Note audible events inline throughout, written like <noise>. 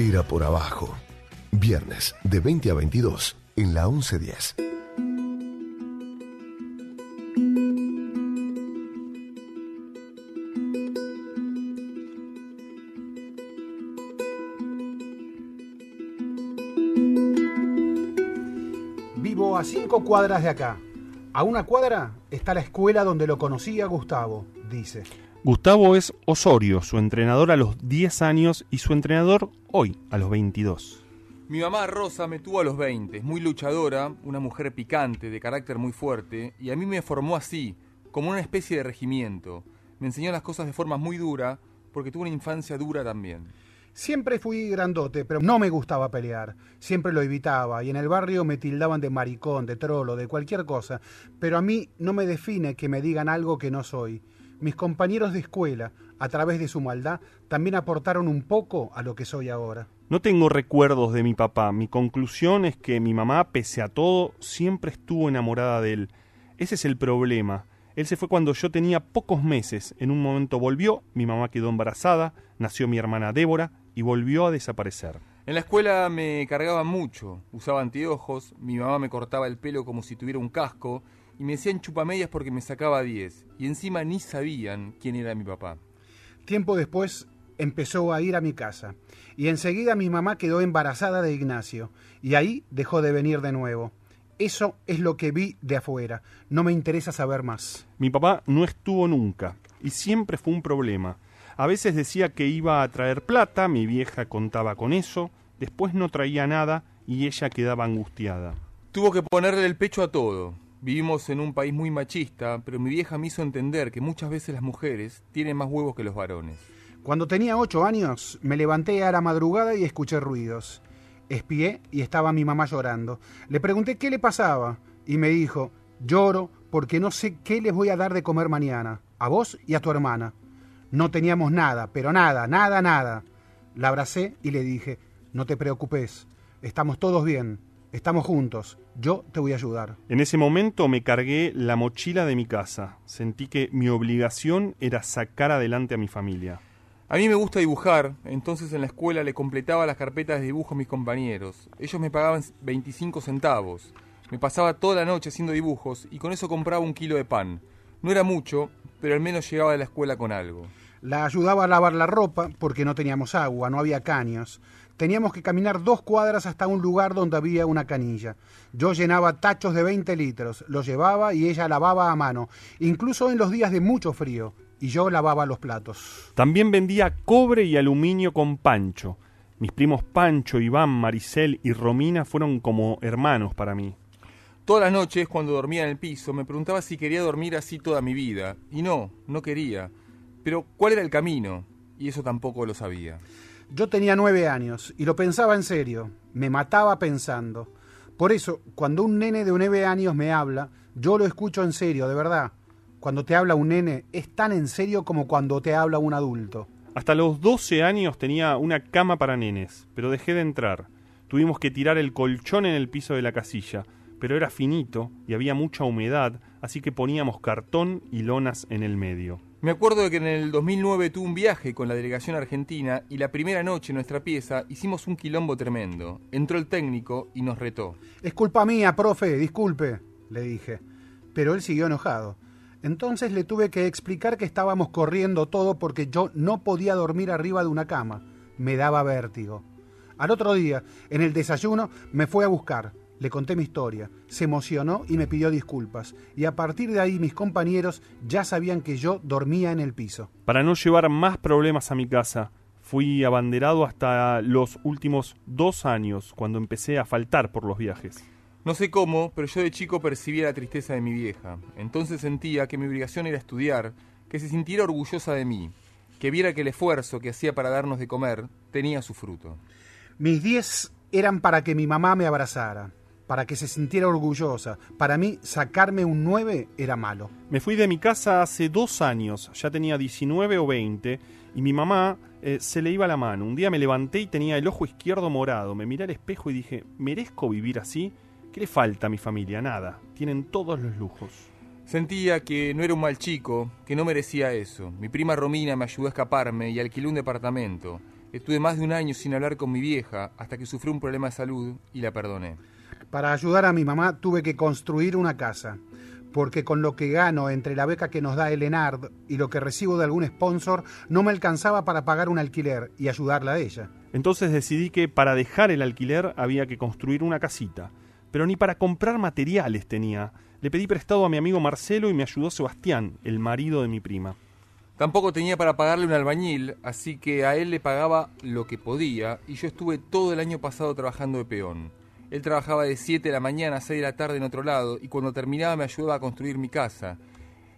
Era por abajo. Viernes de 20 a 22 en la 1110. Vivo a cinco cuadras de acá. A una cuadra está la escuela donde lo conocía Gustavo, dice. Gustavo es Osorio, su entrenador a los 10 años y su entrenador hoy, a los 22. Mi mamá Rosa me tuvo a los 20, es muy luchadora, una mujer picante, de carácter muy fuerte, y a mí me formó así, como una especie de regimiento. Me enseñó las cosas de forma muy dura, porque tuve una infancia dura también. Siempre fui grandote, pero no me gustaba pelear. Siempre lo evitaba y en el barrio me tildaban de maricón, de trolo, de cualquier cosa. Pero a mí no me define que me digan algo que no soy. Mis compañeros de escuela, a través de su maldad, también aportaron un poco a lo que soy ahora. No tengo recuerdos de mi papá. Mi conclusión es que mi mamá, pese a todo, siempre estuvo enamorada de él. Ese es el problema. Él se fue cuando yo tenía pocos meses. En un momento volvió, mi mamá quedó embarazada, nació mi hermana Débora y volvió a desaparecer. En la escuela me cargaban mucho, usaba anteojos, mi mamá me cortaba el pelo como si tuviera un casco y me decían chupamedias porque me sacaba 10 y encima ni sabían quién era mi papá. Tiempo después empezó a ir a mi casa y enseguida mi mamá quedó embarazada de Ignacio y ahí dejó de venir de nuevo. Eso es lo que vi de afuera. No me interesa saber más. Mi papá no estuvo nunca y siempre fue un problema. A veces decía que iba a traer plata, mi vieja contaba con eso, después no traía nada y ella quedaba angustiada. Tuvo que ponerle el pecho a todo. Vivimos en un país muy machista, pero mi vieja me hizo entender que muchas veces las mujeres tienen más huevos que los varones. Cuando tenía ocho años, me levanté a la madrugada y escuché ruidos. Espié y estaba mi mamá llorando. Le pregunté qué le pasaba y me dijo, lloro porque no sé qué les voy a dar de comer mañana, a vos y a tu hermana. No teníamos nada, pero nada, nada, nada. La abracé y le dije, no te preocupes, estamos todos bien, estamos juntos, yo te voy a ayudar. En ese momento me cargué la mochila de mi casa. Sentí que mi obligación era sacar adelante a mi familia. A mí me gusta dibujar, entonces en la escuela le completaba las carpetas de dibujo a mis compañeros. Ellos me pagaban 25 centavos. Me pasaba toda la noche haciendo dibujos y con eso compraba un kilo de pan. No era mucho, pero al menos llegaba de la escuela con algo. La ayudaba a lavar la ropa porque no teníamos agua, no había caños. Teníamos que caminar dos cuadras hasta un lugar donde había una canilla. Yo llenaba tachos de 20 litros, los llevaba y ella lavaba a mano, incluso en los días de mucho frío, y yo lavaba los platos. También vendía cobre y aluminio con Pancho. Mis primos Pancho, Iván, Maricel y Romina fueron como hermanos para mí. Todas las noches, cuando dormía en el piso, me preguntaba si quería dormir así toda mi vida. Y no, no quería. Pero, ¿cuál era el camino? Y eso tampoco lo sabía. Yo tenía nueve años y lo pensaba en serio. Me mataba pensando. Por eso, cuando un nene de nueve años me habla, yo lo escucho en serio, de verdad. Cuando te habla un nene, es tan en serio como cuando te habla un adulto. Hasta los 12 años tenía una cama para nenes, pero dejé de entrar. Tuvimos que tirar el colchón en el piso de la casilla, pero era finito y había mucha humedad, así que poníamos cartón y lonas en el medio. Me acuerdo de que en el 2009 tuve un viaje con la delegación argentina y la primera noche en nuestra pieza hicimos un quilombo tremendo. Entró el técnico y nos retó. Es culpa mía, profe, disculpe, le dije. Pero él siguió enojado. Entonces le tuve que explicar que estábamos corriendo todo porque yo no podía dormir arriba de una cama. Me daba vértigo. Al otro día, en el desayuno, me fue a buscar. Le conté mi historia, se emocionó y me pidió disculpas, y a partir de ahí mis compañeros ya sabían que yo dormía en el piso. Para no llevar más problemas a mi casa, fui abanderado hasta los últimos dos años, cuando empecé a faltar por los viajes. No sé cómo, pero yo de chico percibía la tristeza de mi vieja. Entonces sentía que mi obligación era estudiar, que se sintiera orgullosa de mí, que viera que el esfuerzo que hacía para darnos de comer tenía su fruto. Mis diez eran para que mi mamá me abrazara, para que se sintiera orgullosa. Para mí, sacarme un 9 era malo. Me fui de mi casa hace dos años, ya tenía 19 o 20, y mi mamá eh, se le iba la mano. Un día me levanté y tenía el ojo izquierdo morado. Me miré al espejo y dije, ¿merezco vivir así? ¿Qué le falta a mi familia? Nada. Tienen todos los lujos. Sentía que no era un mal chico, que no merecía eso. Mi prima Romina me ayudó a escaparme y alquiló un departamento. Estuve más de un año sin hablar con mi vieja hasta que sufrió un problema de salud y la perdoné. Para ayudar a mi mamá tuve que construir una casa, porque con lo que gano entre la beca que nos da el ENARD y lo que recibo de algún sponsor, no me alcanzaba para pagar un alquiler y ayudarla a ella. Entonces decidí que para dejar el alquiler había que construir una casita, pero ni para comprar materiales tenía. Le pedí prestado a mi amigo Marcelo y me ayudó Sebastián, el marido de mi prima. Tampoco tenía para pagarle un albañil, así que a él le pagaba lo que podía y yo estuve todo el año pasado trabajando de peón. Él trabajaba de 7 de la mañana a 6 de la tarde en otro lado y cuando terminaba me ayudaba a construir mi casa.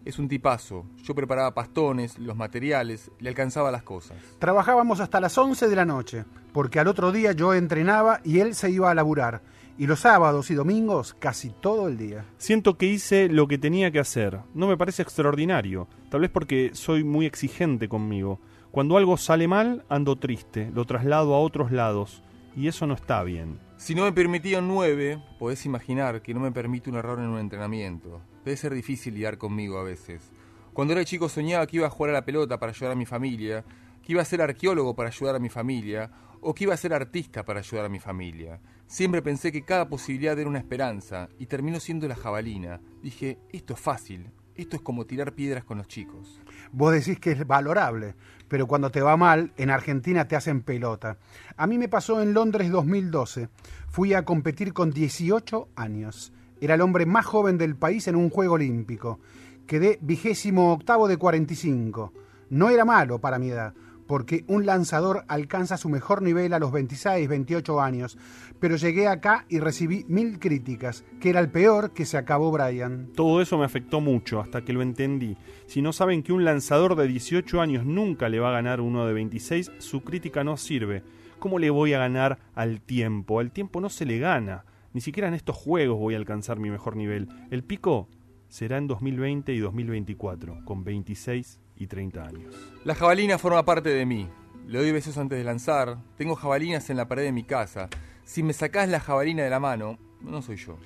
Es un tipazo. Yo preparaba pastones, los materiales, le alcanzaba las cosas. Trabajábamos hasta las 11 de la noche, porque al otro día yo entrenaba y él se iba a laburar. Y los sábados y domingos casi todo el día. Siento que hice lo que tenía que hacer. No me parece extraordinario. Tal vez porque soy muy exigente conmigo. Cuando algo sale mal, ando triste. Lo traslado a otros lados. Y eso no está bien. Si no me permitía un 9, podés imaginar que no me permite un error en un entrenamiento. Debe ser difícil lidiar conmigo a veces. Cuando era chico soñaba que iba a jugar a la pelota para ayudar a mi familia, que iba a ser arqueólogo para ayudar a mi familia, o que iba a ser artista para ayudar a mi familia. Siempre pensé que cada posibilidad era una esperanza, y terminó siendo la jabalina. Dije, esto es fácil, esto es como tirar piedras con los chicos. Vos decís que es valorable, pero cuando te va mal, en Argentina te hacen pelota. A mí me pasó en Londres 2012. Fui a competir con 18 años. Era el hombre más joven del país en un juego olímpico. Quedé vigésimo octavo de 45. No era malo para mi edad, porque un lanzador alcanza su mejor nivel a los 26, 28 años, pero llegué acá y recibí mil críticas, que era el peor que se acabó Brian. Todo eso me afectó mucho hasta que lo entendí. Si no saben que un lanzador de 18 años nunca le va a ganar uno de 26, su crítica no sirve. ¿Cómo le voy a ganar al tiempo? Al tiempo no se le gana. Ni siquiera en estos juegos voy a alcanzar mi mejor nivel. El pico será en 2020 y 2024, con 26 y 30 años. La jabalina forma parte de mí. Le doy besos antes de lanzar. Tengo jabalinas en la pared de mi casa. Si me sacás la jabalina de la mano, no soy yo.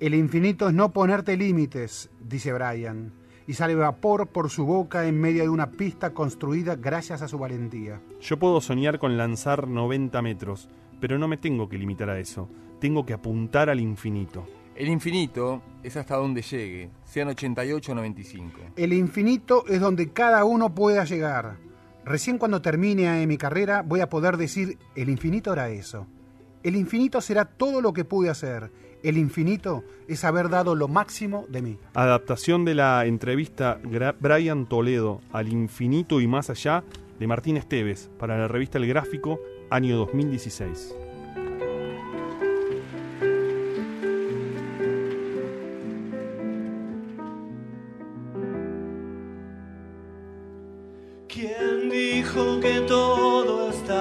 El infinito es no ponerte límites, dice Brian, y sale vapor por su boca en medio de una pista construida gracias a su valentía. Yo puedo soñar con lanzar 90 metros, pero no me tengo que limitar a eso. Tengo que apuntar al infinito. El infinito es hasta donde llegue, sean 88 o 95. El infinito es donde cada uno pueda llegar. Recién cuando termine mi carrera voy a poder decir, el infinito era eso. El infinito será todo lo que pude hacer. El infinito es haber dado lo máximo de mí. Adaptación de la entrevista Gra- Brian Toledo al infinito y más allá de Martín Esteves para la revista El Gráfico, año 2016.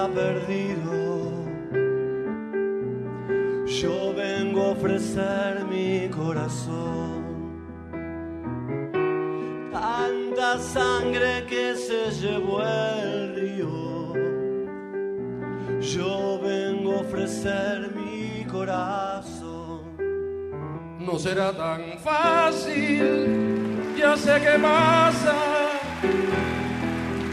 Perdido? Yo vengo a ofrecer mi corazón. Tanta sangre que se llevó el río. Yo vengo a ofrecer mi corazón. No será tan fácil, ya sé qué pasa.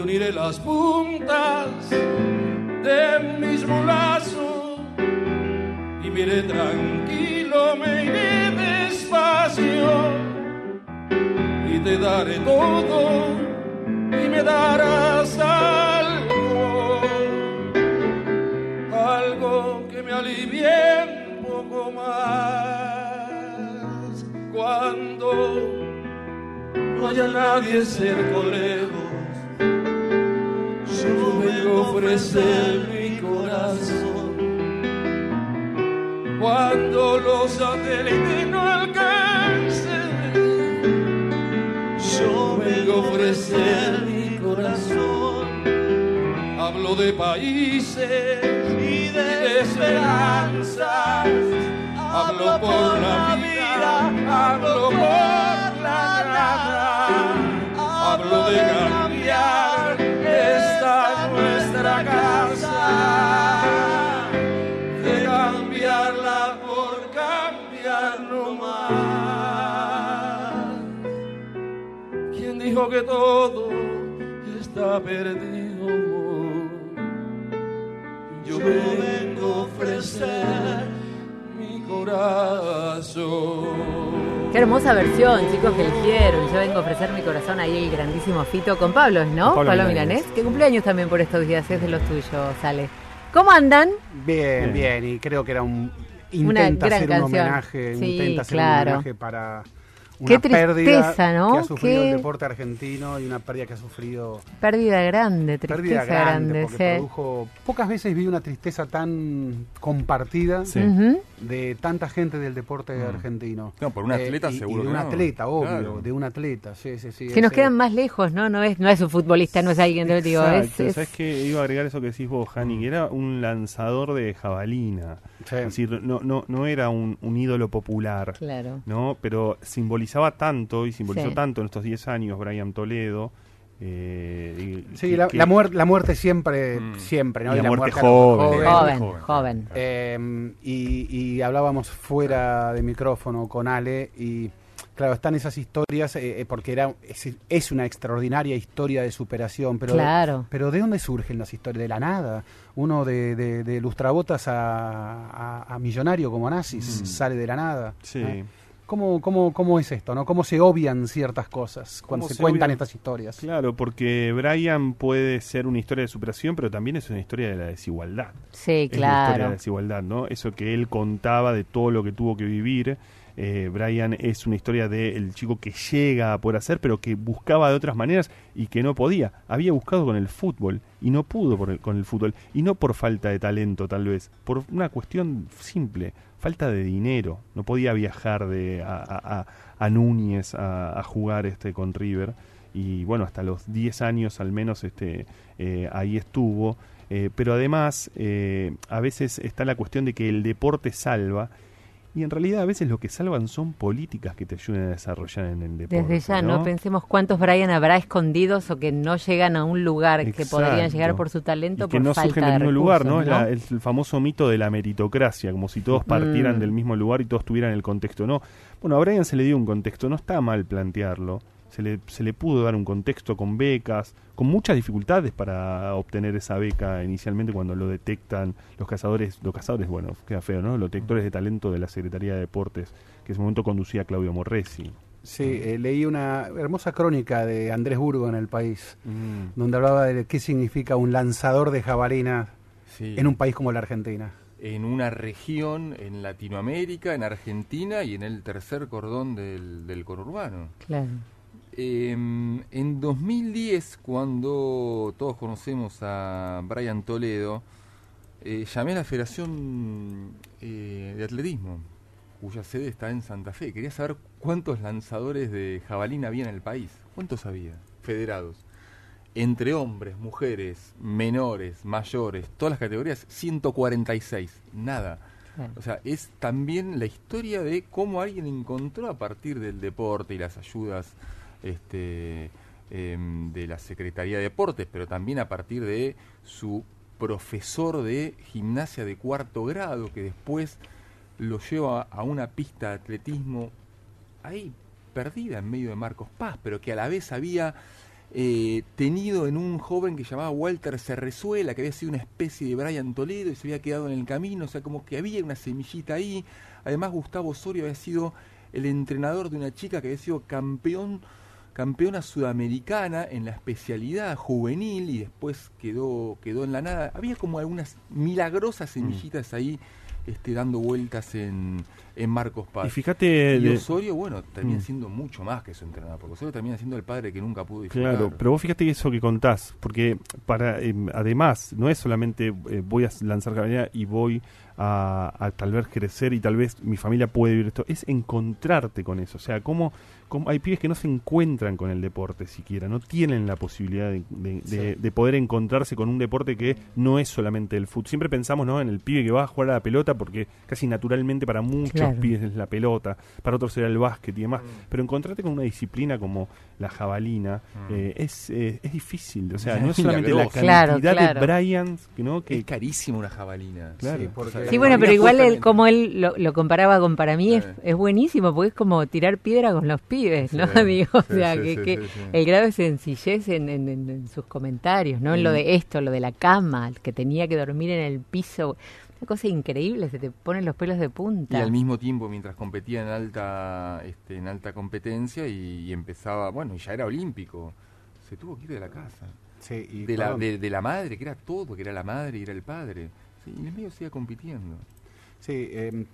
Uniré las puntas de mis brazos y me iré tranquilo, me iré despacio y te daré todo y me darás algo, algo que me alivie un poco más cuando no haya nadie cerca lejos. Ofrecer mi corazón. Cuando los satélites no alcancen, yo vengo a ofrecer mi corazón. Hablo de países y de esperanzas. Hablo por la vida, hablo por la nada. Hablo de cambiar ¿Quién dijo que todo está perdido? Yo vengo a ofrecer mi corazón. Qué hermosa versión, chicos, que eligieron. Yo vengo a ofrecer mi corazón ahí el grandísimo Fito con Pablo, ¿no? Con Pablo Milanés, Milanés. que cumpleaños también por estos días, es de los tuyos, sale. ¿Cómo andan? Bien, Bien. y creo que era un Una intenta gran hacer un canción. homenaje, Sí, intenta hacer claro. un homenaje para una Qué pérdida tristeza, ¿no? que ha sufrido Qué- el deporte argentino y una pérdida que ha sufrido Pérdida grande, tristeza pérdida grande, grande. porque sí. produjo pocas veces vi una tristeza tan compartida Sí. De tanta gente del deporte Mm. argentino. No, por un atleta y- seguro y de un no. atleta, obvio, Claro. de un atleta, sí, sí, sí. Que nos ese- quedan más lejos, ¿no? No es, no es un futbolista, no es alguien del digo, es, es- ¿Sabes qué? Iba a agregar eso que decís vos, Hani, que era un lanzador de jabalina. Sí. Es decir, no, no, no era un, un ídolo popular, Claro. ¿no? Pero simbolizaba tanto y simbolizó Sí. tanto en estos 10 años Brian Toledo. eh, y Sí, que- la, que- la, muer- la muerte siempre, Mm. siempre, ¿no? Y la muerte joven. Joven, joven. joven. Eh, y, y hablábamos fuera de micrófono con Ale y claro, están esas historias eh, eh, porque era es, es una extraordinaria historia de superación, pero Claro. pero ¿de dónde surgen las historias? De la nada. Uno de, de, de lustrabotas a, a- a millonario como nazis Mm. sale de la nada. Sí. ¿Cómo, cómo, ¿Cómo es esto? ¿no? ¿Cómo se obvian ciertas cosas cuando ¿Cómo se, se cuentan obvian? estas historias? Claro, porque Brian puede ser una historia de superación, pero también es una historia de la desigualdad. Sí, Es la historia de la claro. desigualdad, ¿no? Eso que él contaba de todo lo que tuvo que vivir. Eh, Brian es una historia del chico que llega a poder hacer, pero que buscaba de otras maneras y que no podía. Había buscado con el fútbol y no pudo con el fútbol. Y no por falta de talento, tal vez, por una cuestión simple, falta de dinero. No podía viajar de, a, a- Núñez a, a jugar este con River. Y bueno, hasta los 10 años al menos este, eh, ahí estuvo. Eh, pero además, a veces está la cuestión de que el deporte salva. Y en realidad a veces lo que salvan son políticas que te ayuden a desarrollar en el deporte. Desde ya, ¿no? ¿no? Pensemos cuántos Brian habrá escondidos o que no llegan a un lugar que podrían llegar por su talento y que por no falta surgen del de mismo lugar, ¿no? Es la- es el famoso mito de la meritocracia, como si todos partieran Mm. del mismo lugar y todos tuvieran el contexto. No, bueno, a Brian se le dio un contexto, no está mal plantearlo. Se le, se le pudo dar un contexto con becas, con muchas dificultades para obtener esa beca inicialmente cuando lo detectan los cazadores, los cazadores, bueno, queda feo, ¿no? Los detectores de talento de la Secretaría de Deportes, que en ese momento conducía Claudio Morresi. Sí, eh, leí una hermosa crónica de Andrés Burgo en El País, Mm. donde hablaba de qué significa un lanzador de jabalina Sí. en un país como la Argentina. en una región en Latinoamérica, en Argentina y en el tercer cordón del, del conurbano. Claro. Eh, en 2010, cuando todos conocemos a Brian Toledo, eh, llamé a la Federación eh, de Atletismo, cuya sede está en Santa Fe. Quería saber cuántos lanzadores de jabalina había en el país. ¿Cuántos había? Federados. Entre hombres, mujeres, menores, mayores, todas las categorías, 146. Nada. O sea, es también la historia de cómo alguien encontró a partir del deporte y las ayudas este, em, de la Secretaría de Deportes, pero también a partir de su profesor de gimnasia de cuarto grado, que después lo lleva a una pista de atletismo ahí, perdida en medio de Marcos Paz, pero que a la vez había eh, tenido en un joven que llamaba Walter Cerrezuela, que había sido una especie de Brian Toledo y se había quedado en el camino, o sea, como que había una semillita ahí. Además, Gustavo Osorio había sido el entrenador de una chica que había sido campeón campeona sudamericana en la especialidad juvenil y después quedó quedó en la nada. Había como algunas milagrosas semillitas ahí este, dando vueltas en, en Marcos Paz. Y fíjate... Y de- Osorio, bueno, termina Mm. siendo mucho más que su entrenador, porque Osorio termina siendo el padre que nunca pudo disfrutar. Claro, pero vos fíjate eso que contás, porque para eh, además no es solamente eh, voy a lanzar caballería y voy a, a tal vez crecer y tal vez mi familia puede vivir esto, es encontrarte con eso. O sea, cómo- hay pibes que no se encuentran con el deporte siquiera, no tienen la posibilidad de, de- de- de poder encontrarse con un deporte que no es solamente el fútbol. Siempre pensamos ¿no? en el pibe que va a jugar a la pelota porque casi naturalmente para muchos Claro. pibes es la pelota, para otros era el básquet y demás. Pero encontrarte con una disciplina como la jabalina eh, es, eh, es difícil. O sea, no es solamente la Milagroso. cantidad Claro, claro. de Bryans que, ¿no? que es carísima una jabalina. Claro. Sí, porque Sí, la bueno, pero igual él, como él lo, lo comparaba con para mí es, Eh. es buenísimo, porque es como tirar piedra con los pibes, ¿no? Sí, Digo, o sí, sea, sí, que, sí, que sí, sí. el grado de sencillez en, en- en- en sus comentarios, ¿no? En lo Mm. de esto, lo de la cama, que tenía que dormir en el piso, una cosa increíble, se te ponen los pelos de Y punta. al mismo tiempo, mientras competía en alta, este, en alta competencia y, y empezaba, bueno, y ya era olímpico, se tuvo que ir de la casa. Sí, y De la, de, de la madre, que era todo, que era la madre y era el padre. Sí, y en el medio seguía compitiendo. Sí, eh,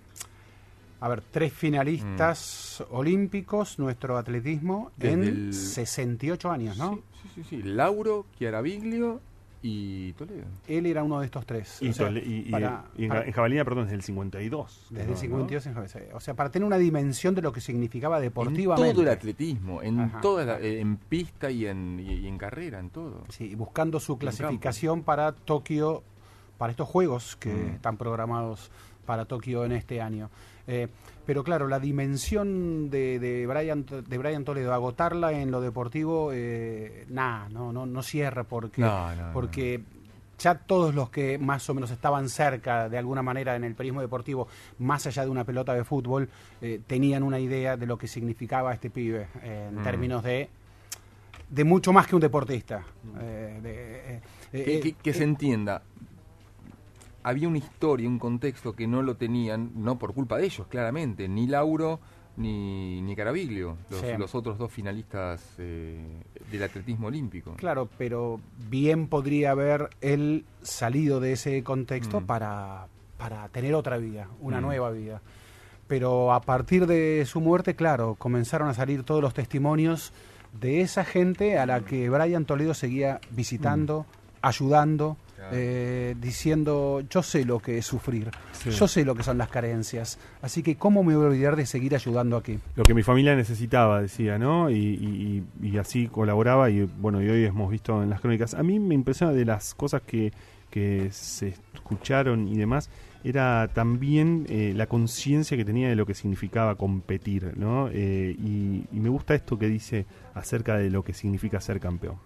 a ver, tres finalistas olímpicos, nuestro atletismo, Desde en el- 68 años, ¿no? Sí, sí, sí, sí. Lauro, Chiaraviglio y Toledo. Él era uno de estos tres. y, O sea, tole- y- y- para- y en, para- en jabalina, perdón, desde el 52. desde ¿no? el 52 en cabeza. O sea, para tener una dimensión de lo que significaba En deportivamente. todo el atletismo, en Ajá. toda la- eh, en pista y en, y, y en carrera, en todo. Sí, buscando su clasificación para Tokio, para estos juegos que Mm. están programados para Tokio en este año. Eh, pero claro, la dimensión de, de, Brian, de Brian Toledo, agotarla en lo deportivo, eh, nada, no, no, no cierra porque, No, no, no. porque ya todos los que más o menos estaban cerca de alguna manera en el periodismo deportivo, más allá de una pelota de fútbol, eh, tenían una idea de lo que significaba este pibe eh, en Mm. términos de de mucho más que un deportista. Eh, de- eh, Que, que- que se entienda. Había una historia, un contexto que no lo tenían, no por culpa de ellos, claramente, ni Lauro ni, ni Caraviglio, los, Sí. los otros dos finalistas eh, del atletismo olímpico. Claro, pero bien podría haber él salido de ese contexto Mm. para, para tener otra vida, una Mm. nueva vida. Pero a partir de su muerte, claro, comenzaron a salir todos los testimonios de esa gente a la que Brian Toledo seguía visitando, ayudando, Claro. Eh, diciendo, yo sé lo que es sufrir, Sí. yo sé lo que son las carencias, así que ¿cómo me voy a olvidar de seguir ayudando aquí? Lo que mi familia necesitaba, decía, ¿no? Y, y- y- y así colaboraba y bueno, y hoy hemos visto en las crónicas. A mí me impresiona de las cosas que, que se escucharon y demás, era también eh, la conciencia que tenía de lo que significaba competir, ¿no? Eh, y, y me gusta esto que dice acerca de lo que significa ser campeón.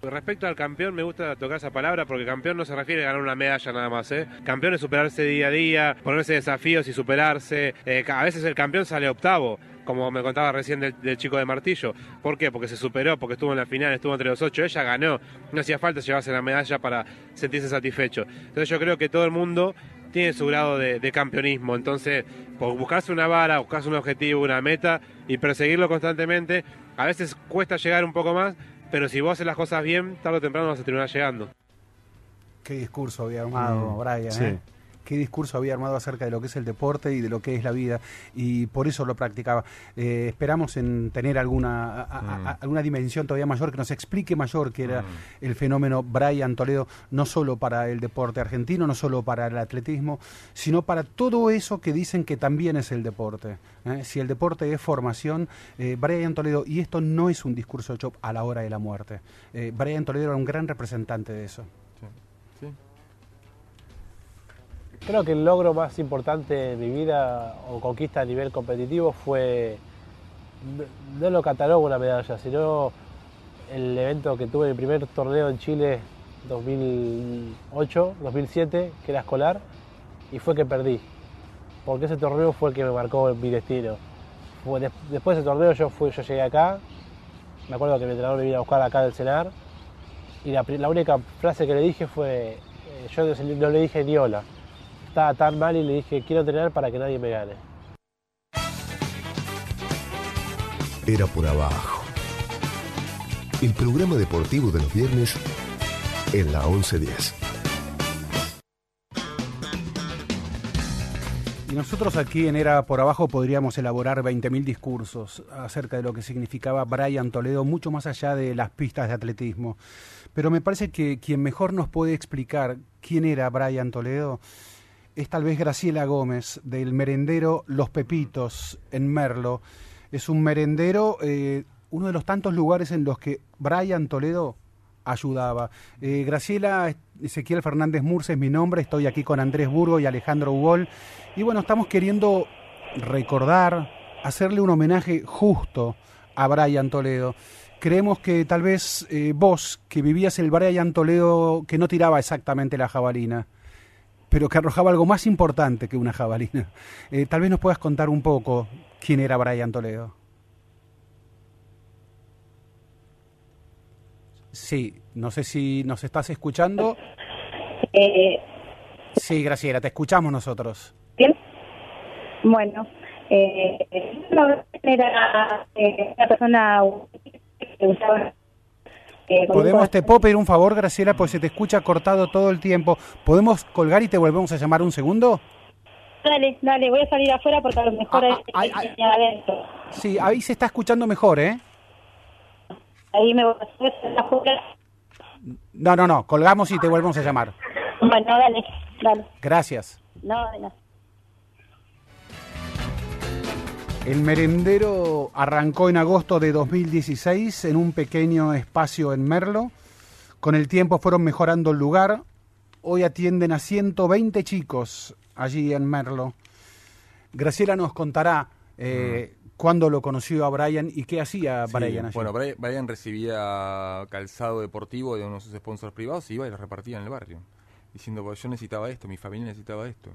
Respecto al campeón, me gusta tocar esa palabra porque campeón no se refiere a ganar una medalla nada más. ¿eh? Campeón es superarse día a día, ponerse desafíos y superarse. Eh, a veces el campeón sale octavo, como me contaba recién del, chico de martillo. ¿Por qué? Porque se superó, porque estuvo en la final, estuvo entre los ocho. Ella ganó. No hacía falta llevarse la medalla para sentirse satisfecho. Entonces yo creo que todo el mundo tiene su grado de, de campeonismo. Entonces, por buscarse una vara, buscarse un objetivo, una meta y perseguirlo constantemente, a veces cuesta llegar un poco más, pero si vos haces las cosas bien, tarde o temprano vas a terminar llegando. Qué discurso había armado Mm, Brian, sí. ¿eh? Qué discurso había armado acerca de lo que es el deporte y de lo que es la vida. Y por eso lo practicaba. Eh, esperamos en tener alguna, a- a- a- Mm. alguna dimensión todavía mayor, que nos explique mayor que era Mm. el fenómeno Brian Toledo, no solo para el deporte argentino, no solo para el atletismo, sino para todo eso que dicen que también es el deporte. ¿eh? Si el deporte es formación, eh, Brian Toledo, y esto no es un discurso hecho a la hora de la muerte, eh, Brian Toledo era un gran representante de eso. Creo que el logro más importante de mi vida o conquista a nivel competitivo fue, no- lo catalogo una medalla, sino el evento que tuve el primer torneo en Chile 2008, 2007, que era escolar, y fue que perdí. Porque ese torneo fue el que me marcó mi destino. después del torneo yo fui, yo llegué acá, me acuerdo que mi entrenador me vino a buscar acá del cenar y la, única frase que le dije fue, eh, yo no le dije ni hola, estaba tan mal y le dije quiero entrenar para que nadie me gane. Era por abajo. El programa deportivo de los viernes en la 1110. Y nosotros aquí en Era por Abajo podríamos elaborar 20.000 discursos acerca de lo que significaba Brian Toledo, mucho más allá de las pistas de atletismo. Pero me parece que quien mejor nos puede explicar quién era Brian Toledo es tal vez Graciela Gómez, del merendero Los Pepitos en Merlo. Es un merendero, eh, uno de los tantos lugares en los que Brian Toledo ayudaba. Eh, Graciela Ezequiel Fernández Murcia es mi nombre, estoy aquí con Andrés Burgo y Alejandro Ugol. Y bueno, estamos queriendo recordar, hacerle un homenaje justo a Brian Toledo. Creemos que tal vez eh, vos, que vivías el Brian Toledo, que no tiraba exactamente la jabalina, pero que arrojaba algo más importante que una jabalina, <laughs> eh, tal vez nos puedas contar un poco quién era Brian Toledo. Sí, no sé si nos estás escuchando. Eh, Sí, Graciela, te escuchamos nosotros. Bien. Bueno, eh, era eh, una persona que usaba. Eh, Podemos, te puedo pedir un favor, Graciela, pues se te escucha cortado todo el tiempo. ¿Podemos colgar y te volvemos a llamar un segundo? Dale, dale, voy a salir afuera porque a lo mejor Ah, hay, ay, hay adentro. Sí, ahí se está escuchando mejor, ¿eh? Ahí me voy a afuera. No, no, no, colgamos y te volvemos a llamar. Bueno, dale, dale. Gracias. No, no. El merendero arrancó en agosto de 2016 en un pequeño espacio en Merlo. Con el tiempo fueron mejorando el lugar. Hoy atienden a 120 chicos allí en Merlo. Graciela nos contará eh, cuándo lo conoció a Brian y qué hacía Sí, Brian allí. Bueno, Brian, recibía calzado deportivo de uno de sus sponsors privados y iba y lo repartía en el barrio. Diciendo, "Pues yo necesitaba esto, mi familia necesitaba esto.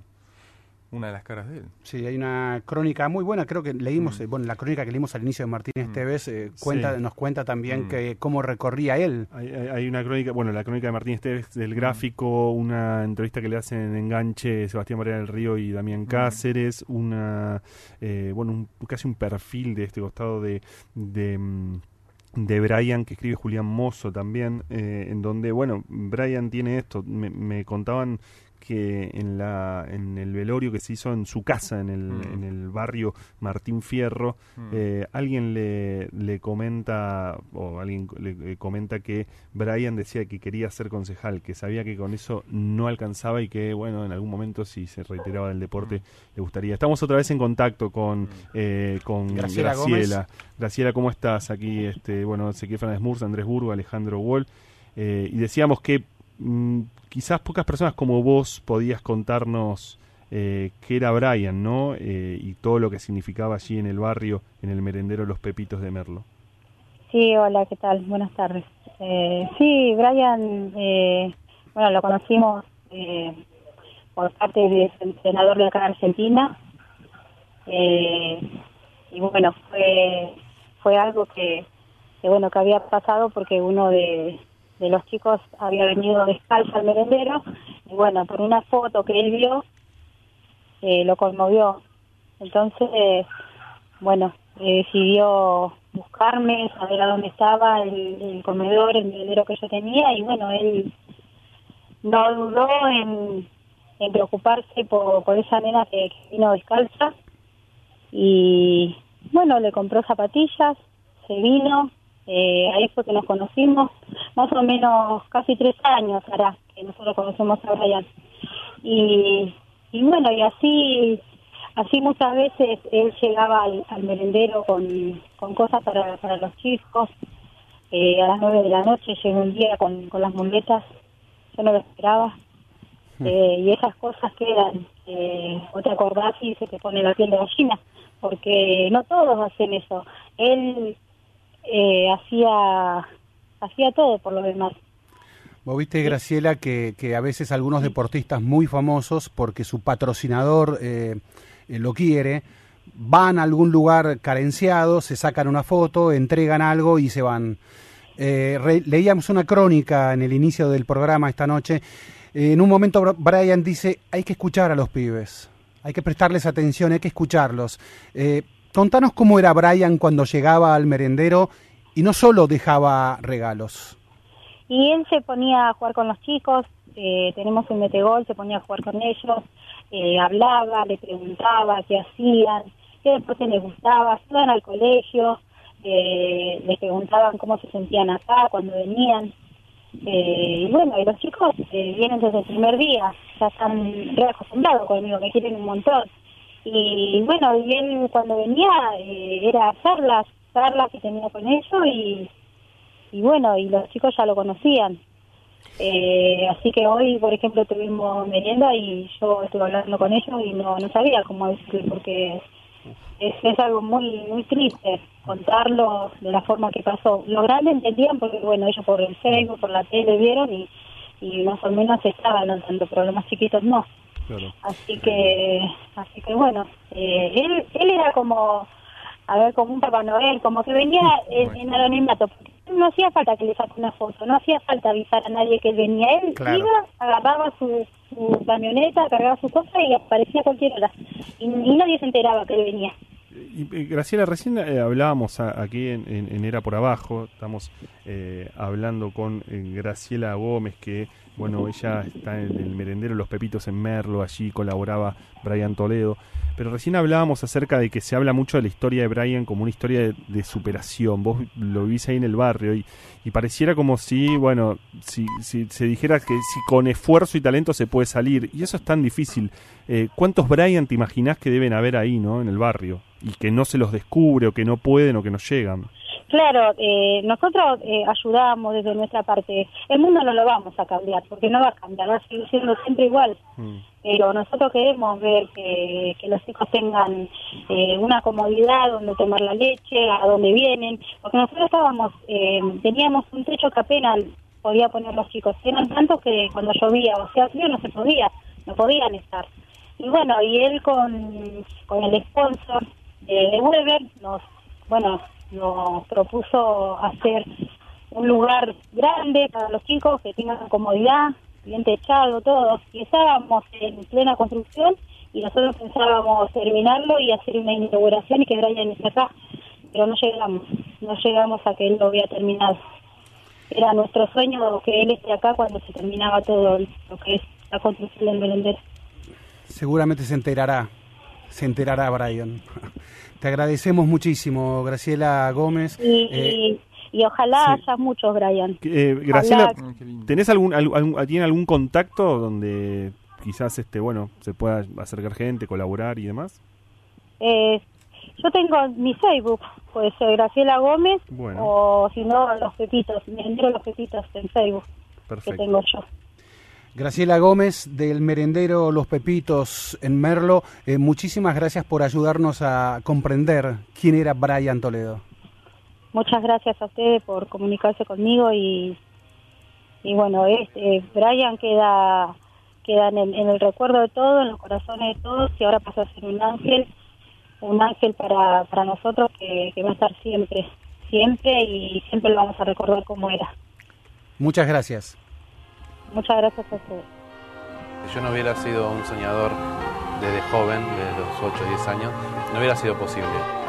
Una de las caras de él. Sí, hay una crónica muy buena, creo que leímos, eh, bueno, la crónica que leímos al inicio de Martínez Tevez eh, cuenta, Sí. nos cuenta también Mm. que cómo recorría él. Hay, hay- hay una crónica, bueno, la crónica de Martín Esteves del gráfico, una entrevista que le hacen en Enganche Sebastián María del Río y Damián Cáceres, una, eh, bueno, un- casi un perfil de este costado de, de, mm, de Brian que escribe Julián Mozo también, eh, en donde, bueno, Brian tiene esto, me, me contaban que en la en el velorio que se hizo en su casa en el, Mm. en el barrio Martín Fierro Mm. eh, alguien le, le comenta o alguien le, le comenta que Brian decía que quería ser concejal que sabía que con eso no alcanzaba y que bueno en algún momento si se reiteraba del deporte le gustaría. Estamos otra vez en contacto con eh, con Graciela Graciela. Cómo estás aquí este bueno Ezequiel Fernández Murza Andrés Burgo Alejandro Wall. Eh, y decíamos que mm, quizás pocas personas como vos podías contarnos eh, qué era Brian, ¿no? Eh, y todo lo que significaba allí en el barrio, en el merendero Los Pepitos de Merlo. Sí, hola, ¿qué tal? Buenas tardes. Eh, sí, Brian, eh, bueno, lo conocimos eh, por parte del entrenador de acá en Argentina. Eh, y bueno, fue, fue algo que, bueno, que había pasado porque uno de, de los chicos había venido descalzo al merendero y bueno, por una foto que él vio, eh, lo conmovió. Entonces, bueno, eh, decidió buscarme, saber a dónde estaba el, comedor, el merendero que yo tenía y bueno, él no dudó en, en preocuparse por, por esa nena que vino descalza y bueno, le compró zapatillas, se vino, eh, ahí fue que nos conocimos, más o menos casi tres años hará que nosotros conocemos a Brian. Y, y bueno, y así así muchas veces él llegaba al, al merendero con, con cosas para, para los chicos. Eh, a las nueve de la noche llegó un día con, con las muletas, yo no lo esperaba. Eh, y esas cosas quedan, eh, o te acordás y se te pone la piel de gallina, porque no todos hacen eso. Él eh, hacía hacía todo por lo demás. Vos viste, Graciela, que, que a veces algunos deportistas muy famosos, porque su patrocinador eh, lo quiere, van a algún lugar carenciado, se sacan una foto, entregan algo y se van. Eh, re- leíamos una crónica en el inicio del programa esta noche. Eh, en un momento Brian dice, hay que escuchar a los pibes, hay que prestarles atención, hay que escucharlos. Eh, contanos cómo era Brian cuando llegaba al merendero y no solo dejaba regalos. Y él se ponía a jugar con los chicos, eh, tenemos un metegol, se ponía a jugar con ellos, eh, hablaba, le preguntaba qué hacían, qué deporte les gustaba, iban al colegio, eh, les preguntaban cómo se sentían acá cuando venían. Eh, y bueno, y los chicos eh, vienen desde el primer día, ya están re acostumbrados conmigo, me quieren un montón. Y bueno, y él cuando venía eh, era charlas, charlas que tenía con ellos y, y bueno, y los chicos ya lo conocían. Eh, así que hoy, por ejemplo, tuvimos merienda y yo estuve hablando con ellos y no, no sabía cómo decirle porque es, es algo muy muy triste contarlo de la forma que pasó. Los grandes entendían porque, bueno, ellos por el Facebook, por la tele vieron y, y más o menos estaban al tanto, más chiquitos no. Así que, así que bueno, eh, él, él era como, a ver, como un Papá Noel, como que venía en, en anonimato. No hacía falta que le saque una foto, no hacía falta avisar a nadie que él venía. Él Claro. iba, agarraba su, su camioneta, cargaba su cosa y aparecía a cualquier hora. Y, y nadie se enteraba que él venía. Y, Graciela, recién eh, hablábamos a- aquí en, en- en Era por Abajo, estamos eh, hablando con eh, Graciela Gómez, que, bueno, ella está en el merendero Los Pepitos en Merlo, allí colaboraba Brian Toledo, pero recién hablábamos acerca de que se habla mucho de la historia de Brian como una historia de, superación, vos lo vivís ahí en el barrio y, y pareciera como si, bueno, si, si se dijera que si con esfuerzo y talento se puede salir, y eso es tan difícil. Eh, ¿Cuántos Brian te imaginás que deben haber ahí, ¿no? En el barrio y que no se los descubre o que no pueden o que no llegan. Claro, eh, nosotros eh, ayudamos desde nuestra parte. El mundo no lo vamos a cambiar, porque no va a cambiar, va a seguir siendo siempre igual. Pero nosotros queremos ver que, que los chicos tengan eh, una comodidad donde tomar la leche, a donde vienen, porque nosotros estábamos, eh, teníamos un techo que apenas podía poner los chicos. Eran tantos que cuando llovía o sea frío no se podía, no podían estar. Y bueno, y él con, con el sponsor de, de Weber nos, bueno, nos propuso hacer un lugar grande para los chicos que tengan comodidad, bien techado, todo. Y estábamos en plena construcción y nosotros pensábamos terminarlo y hacer una inauguración y que Brian esté acá, pero no llegamos, no llegamos a que él lo había terminado. Era nuestro sueño que él esté acá cuando se terminaba todo lo que es la construcción del merendero. Seguramente se enterará, se enterará Brian. Te agradecemos muchísimo, Graciela Gómez. Y, Eh, y, y ojalá sí. haya muchos, Brian. Eh, Graciela, Ojalá- ¿tenés algún, algún, ¿tiene algún contacto donde quizás este bueno se pueda acercar gente, colaborar y demás? Eh, yo tengo mi Facebook, puede ser Graciela Gómez Bueno. o si no, Los Pepitos, Merendero Los Pepitos en Facebook que Perfecto. tengo yo. Graciela Gómez del merendero Los Pepitos en Merlo, eh, muchísimas gracias por ayudarnos a comprender quién era Brian Toledo. Muchas gracias a ustedes por comunicarse conmigo y, y bueno, este, Brian queda, queda en, el, en el recuerdo de todos, en los corazones de todos y ahora pasa a ser un ángel, un ángel para, para nosotros que, que va a estar siempre, siempre y siempre lo vamos a recordar como era. Muchas gracias. Muchas gracias a ustedes. Si yo no hubiera sido un soñador desde joven, de los 8 o 10 años, no hubiera sido posible.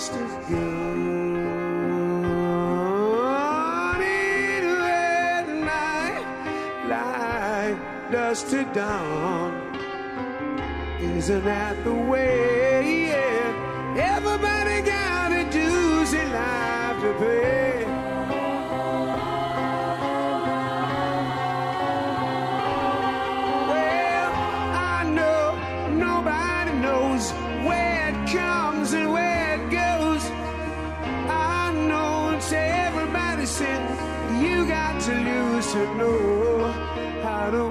Past is gone in red night, like dust to dawn. Isn't that the way? Yeah. Everybody got a dues in life to pay. to know how to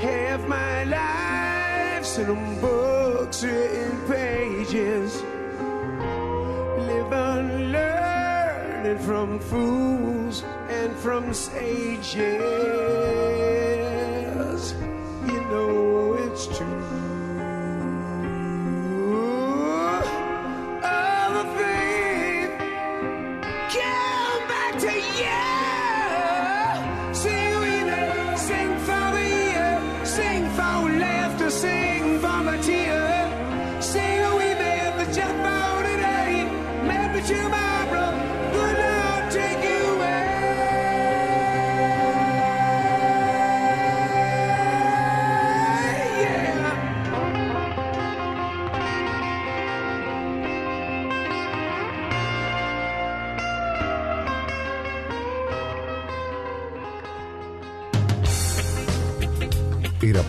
Half my life's in them books written pages. Live and learning from fools from aging.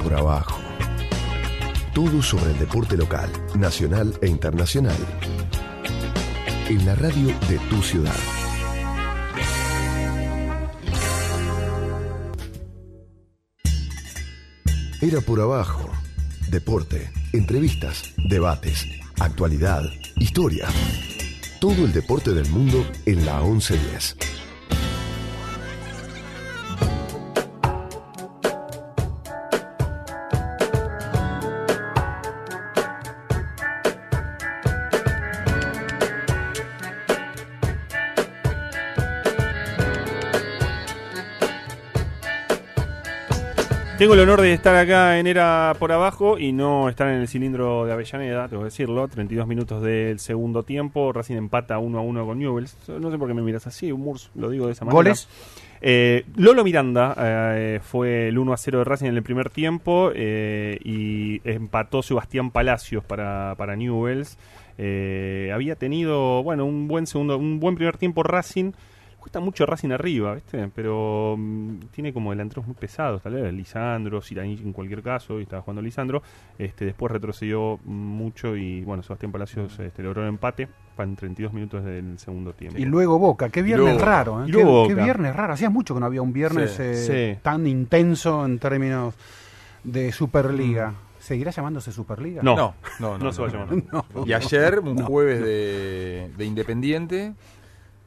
Por abajo. Todo sobre el deporte local, nacional e internacional. En la radio de tu ciudad. Era por abajo. Deporte, entrevistas, debates, actualidad, historia. Todo el deporte del mundo en la 1110. Tengo el honor de estar acá en Era por abajo y no estar en el cilindro de Avellaneda, tengo que decirlo. 32 minutos del segundo tiempo. Racing empata 1 a 1 con Newells. No sé por qué me miras así, Murs, lo digo de esa manera. ¿Goles? Eh, Lolo Miranda eh, fue el 1 a 0 de Racing en el primer tiempo eh, y empató Sebastián Palacios para, para Newells. Eh, había tenido, bueno, un buen segundo, un buen primer tiempo Racing. Cuesta mucho Racing arriba, ¿viste? Pero mm, tiene como delanteros muy pesados, tal vez. Lisandro, Siraní en cualquier caso, y estaba jugando Lisandro. Este, después retrocedió mucho y, bueno, Sebastián Palacios este, logró el empate en 32 minutos del segundo tiempo. Y luego Boca, qué viernes luego- raro, ¿eh? y Qué, luego qué Boca. viernes raro. Hacía mucho que no había un viernes Sí, eh, sí. tan intenso en términos de Superliga. ¿Seguirá llamándose Superliga? No. No, no, no. No se va a llamar. <laughs> No. Y ayer, un No. jueves de, de Independiente,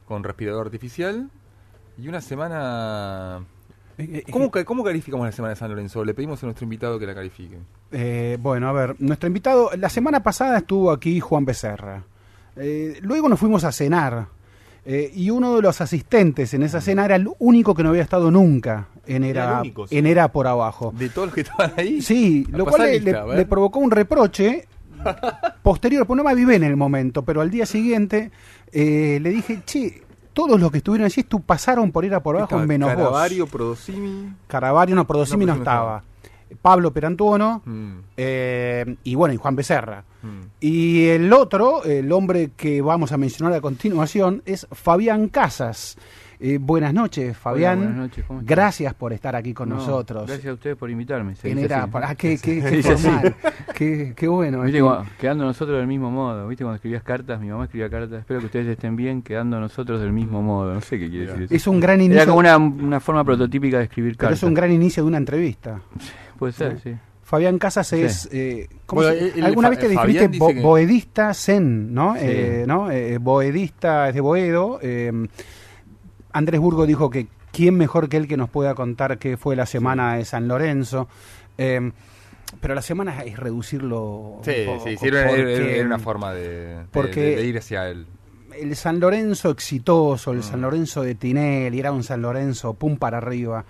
con respirador artificial. Y una semana. ¿Cómo, ca- ¿Cómo calificamos la semana de San Lorenzo? Le pedimos a nuestro invitado que la califique. Eh, bueno, a ver, nuestro invitado, la semana pasada estuvo aquí Juan Becerra. Eh, luego nos fuimos a cenar. eh, y uno de los asistentes en esa cena era el único que no había estado nunca en Era Era, el único, sí. en era por abajo. De todos los que estaban ahí. Sí, A lo cual lista, le provocó un reproche posterior, pues no me avivé en el momento, pero al día siguiente eh, le dije, che, todos los que estuvieron allí estu- pasaron por Era por abajo Estaba menos Caravario, vos. Prodosimi. Caravario, no, Prodosimi no, no estaba. Pablo Perantuono Mm, eh, y bueno, y Juan Becerra. mm. Y el otro, el hombre que vamos a mencionar a continuación, es Fabián Casas. Eh, buenas noches, Fabián. buenas noches, ¿cómo estás? gracias por estar aquí con No, nosotros. Gracias a ustedes por invitarme. se En dice Era- así. ah, qué, qué- <laughs> formal. Qué, qué bueno. Viste, cuando- quedando nosotros del mismo modo. ¿Viste cuando escribías cartas? Mi mamá escribía cartas. Espero que ustedes estén bien, quedando nosotros del mismo modo. No sé qué quiere decir eso. Es un gran Era inicio. como una, una forma prototípica de escribir Pero cartas. es un gran inicio de una entrevista. Puede ser, sí. Fabián Casas Sí. es. eh, ¿cómo Bueno, se- el- el ¿Alguna vez te definiste bo- que- boedista zen, ¿no? Sí. Eh, ¿no? Eh, boedista es de Boedo. Eh, Andrés Burgo dijo que quién mejor que él que nos pueda contar qué fue la semana de San Lorenzo. Eh, pero la semana es reducirlo. un Sí, poco, sí, era, era- porque- era una forma de, de- porque- de- de ir hacia él. el San Lorenzo exitoso, el Mm. San Lorenzo de Tinelli, era un San Lorenzo pum para arriba.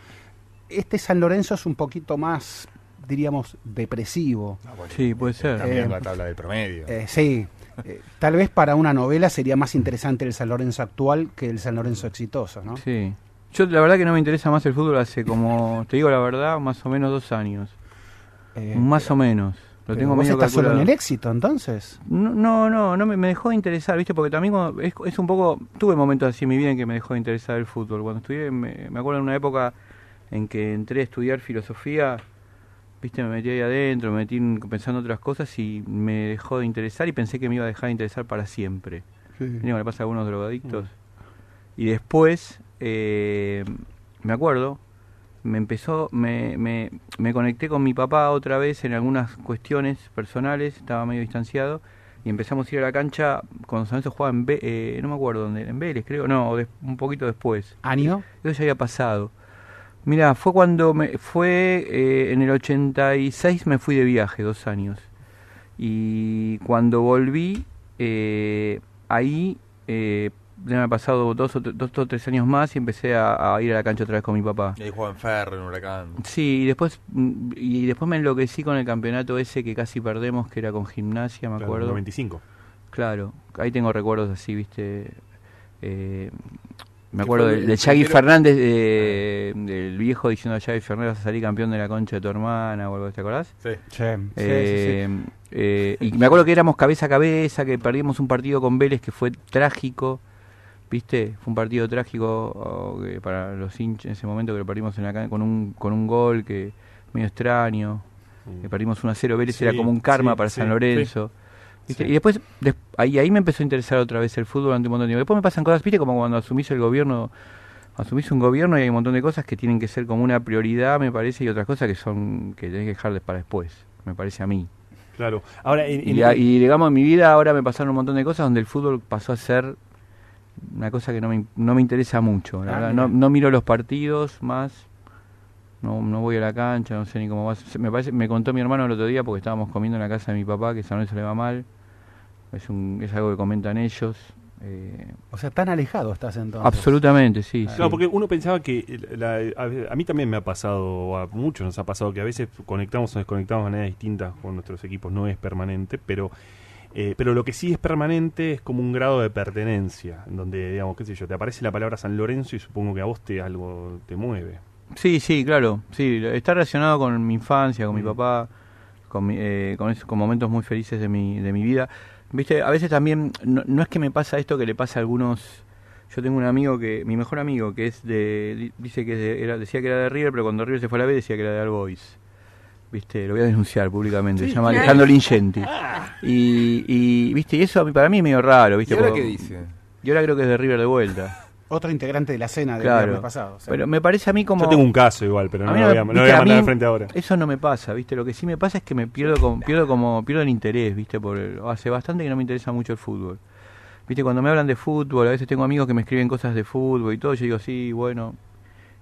Este San Lorenzo es un poquito más, diríamos, depresivo. Sí, puede ser. También Eh, la tabla del promedio. Eh, sí, Eh, tal vez para una novela sería más interesante el San Lorenzo actual que el San Lorenzo exitoso, ¿no? Sí. Yo la verdad que no me interesa más el fútbol hace como, te digo la verdad, más o menos dos años. Eh, más o menos. Lo tengo vos medio estás solo en calculado. el éxito, entonces. No, no, no, no me, me dejó de interesar, ¿viste? Porque también es un poco... Tuve momentos así en mi vida en que me dejó de interesar el fútbol. Cuando estudié, me, me acuerdo en una época en que entré a estudiar filosofía, ¿viste? Me metí ahí adentro, me metí en- pensando en otras cosas y me dejó de interesar y pensé que me iba a dejar de interesar para siempre. ¿Viste cómo le pasa a algunos drogadictos? Y después, eh, me acuerdo me empezó, me, me, me conecté con mi papá otra vez en algunas cuestiones personales, estaba medio distanciado, y empezamos a ir a la cancha cuando San Lorenzo jugaba en Ve- eh, no me acuerdo dónde, en Vélez creo, no, un poquito después. ¿Año? Eso ya había pasado. Mira, fue cuando me fue eh, en el 86 me fui de viaje, dos años. Y cuando volví, eh, ahí eh, ya me ha pasado dos o, dos o tres años más y empecé a, a ir a la cancha otra vez con mi papá. Y ahí jugaba en Ferro, en Huracán. Sí, y después, mm, y después me enloquecí con el campeonato ese que casi perdemos, que era con gimnasia, me Claro, acuerdo. 95. Claro, ahí tengo recuerdos así, viste. Eh, me ¿Qué acuerdo fue de, Shaggy primero? Fernández, de- del viejo diciendo a Shaggy Fernández vas a salir campeón de la concha de tu hermana o algo, ¿te acordás? Sí. Sí, Eh, sí, sí, sí. eh, y me acuerdo que éramos cabeza a cabeza, que perdimos un partido con Vélez que fue trágico, ¿viste? Fue un partido trágico oh, que para los hinchas en ese momento que lo perdimos en la con un con un gol que medio extraño. Que perdimos 1 a 0, Vélez Sí, era como un karma sí, para sí, San Lorenzo. ¿Viste? Sí. Y después, des- ahí, ahí me empezó a interesar otra vez el fútbol durante un montón de tiempo. Después me pasan cosas, viste, como cuando asumís el gobierno, asumís un gobierno y hay un montón de cosas que tienen que ser como una prioridad, me parece, y otras cosas que son que tenés que dejar para después, me parece a mí. Claro. Ahora, en- Y, en- y, digamos, en mi vida ahora me pasaron un montón de cosas donde el fútbol pasó a ser una cosa que no me, no me interesa mucho. La Ah, verdad, no, no miro los partidos más, no, no voy a la cancha, no sé ni cómo va. Se- Me, parece, me contó mi hermano el otro día porque estábamos comiendo en la casa de mi papá que San Lorenzo le va mal. Es, un, es algo que comentan ellos. eh, O sea, tan alejado estás entonces. absolutamente, sí. Claro, sí. porque uno pensaba que la- a, a mí también me ha pasado, a muchos nos ha pasado, que a veces conectamos o desconectamos de manera distinta con nuestros equipos, no es permanente, pero eh, pero lo que sí es permanente es como un grado de pertenencia, en donde, digamos, qué sé yo, te aparece la palabra San Lorenzo y supongo que a vos te algo te mueve. Sí, sí, claro. Sí, está relacionado con mi infancia, con mi papá, con, mi- eh, con, esos- con momentos muy felices de mi, de mi vida. Viste, a veces también, no, no es que me pasa esto que le pasa a algunos. Yo tengo un amigo que, mi mejor amigo, que es de, di- dice que de- era, decía que era de River, pero cuando River se fue a la B decía que era de All Boys. Viste, lo voy a denunciar públicamente. Sí, se llama claro. Alejandro Lingenti. Y, y, viste, y eso para mí es medio raro, viste. ¿Y ahora porque- qué dice? Y ahora creo que es de River de vuelta. Otro integrante de la cena del Claro. viernes pasado. o sea. Pero me parece a mí como. Yo tengo un caso igual, pero no A mí lo me- voy a, no voy a mandar al frente ahora. Eso no me pasa, ¿viste? Lo que sí me pasa es que me pierdo como, pierdo como pierdo el interés, ¿viste? Por el- hace bastante que no me interesa mucho el fútbol. ¿Viste? Cuando me hablan de fútbol, a veces tengo amigos que me escriben cosas de fútbol y todo, yo digo, "Sí, bueno",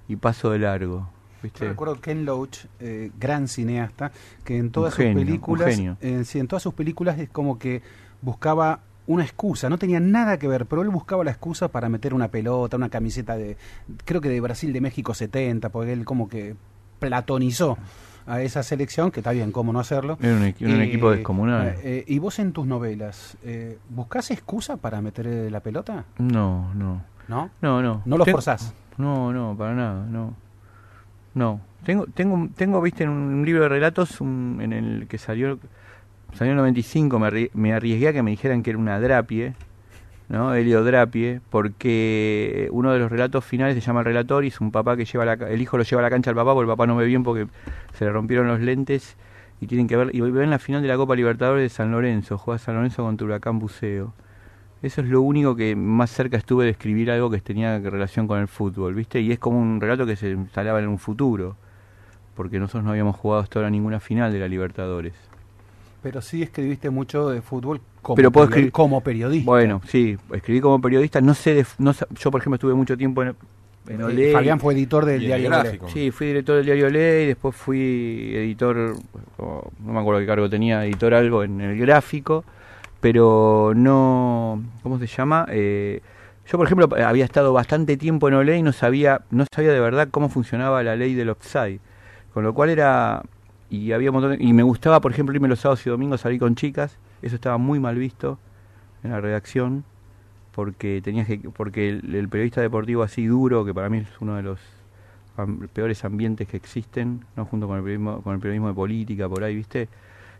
y paso de largo, ¿viste? Yo recuerdo Ken Loach, eh, gran cineasta, que en todas Un genio, sus un películas, genio. eh, sí, en todas sus películas es como que buscaba una excusa, no tenía nada que ver, pero él buscaba la excusa para meter una pelota, una camiseta de, creo que de Brasil de México 70, porque él como que platonizó a esa selección, que está bien, cómo no hacerlo. Era un, equi- un equipo descomunal. eh, eh, ¿Y vos en tus novelas, eh, buscás excusa para meter eh, la pelota? No, no. ¿No? No, no. ¿No lo Ten- forzás? No, no, para nada, no. No. Tengo, tengo, tengo viste, en un libro de relatos un- en el que salió, salió en el 95, me, me arriesgué a que me dijeran que era una drapie, ¿no? Heliodrapie, porque uno de los relatos finales se llama el relator y es un papá que lleva la, el hijo lo lleva a la cancha al papá porque el papá no ve bien porque se le rompieron los lentes y tienen que ver, y ven la final de la Copa Libertadores de San Lorenzo, juega San Lorenzo contra Huracán Buceo. Eso es lo único que más cerca estuve de escribir algo que tenía relación con el fútbol, ¿viste? Y es como un relato que se instalaba en un futuro, porque nosotros no habíamos jugado hasta ahora ninguna final de la Libertadores. Pero sí escribiste mucho de fútbol como, Pero puedo escribir- como periodista. Bueno, sí, escribí como periodista, no sé, de, f- no, sa- yo por ejemplo estuve mucho tiempo en, en Eh, Olé. Fabián fue editor del diario gráfico. Olé. Sí, fui director del diario Olé y después fui editor, no me acuerdo qué cargo tenía, editor algo en el gráfico, pero no, ¿cómo se llama? Eh, yo, por ejemplo, había estado bastante tiempo en Olé y no sabía, no sabía de verdad cómo funcionaba la ley del offside, con lo cual era, y había un montón de- y me gustaba, por ejemplo, irme los sábados y domingos a salir con chicas, eso estaba muy mal visto en la redacción, porque tenías que, porque el, el periodista deportivo así duro, que para mí es uno de los peores ambientes que existen, no junto con el periodismo, con el periodismo de política por ahí, ¿viste?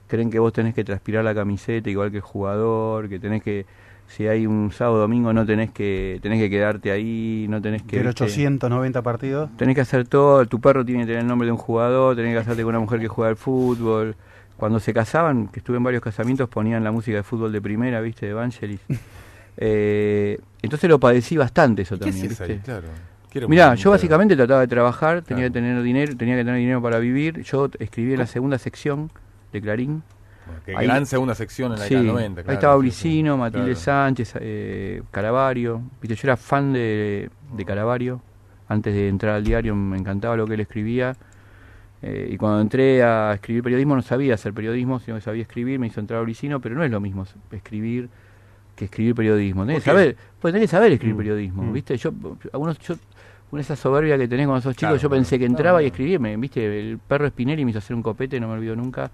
Creen que vos tenés que transpirar la camiseta igual que el jugador, que tenés que si hay un sábado o domingo no tenés que tenés que quedarte ahí, no tenés que ¿viste? 890 partidos. Tenés que hacer todo, tu perro tiene que tener el nombre de un jugador, tenés que casarte con una mujer que juega al fútbol. Cuando se casaban, que estuve en varios casamientos, ponían la música de fútbol de primera, ¿viste? De Evangelis. <laughs> Eh, entonces lo padecí bastante eso ¿Qué también, hacías ¿viste? ahí? Claro. Mucho, yo básicamente trataba de trabajar, tenía Claro. que tener dinero, tenía que tener dinero para vivir. Yo escribí en la segunda sección de Clarín. Bueno, qué gran segunda sección en la sí, década del 90, claro, Ahí estaba Ulicino, sí, Matilde claro. Sánchez, eh, Caravario. Viste, yo era fan de, de Caravario. Antes de entrar al diario me encantaba lo que él escribía. Eh, y cuando entré a escribir periodismo no sabía hacer periodismo, sino que sabía escribir, me hizo entrar a Ulicino, pero no es lo mismo escribir que escribir periodismo. Tenés que saber, pues tenés que saber escribir Mm, periodismo, mm. ¿viste? Yo, algunos, yo, con esa soberbia que tenés cuando sos chico, Claro, yo pensé que entraba y escribía, me, ¿viste? El perro Spinelli me hizo hacer un copete, no me olvido nunca,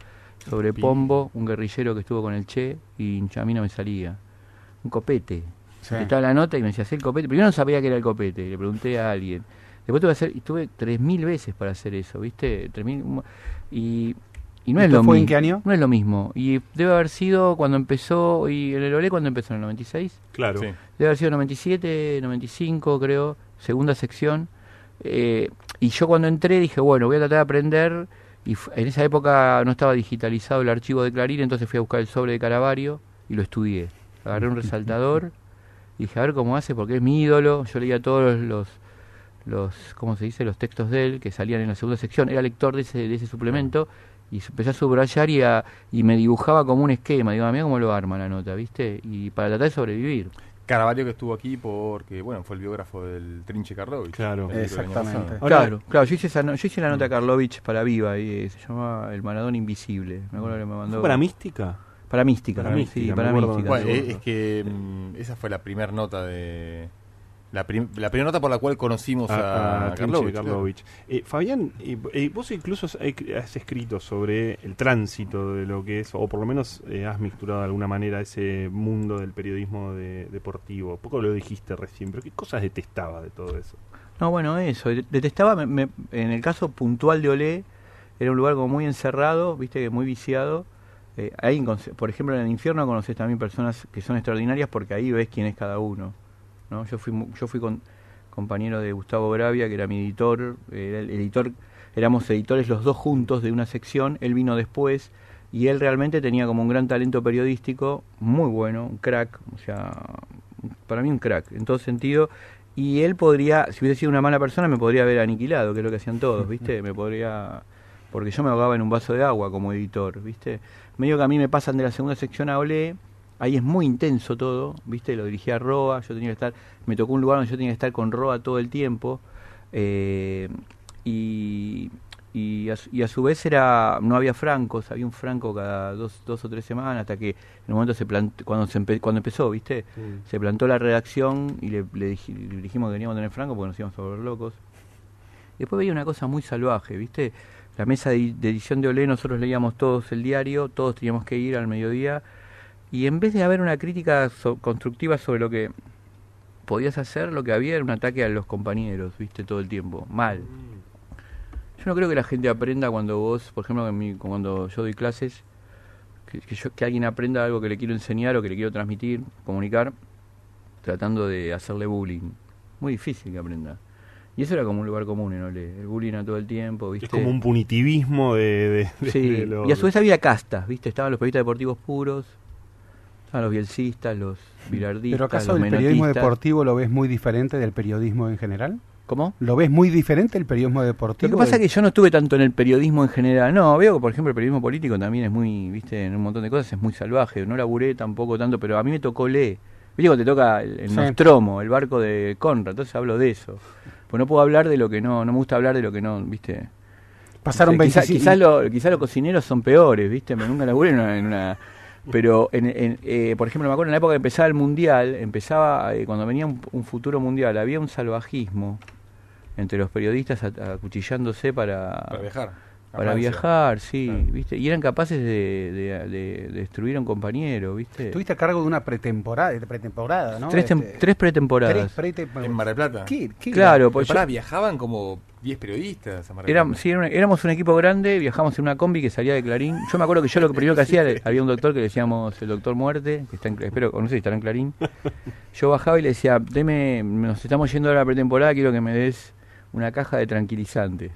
sobre Pombo, un guerrillero que estuvo con el Che, y a mí no me salía. Un copete. Sí. Estaba la nota y me decía, hacer el copete. Primero no sabía que era el copete, le pregunté a alguien. Después tuve que hacer, y tuve 3.000 veces para hacer eso, ¿viste? 3.000, y, y no es ¿Esto lo fue en mismo. qué año? No es lo mismo. Y debe haber sido cuando empezó, y el Olé cuando empezó, en el 96. Claro. Sí. Debe haber sido 97, 95, creo, segunda sección. Eh, y yo cuando entré dije, bueno, voy a tratar de aprender. Y en esa época no estaba digitalizado el archivo de Clarín, entonces fui a buscar el sobre de Caravario y lo estudié. Agarré un resaltador y dije, a ver cómo hace, porque es mi ídolo. Yo leía todos los, los, ¿cómo se dice? Los textos de él que salían en la segunda sección. Era lector de ese, de ese suplemento y empecé a subrayar y, a- y me dibujaba como un esquema. Digo, mira cómo lo arma la nota, ¿viste? Y para tratar de sobrevivir. Caravaggio que estuvo aquí porque, bueno, fue el biógrafo del Trinche Karlovich. Claro. Exactamente. Ahora- claro, claro, yo hice, esa no- yo hice la nota a Karlovich para Viva y eh, se llamaba El Maradona Invisible. Me acuerdo que me mandó. ¿Fue para Mística? Para Mística, Para sí, Mística, me para. Mística. Bueno, sí. es que mm, esa fue la primera nota de... La, prim- la primera nota por la cual conocimos a, a, Karlovich, Karlovich. Eh, Fabián, eh, eh, vos incluso has, eh, has escrito sobre el tránsito de lo que es, o por lo menos eh, has mixturado de alguna manera ese mundo del periodismo de- deportivo. Poco lo dijiste recién, pero ¿qué cosas detestaba de todo eso? No, bueno, eso. de- Detestaba, me- me- en el caso puntual de Olé, era un lugar como muy encerrado, viste, que muy viciado. Eh, ahí, por ejemplo, en el infierno conoces también personas que son extraordinarias porque ahí ves quién es cada uno. ¿No? Yo fui, yo fui con, compañero de Gustavo Bravia, que era mi editor, era el editor, éramos editores los dos juntos de una sección, él vino después y él realmente tenía como un gran talento periodístico, muy bueno, un crack, o sea, para mí un crack, en todo sentido, y él podría, si hubiese sido una mala persona, me podría haber aniquilado, que es lo que hacían todos, ¿viste? <laughs> Me podría, porque yo me ahogaba en un vaso de agua como editor, ¿viste? Medio que a mí me pasan de la segunda sección a Olé, ahí es muy intenso todo, ¿viste? Lo dirigía a Roa, yo tenía que estar, me tocó un lugar donde yo tenía que estar con Roa todo el tiempo, eh, y, y, a, su- y a su vez era no había francos, había un franco cada dos, dos o tres semanas, hasta que en un momento se plantó, cuando, se empe- cuando empezó, ¿viste? Se plantó la redacción y le, le dij- le dijimos que teníamos que tener franco porque nos íbamos a volver locos. Después veía una cosa muy salvaje, ¿viste? La mesa de, de edición de Olé, nosotros leíamos todos el diario, todos teníamos que ir al mediodía, y en vez de haber una crítica so- constructiva sobre lo que podías hacer, lo que había era un ataque a los compañeros, ¿viste? Todo el tiempo, mal. Yo no creo que la gente aprenda cuando vos, por ejemplo, en mi- cuando yo doy clases, que, que yo- que alguien aprenda algo que le quiero enseñar o que le quiero transmitir, comunicar, tratando de hacerle bullying. Muy difícil que aprenda. Y eso era como un lugar común en Olé. El bullying a todo el tiempo, ¿viste? Es como un punitivismo de... de- de- Sí, de lo- y a su vez había castas, ¿viste? Estaban los periodistas deportivos puros, estaban los bielcistas, los bilardistas, ¿Pero acaso los el periodismo deportivo lo ves muy diferente del periodismo en general? ¿Cómo? ¿Lo ves muy diferente el periodismo Lo deportivo? que pasa es que yo no estuve tanto en el periodismo en general. No, veo que, por ejemplo, el periodismo político también es muy, viste, en un montón de cosas es muy salvaje. No laburé tampoco tanto, pero a mí me tocó leer. Viste cuando te toca el, el Sí. Nostromo, el barco de Conrad, entonces hablo de eso. Pues no puedo hablar de lo que no, no me gusta hablar de lo que no, viste. Pasaron quizá- 25 quizás lo- quizás los cocineros son peores, ¿viste? Me nunca laburé en una... en una- pero, en, en, eh, por ejemplo, me acuerdo en la época que empezaba el Mundial, empezaba, eh, cuando venía un, un futuro Mundial, había un salvajismo entre los periodistas acuchillándose para... Para viajar. Para Francia. viajar, sí, Claro. ¿viste? Y eran capaces de, de- de- de destruir a un compañero, ¿viste? Estuviste a cargo de una pretemporada, de pretemporada ¿no? Tres, tem- Este, tres pretemporadas. tres pretem- En Mar del Plata. ¿Qué- qué Claro, pues yo- viajaban como 10 periodistas a Mar del Éramos, Plata. sí, era una- éramos un equipo grande, viajamos en una combi que salía de Clarín. Yo me acuerdo que yo lo primero que hacía, <laughs> había un doctor que le decíamos el doctor Muerte, que está en, espero, no sé si estará en Clarín. Yo bajaba y le decía, deme, nos estamos yendo a la pretemporada, quiero que me des una caja de tranquilizantes.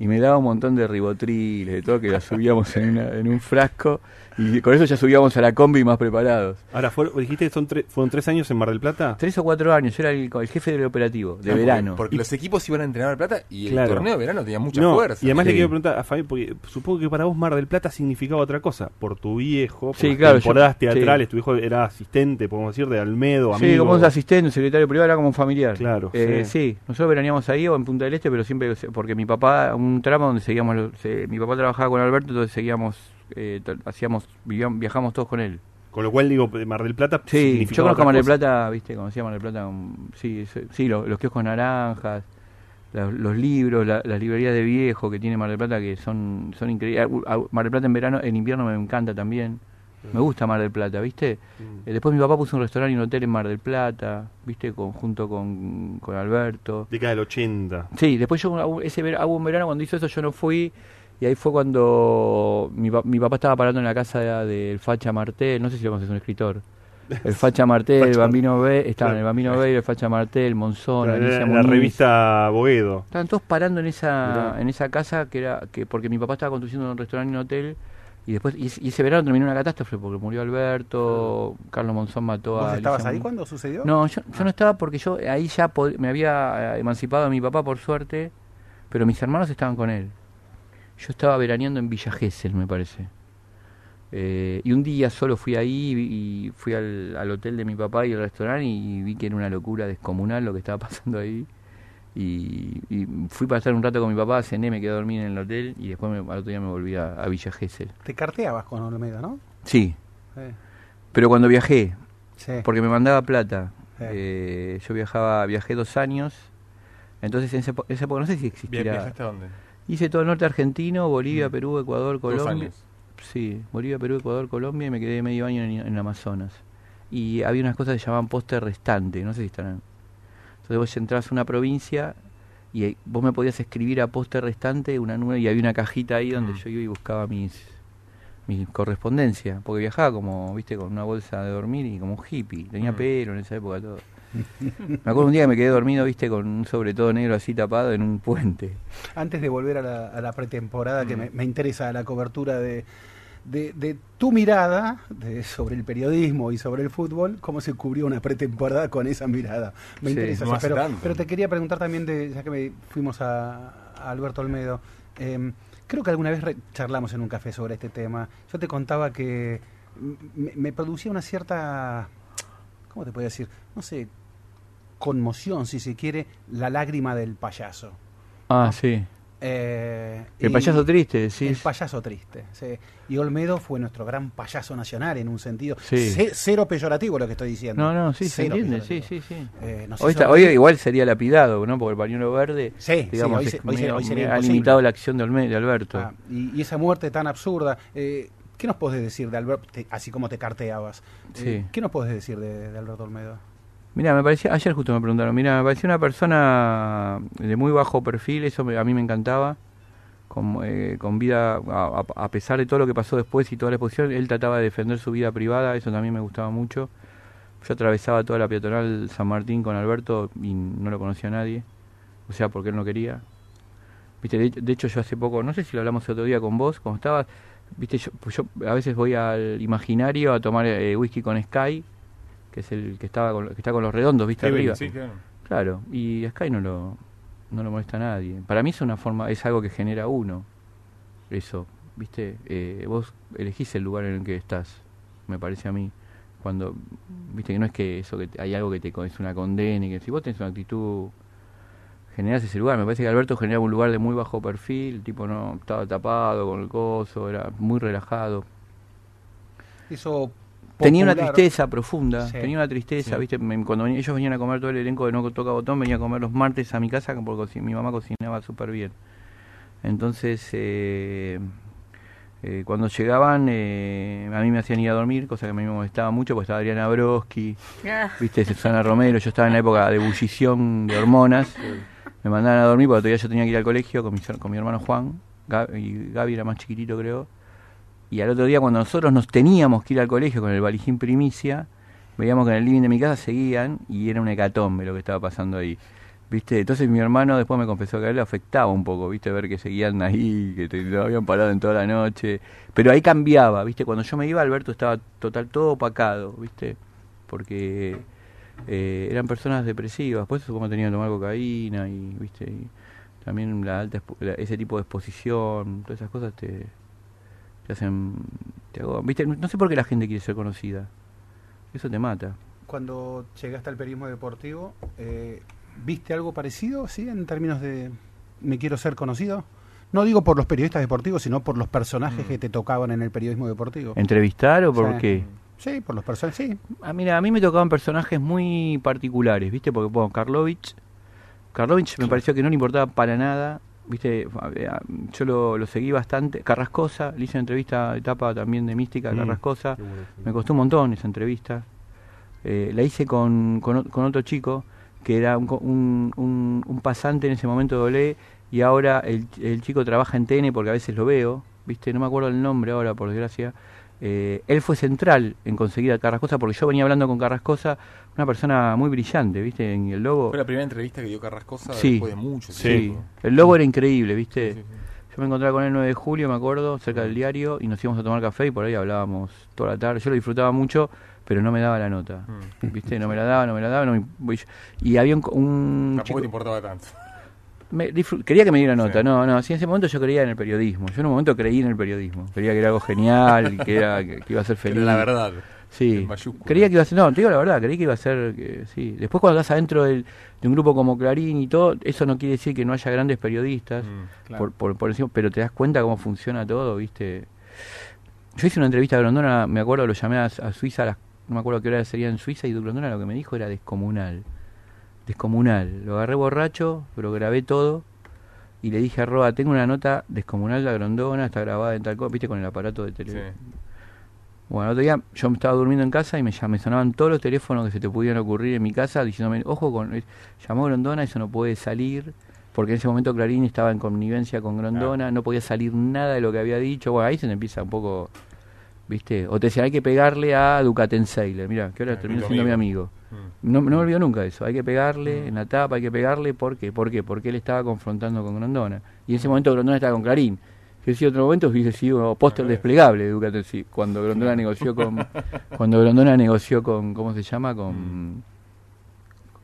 Y me daba un montón de ribotriles, de todo, que la subíamos en, una- en un frasco y con eso ya subíamos a la combi más preparados. Ahora, fue- dijiste que son tre- fueron tres años en Mar del Plata. Tres o cuatro años, yo era el, el jefe del operativo, de Ah, porque- verano. Porque los equipos iban a entrenar al Plata y el torneo de verano tenía mucha No, fuerza. Y además le Sí. quiero preguntar a Fabi, porque supongo que para vos Mar del Plata significaba otra cosa. Por tu viejo, por Sí, las claro, yo- temporadas sí. teatrales, tu hijo era asistente, podemos decir, de Almedo, Sí, amigo. como un asistente, un secretario privado, era como un familiar. Claro, Eh, sí. sí. nosotros veraneamos ahí o en Punta del Este, pero siempre, porque mi papá, un tramo donde seguíamos, se- mi papá trabajaba con Alberto, entonces seguíamos, eh, hacíamos, vivíamos, viajamos todos con él. Con lo cual digo, Mar del Plata Sí, yo conozco Mar del. Plata, viste, conocía Mar del Plata, sí, sí, sí, lo- los kioscos naranjas, los libros, la- las librerías de viejo que tiene Mar del Plata que son, son increíbles. Mar del Plata en verano, en invierno me encanta también. Me gusta Mar del Plata, ¿viste? Eh, después mi papá puso un restaurante y un hotel en Mar del Plata, ¿viste? Con, junto con, con Alberto. Década del 80. Sí, después yo ese ver- hago un verano cuando hizo eso yo no fui y ahí fue cuando mi, mi papá estaba parando en la casa de- del Facha Martel, no sé si lo conoces, es un escritor. El <laughs> Facha Martel, el Bambino B, estaban Claro. el Bambino B, el Facha Martel, Monzón, La, revista Boedo. Estaban todos parando en esa Mirá. en esa casa que era que porque mi papá estaba construyendo un restaurante y un hotel y después y, ese- y ese verano terminó una catástrofe porque murió Alberto, Carlos Monzón mató a ¿Vos estabas Alicia ahí cuando sucedió? No, yo, yo no estaba porque yo ahí ya me había eh, emancipado de mi papá por suerte, pero mis hermanos estaban con él. Yo estaba veraneando en Villa Gesell, me parece. Eh, y un día solo fui ahí y y fui al, al hotel de mi papá y al restaurante y vi que era una locura descomunal lo que estaba <laughs> pasando ahí. Y, y fui para estar un rato con mi papá, cené, me quedé a dormir en el hotel y después me- al otro día me volví a, a Villa Gesell. Te carteabas con Olmedo, ¿no? Sí, pero cuando viajé, Sí. porque me mandaba plata, Sí. eh, yo viajaba, viajé dos años, entonces en esa, esa época no sé si existirá. ¿Viajaste a dónde? Hice todo el norte argentino, Bolivia, Perú, Ecuador, Dos Colombia. años. Sí, Bolivia, Perú, Ecuador, Colombia y me quedé medio año en, en Amazonas. Y había unas cosas que se llamaban poste restante, no sé si estarán. Entonces vos entrabas a una provincia y vos me podías escribir a poste restante una nube y había una cajita ahí donde yo iba y buscaba mis mi correspondencia, porque viajaba como, viste, con una bolsa de dormir y como un hippie, tenía Mm. pelo en esa época todo. Me acuerdo un día que me quedé dormido, viste, con un sobre todo negro así tapado en un puente. Antes de volver a la, a la pretemporada, Mm. que me, me interesa la cobertura de, de, de tu mirada de- sobre el periodismo y sobre el fútbol, cómo se cubrió una pretemporada con esa mirada. Me Sí, interesa. no pero, pero te quería preguntar también, de, ya que me fuimos a, a Alberto Olmedo, eh, creo que alguna vez charlamos en un café sobre este tema. Yo te contaba que me, me producía una cierta, ¿cómo te puedo decir? No sé, conmoción, si se quiere, la lágrima del payaso. Ah, sí. Eh, El y- payaso triste, decís. El payaso triste. sí. Y Olmedo fue nuestro gran payaso nacional en un sentido. Sí. Cero peyorativo lo que estoy diciendo. No, no, sí, se entiende, sí, sí, sí. Eh, hoy, si está- Olmedo- hoy igual sería lapidado, ¿no? Porque el pañuelo verde, Sí, sí, hoy se- hoy se- medio- hoy sería ha limitado la acción de, Olme- de Alberto. Ah, y, y esa muerte tan absurda. eh, ¿Qué nos podés decir de Alberto, te- así como te carteabas? Sí. ¿Qué nos podés decir de, de Alberto Olmedo? Mira, me parecía, ayer justo me preguntaron, mira, me parecía una persona de muy bajo perfil, eso a mí me encantaba, con, eh, con vida, a pesar de todo lo que pasó después y toda la exposición, él trataba de defender su vida privada, eso también me gustaba mucho. Yo atravesaba toda la peatonal San Martín con Alberto y no lo conocía a nadie, o sea, porque él no quería. Viste, de, de hecho yo hace poco, no sé si lo hablamos el otro día con vos, cuando estabas, viste, yo, pues yo a veces voy al imaginario a tomar eh, whisky con Sky, que es el que estaba con, que está con los redondos, viste arriba. sí, claro. Claro, y Sky no lo no lo molesta a nadie. Para mí es una forma, es algo que genera uno. Eso, viste, Eh, vos elegís el lugar en el que estás, me parece a mí. Cuando, viste que no es que eso que te- hay algo que te co- es una condena, y que si vos tenés una actitud generás ese lugar. Me parece que Alberto generaba un lugar de muy bajo perfil, el tipo no estaba tapado con el coso, era muy relajado. Eso Tenía una tristeza profunda, Sí. tenía una tristeza, Sí. ¿viste? Me- cuando venía- ellos venían a comer todo el elenco de No Toca Botón, venía a comer los martes a mi casa porque mi mamá cocinaba súper bien. Entonces, eh, eh, cuando llegaban, eh, a mí me hacían ir a dormir, cosa que a mí me molestaba mucho, porque estaba Adriana Broski, Ah. ¿viste? Susana Romero, yo estaba en la época de ebullición de hormonas, me mandaban a dormir porque todavía yo tenía que ir al colegio con mi, con mi hermano Juan, Gab- y Gaby era más chiquitito creo, y al otro día cuando nosotros nos teníamos que ir al colegio con el valijín primicia, veíamos que en el living de mi casa seguían y era un hecatombe lo que estaba pasando ahí. ¿Viste? Entonces mi hermano después me confesó que a él le afectaba un poco, ¿viste? Ver que seguían ahí, que te, lo habían parado en toda la noche. Pero ahí cambiaba, ¿viste? Cuando yo me iba, Alberto estaba total, todo opacado, ¿viste? Porque eh, eran personas depresivas, pues supongo que tenían que tomar cocaína y, ¿viste? Y también la alta, ese tipo de exposición, todas esas cosas te, te hacen... Te agoban, ¿Viste? No sé por qué la gente quiere ser conocida. Eso te mata. Cuando llegaste al periodismo deportivo, eh, ¿viste algo parecido, sí, en términos de me quiero ser conocido? No digo por los periodistas deportivos, sino por los personajes que te tocaban en el periodismo deportivo. ¿Entrevistar o por Sí. qué? Sí, por los personajes, sí. Ah, mira, a mí me tocaban personajes muy particulares, ¿viste? Porque, bueno, Karlovich, Karlovich me pareció que no le importaba para nada, ¿viste? A- a- Yo lo, lo seguí bastante. Carrascosa, le hice una entrevista, etapa también de mística, Mm, Carrascosa. qué bueno, sí. Me costó un montón esa entrevista. Eh, la hice con, con, con otro chico que era un, un, un- un pasante en ese momento de Olé y ahora el, el chico trabaja en TN porque a veces lo veo, ¿viste? No me acuerdo el nombre ahora, por desgracia. Eh, él fue central en conseguir a Carrascosa porque yo venía hablando con Carrascosa, una persona muy brillante, ¿viste? En el logo. Fue la primera entrevista que dio Carrascosa Sí, después de mucho sí. tiempo. El logo era increíble, ¿viste? Sí, sí, sí. Yo me encontraba con él el 9 de julio, me acuerdo, cerca del diario, y nos íbamos a tomar café y por ahí hablábamos toda la tarde. Yo lo disfrutaba mucho, pero no me daba la nota. Mm. ¿Viste? No me la daba, no me la daba. no me- y había un, un Tampoco chico- te importaba tanto. Me quería que me diera nota, Sí. no, no, sí, en ese momento yo creía en el periodismo. Yo en un momento creí en el periodismo. Creía que era algo genial, <laughs> que, era, que, que iba a ser feliz. La verdad. Sí. Creía que iba a ser, no, te digo la verdad, creí que iba a ser, que, sí. Después cuando estás adentro del- de un grupo como Clarín y todo, eso no quiere decir que no haya grandes periodistas, Mm, claro. por, por, por encima, pero te das cuenta cómo funciona todo, ¿viste? Yo hice una entrevista a Grondona, me acuerdo, lo llamé a, a Suiza, a las- no me acuerdo qué hora sería en Suiza, y Grondona lo que me dijo era descomunal. Descomunal. Lo agarré borracho, pero grabé todo. Y le dije a Roa, tengo una nota descomunal de Grondona, está grabada en tal cosa, viste, con el aparato de televisión. Bueno, el otro día yo me estaba durmiendo en casa y me, sonaban todos los teléfonos que se te pudieran ocurrir en mi casa diciéndome, ojo con, eh, llamó Grondona, eso no puede salir, porque en ese momento Clarín estaba en connivencia con Grondona, no podía salir nada de lo que había dicho, bueno, ahí se empieza un poco, ¿viste? O te decía, hay que pegarle a Ducatenseiler, mira, que ahora Ah, termina tu siendo mi amigo. Mm. No, no me olvido nunca de eso, hay que pegarle en la tapa, hay que pegarle, ¿por qué? ¿Por qué? Porque él estaba confrontando con Grondona. Y en ese momento Grondona estaba con Clarín. Si hubiese otro momento hubiese sido póster desplegable de Ducati, sí, cuando Grondona negoció con <laughs> cuando Grondona negoció con ¿cómo se llama? con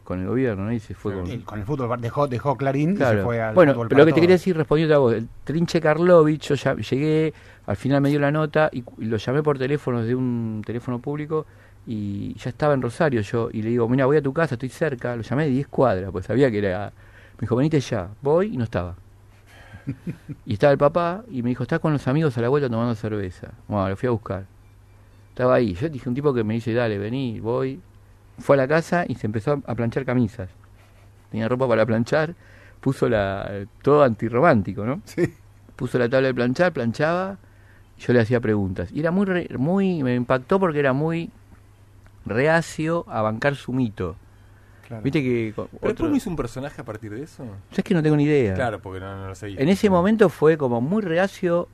con el gobierno, ¿no? Y se fue con Y con el fútbol dejó, dejó Clarín y se fue al bueno, fútbol pero lo que te quería decir, respondiendo a vos, el Trinche Karlovich, yo ya llegué, al final me dio la nota y, y lo llamé por teléfono de un teléfono público y ya estaba en Rosario yo y le digo, mira, voy a tu casa, estoy cerca, lo llamé de 10 cuadras, pues sabía que era... Me dijo, venite ya, voy y no estaba. Y estaba el papá y me dijo, estás con los amigos a la vuelta tomando cerveza. Bueno, lo fui a buscar. Estaba ahí. Yo dije, un tipo que me dice, dale, vení, voy. Fue a la casa y se empezó a planchar camisas. Tenía ropa para planchar, puso la todo antirromántico, ¿no? Sí. Puso la tabla de planchar, planchaba, yo le hacía preguntas. Y era muy, re- muy, me impactó porque era muy reacio a bancar su mito. Claro. Viste que... co- ¿Pero otro- después no hizo un personaje a partir de eso? ¿Sabes que no tengo ni idea? Claro, porque no, no lo seguí. En ese momento fue como muy reacio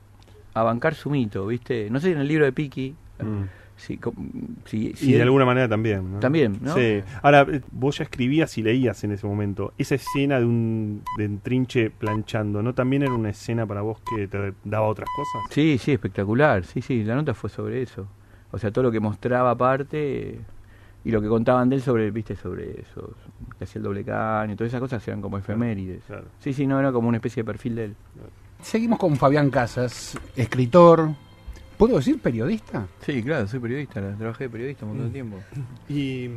a bancar su mito, ¿viste? No sé si en el libro de Piki. Mm. Si, com- si- si Y de él- alguna manera también. ¿no? También, ¿no? Sí. Ahora, eh, vos ya escribías y leías en ese momento. Esa escena de un, de un trinche planchando, ¿no? ¿También era una escena para vos que te daba otras cosas? Sí, sí, espectacular. Sí, sí, la nota fue sobre eso. O sea, todo lo que mostraba aparte y lo que contaban de él sobre, viste, sobre eso, que hacía el doble caño, todas esas cosas eran como efemérides. claro. Sí, sí, no, era como una especie de perfil de él. Seguimos con Fabián Casas, escritor. ¿Puedo decir periodista? Sí, claro, soy periodista, trabajé de periodista un montón de tiempo. Y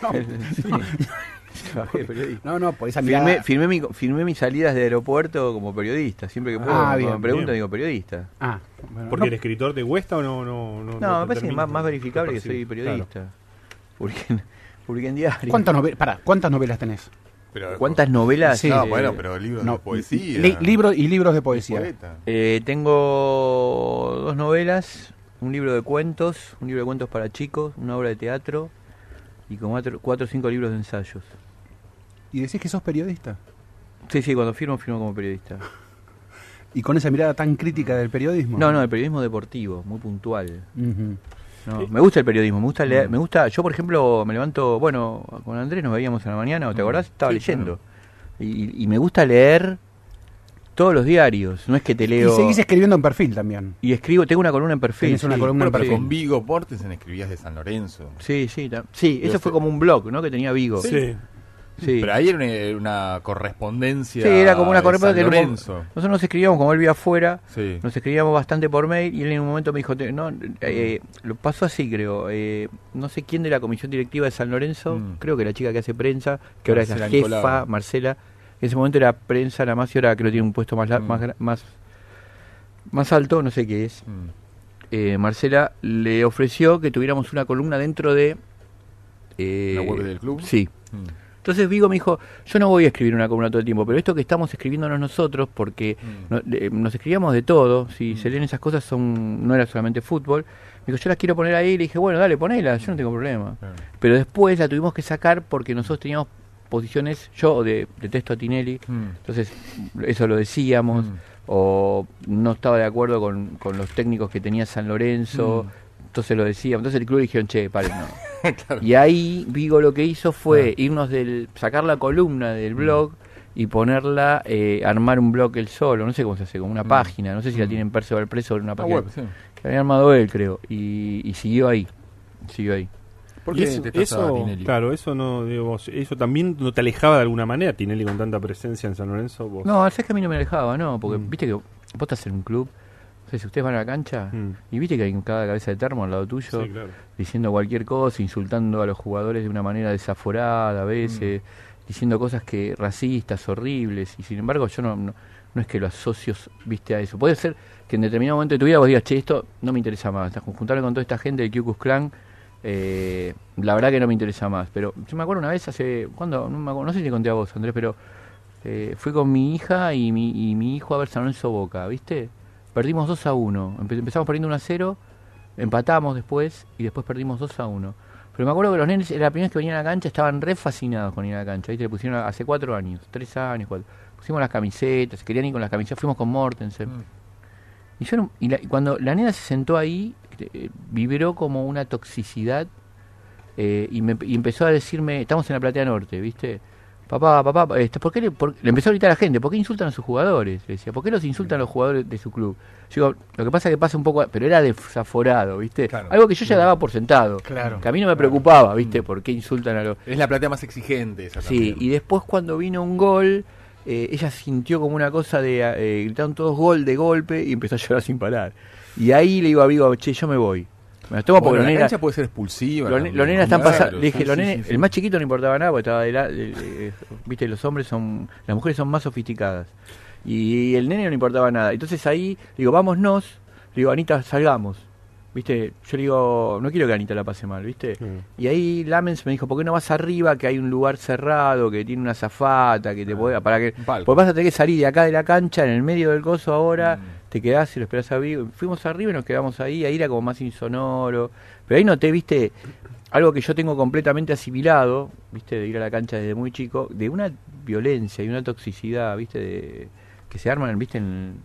<laughs> Sí, <laughs> trabajé de periodista. No, no, por esa mirada. Firmé, firmé, mi, firmé mis salidas de aeropuerto como periodista, siempre que puedo. Ah, cuando bien, me preguntan, bien. digo periodista. Ah, bueno, ¿Porque no, el escritor te cuesta o no? No, no, No, no me parece que es más, verificable que soy periodista. Publiqué, en, publiqué en diario. ¿Cuántas, novelas, pará, ¿Cuántas novelas tenés? Pero, ¿Cuántas novelas? Sí. No, eh, bueno, pero libros No, de poesía. li- libro- y libros de poesía. Eh, tengo dos novelas, un libro de cuentos, un libro de cuentos para chicos, una obra de teatro y como cuatro, cuatro o cinco libros de ensayos. ¿Y decís que sos periodista? Sí, sí, cuando firmo, firmo como periodista. ¿Y con esa mirada tan crítica del periodismo? No, no, el periodismo deportivo, muy puntual. Ujú. No, me gusta el periodismo, me gusta leer, me gusta, yo por ejemplo me levanto, bueno, con Andrés nos veíamos en la mañana, ¿te acordás? Estaba Sí, leyendo. Y, y me gusta leer todos los diarios. No es que te leo. Y seguís escribiendo en perfil también. Y escribo, tengo una columna en perfil. Tenés una sí. columna en perfil. con Vigo Portes escribías de San Lorenzo. Sí, sí, sí, eso fue como un blog, ¿no? Que tenía Vigo. Sí. Sí. Pero ahí era una, una correspondencia. Sí, era como una de correspondencia. San que Nosotros nos escribíamos, como él vivía afuera, Sí. nos escribíamos bastante por mail y él en un momento me dijo, no, eh, lo pasó así creo, eh, no sé quién de la comisión directiva de San Lorenzo, Mm. creo que la chica que hace prensa, que ahora es la jefa. Marcela, en ese momento era prensa la más y ahora creo que tiene un puesto más, Mm. más, más, más alto, no sé qué es. Mm. Eh, Marcela le ofreció que tuviéramos una columna dentro de... eh, ¿La web del club? Sí. Mm. Entonces Vigo me dijo, yo no voy a escribir una columna todo el tiempo, pero esto que estamos escribiéndonos nosotros, porque Mm. no- de- nos escribíamos de todo, si se leen esas cosas son no era solamente fútbol, me dijo, yo las quiero poner ahí, le dije, bueno, dale, ponela, yo no tengo problema. Claro. Pero después la tuvimos que sacar porque nosotros teníamos posiciones, yo de, detesto a Tinelli, Mm. entonces eso lo decíamos, Mm. o no estaba de acuerdo con, con los técnicos que tenía San Lorenzo, Mm. entonces lo decíamos, entonces el club dijeron, che, paren, no. <laughs> <laughs> Claro. Y ahí Vigo lo que hizo fue irnos del, sacar la columna del blog y ponerla, eh, armar un blog él solo, no sé cómo se hace, como una Mm. página, no sé si la Mm. tienen Percival Preso o en una Una página web, sí. que había armado él, creo, y, y siguió ahí, siguió ahí. ¿Por Y qué eso, eso, Tinelli? claro, eso no, digo, vos, eso también no te alejaba de alguna manera, Tinelli con tanta presencia en San Lorenzo. Vos. No, sabes que a mí no me alejaba, no, porque Mm. viste que vos estás en un club, si ustedes van a la cancha, Mm. y viste que hay cada cabeza de termo al lado tuyo, Sí, claro. diciendo cualquier cosa, insultando a los jugadores de una manera desaforada a veces, diciendo cosas que racistas, horribles, y sin embargo yo no, no, no es que lo asocio, viste, a eso. Puede ser que en determinado momento de tu vida vos digas, che, esto no me interesa más, juntarme con toda esta gente del Ku Klux Klan, eh, la verdad que no me interesa más. Pero yo me acuerdo una vez hace, ¿cuándo? No, me acuerdo, no sé si te conté a vos, Andrés, pero eh, fui con mi hija y mi, y mi hijo a ver San Lorenzo Boca, ¿viste? Perdimos 2 a 1. Empe- empezamos perdiendo 1 a 0, empatamos después y después perdimos 2 a 1. Pero me acuerdo que los nenes, era la primera vez que venían a la cancha, estaban re fascinados con ir a la cancha. ¿viste? Le pusieron hace 4 años, 3 años, 4. Pusimos las camisetas, querían ir con las camisetas, fuimos con Mortensen. Mm. Y, yo y, la- y cuando la nena se sentó ahí, eh, vibró como una toxicidad eh, y, me, y empezó a decirme, estamos en la platea norte, ¿viste? Papá, papá, este, ¿por qué le, por- le empezó a gritar a la gente? ¿Por qué insultan a sus jugadores? Le decía, ¿por qué los insultan a los jugadores de su club? Yo digo, lo que pasa es que pasa un poco, pero era desaforado, ¿viste? Claro. Algo que yo ya daba por sentado. Claro. Que a mí no me preocupaba, ¿viste? ¿Por qué insultan a los... Es la platea más exigente esa Sí, también. y después cuando vino un gol, eh, ella sintió como una cosa de, eh, gritaron todos gol de golpe y empezó a llorar sin parar. Y ahí le digo a Vigo, che, yo me voy. Me tomo porque Bueno, los la nenas, cancha puede ser expulsiva. los, también. los nenas están pasando. Le dije, sí, los sí, nenes- sí, sí. el más chiquito no importaba nada porque estaba de la, de- viste, los hombres son, las mujeres son más sofisticadas. Y el nene no importaba nada. Entonces ahí, digo, vámonos. Le digo, Anita, salgamos. ¿Viste? Yo le digo, no quiero que Anita la pase mal, ¿viste? Y ahí Lamens me dijo, ¿por qué no vas arriba? Que hay un lugar cerrado, que tiene una zafata, que te puede. Para que. Porque vas a tener que salir de acá de la cancha, en el medio del coso ahora, Mm. te quedás y lo esperás a Vigo. Fuimos arriba y nos quedamos ahí, ahí era como más insonoro. Pero ahí noté, viste, algo que yo tengo completamente asimilado, viste, de ir a la cancha desde muy chico, de una violencia y una toxicidad, viste, de, que se arman, viste, en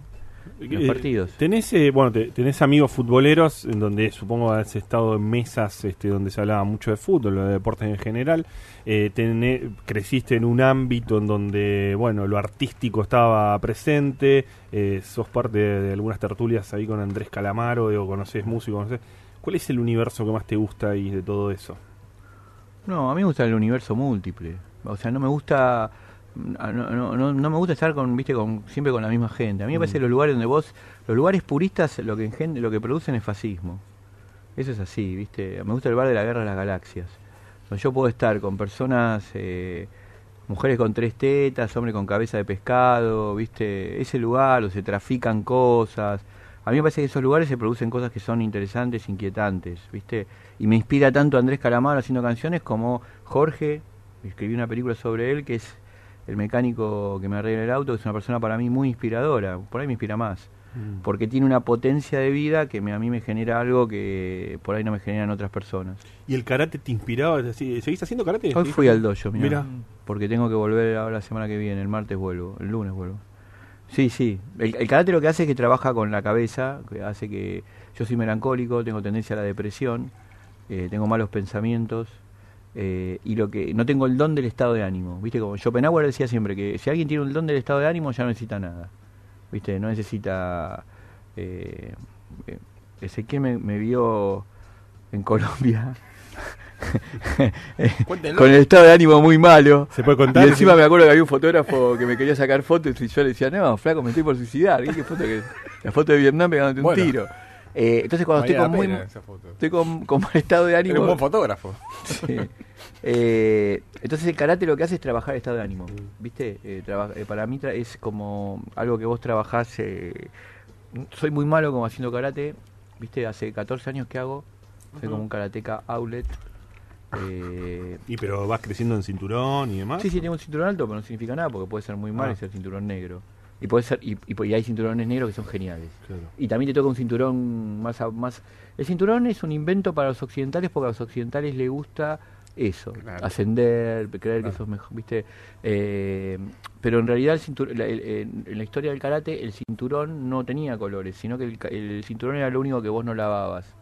los Eh, partidos. Tenés, eh, bueno, te- tenés amigos futboleros en donde supongo has estado en mesas este, donde se hablaba mucho de fútbol, de deportes en general. Eh, tené- creciste en un ámbito en donde, bueno, lo artístico estaba presente. eh, sos parte de, de algunas tertulias ahí con Andrés Calamaro, digo, conoces músico, conocés. ¿Cuál es el universo que más te gusta ahí de todo eso? No, a mí me gusta el universo múltiple. O sea, no me gusta no, no, me gusta estar con, viste, con siempre con la misma gente. A mí me parece que los lugares donde vos, los lugares puristas, lo que lo que producen es fascismo. Eso es así, viste. Me gusta el bar de la guerra de las galaxias. Donde yo puedo estar con personas, eh, mujeres con tres tetas, hombres con cabeza de pescado, viste. Ese lugar, o se trafican cosas. A mí me parece que esos lugares se producen cosas que son interesantes, inquietantes, ¿viste? Y me inspira tanto Andrés Calamaro haciendo canciones como Jorge, escribí una película sobre él, que es el mecánico que me arregla el auto, es una persona para mí muy inspiradora, por ahí me inspira más, Mm. porque tiene una potencia de vida que me- a mí me genera algo que por ahí no me generan otras personas. ¿Y el karate te inspiraba? ¿Seguís haciendo karate? Hoy fui al dojo, mirá, Mirá. porque tengo que volver ahora la semana que viene, el martes vuelvo, el lunes vuelvo. Sí, sí. El, el karate lo que hace es que trabaja con la cabeza, que hace que yo soy melancólico, tengo tendencia a la depresión, eh, tengo malos pensamientos, Eh, y lo que no tengo el don del estado de ánimo. ¿Viste? Como Schopenhauer decía siempre que si alguien tiene un don del estado de ánimo ya no necesita nada. ¿Viste? No necesita. Eh, eh, Ezequiel me, me vio en Colombia. <laughs> Con el estado de ánimo muy malo. ¿Se puede contar? Y encima me acuerdo que había un fotógrafo que me quería sacar fotos y yo le decía, no, flaco, me estoy por suicidar. ¿Qué foto que La foto de Vietnam pegándote Bueno. un tiro. Eh, entonces cuando estoy con muy estoy con, con mal estado de ánimo Era un buen fotógrafo. Sí. Eh, entonces el karate lo que hace es trabajar el estado de ánimo viste Eh, traba- eh, para mí tra- es como algo que vos trabajás eh, soy muy malo como haciendo karate viste hace 14 años que hago soy como un karateca outlet eh, Y pero vas creciendo en cinturón y demás. Sí, sí, tengo un cinturón alto, pero no significa nada porque puede ser muy mal Ah. y ser cinturón negro. Y puede ser y, y, y hay cinturones negros que son geniales. Claro. Y también te toca un cinturón más más el cinturón es un invento para los occidentales porque a los occidentales les gusta eso, Claro. ascender, creer que Claro. sos mejor, ¿viste? Eh, pero en realidad el cintur- la- el- en, la historia del karate el cinturón no tenía colores, sino que el, el cinturón era lo único que vos no lavabas.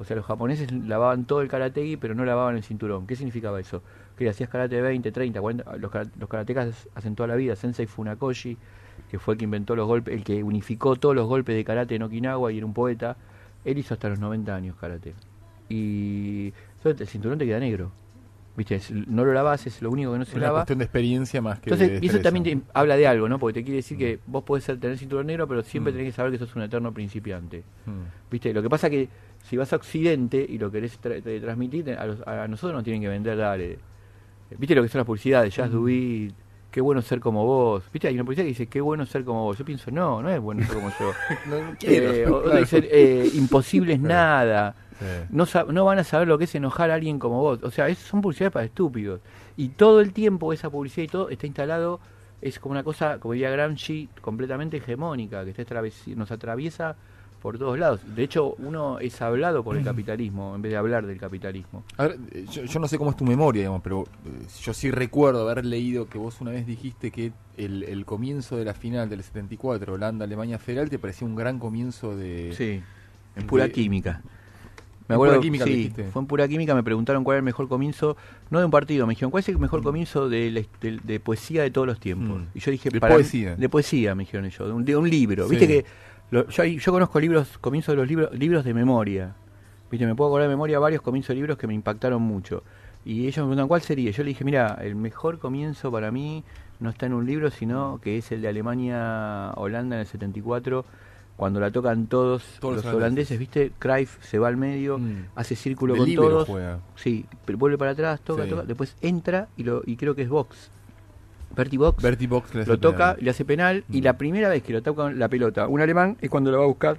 O sea, los japoneses lavaban todo el karategi, pero no lavaban el cinturón. ¿Qué significaba eso? Que hacías karate 20, 30, 40. Los, los karatecas hacen toda la vida. Sensei Funakoshi, que fue el que inventó los golpes, el que unificó todos los golpes de karate en Okinawa y era un poeta, él hizo hasta los 90 años karate. Y el cinturón te queda negro. ¿Viste? Es- no lo lavas, es lo único que no se Una lava. cuestión de experiencia más que Entonces, de y eso también te habla de algo, ¿no? Porque te quiere decir que vos podés ser, tener cinturón negro, pero siempre Mm. tenés que saber que sos un eterno principiante. Mm. ¿Viste? Lo que pasa que si vas a Occidente y lo querés tra- tra- transmitir, a, los- a nosotros nos tienen que vender, dale. ¿Viste lo que son las publicidades? Jazz Dubit, qué bueno ser como vos. ¿Viste? Hay una publicidad que dice, qué bueno ser como vos. Yo pienso, no, no es bueno ser como yo. <laughs> No, no quiero. Eh, o- Claro. eh, imposible es nada. Sí. No, van a saber lo que es enojar a alguien como vos. O sea, es, son publicidades para estúpidos. Y todo el tiempo esa publicidad y todo está instalado, es como una cosa, como diría Gramsci, completamente hegemónica, que está nos atraviesa por todos lados. De hecho, uno es hablado por el capitalismo en vez de hablar del capitalismo. A ver, eh, yo, yo no sé cómo es tu memoria, digamos, pero eh, yo sí recuerdo haber leído que vos una vez dijiste que el, el comienzo de la final del 74, Holanda-Alemania Federal, te parecía un gran comienzo de... Sí, en pura de- química. Me acuerdo, pura química sí, fue en pura química, me preguntaron cuál era el mejor comienzo, no de un partido, me dijeron, ¿cuál es el mejor comienzo de, la- de- de poesía de todos los tiempos? Mm. Y yo dije, De para poesía. De poesía, me dijeron ellos, de un, de un libro. Sí. Viste que lo- yo, yo conozco libros, comienzos de los libros, libros de memoria. Viste, me puedo acordar de memoria varios comienzos de libros que me impactaron mucho. Y ellos me preguntan, ¿cuál sería? Yo le dije, mira, el mejor comienzo para mí no está en un libro, sino que es el de Alemania-Holanda en el 74, cuando la tocan todos, Todos los holandeses, ¿viste? Cruyff se va al medio, Mm. hace círculo De con todos. juega. Sí, pero vuelve para atrás, toca, Sí. toca, después entra y, lo, y creo que es box. Bertie Box Bertie Box le hace lo toca, penal. le hace penal y Mm. la primera vez que lo toca la pelota, un alemán, es cuando la va a buscar.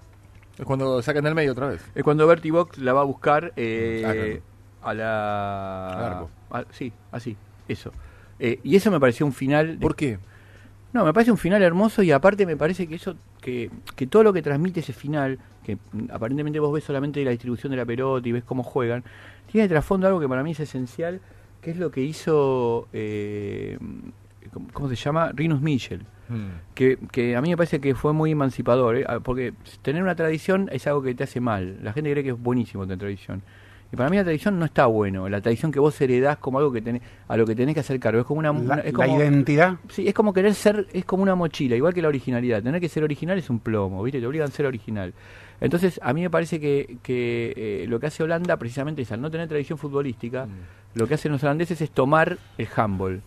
Es cuando sacan del medio otra vez. Es cuando Bertie Box la va a buscar eh, Ah, claro. a la. A- sí, así, eso. Eh, y eso me pareció un final. de- ¿Por qué? no, me parece un final hermoso y aparte me parece que eso, que, que todo lo que transmite ese final, que mm, aparentemente vos ves solamente la distribución de la pelota y ves cómo juegan, tiene de trasfondo algo que para mí es esencial, que es lo que hizo, eh, ¿cómo- ¿cómo se llama? Rinus Michel. Mm. Que, que a mí me parece que fue muy emancipador, ¿eh? Ah, porque tener una tradición es algo que te hace mal. La gente cree que es buenísimo tener tradición. Y para mí la tradición no está bueno. La tradición que vos heredás como algo que tenés, a lo que tenés que hacer cargo. Es como una, La, una- es la identidad. Sí, es como querer ser, es como una mochila, igual que la originalidad. Tener que ser original es un plomo, ¿viste? Te obligan a ser original. Entonces, a mí me parece que, que eh, lo que hace Holanda precisamente es al no tener tradición futbolística, lo que hacen los holandeses es tomar el handball.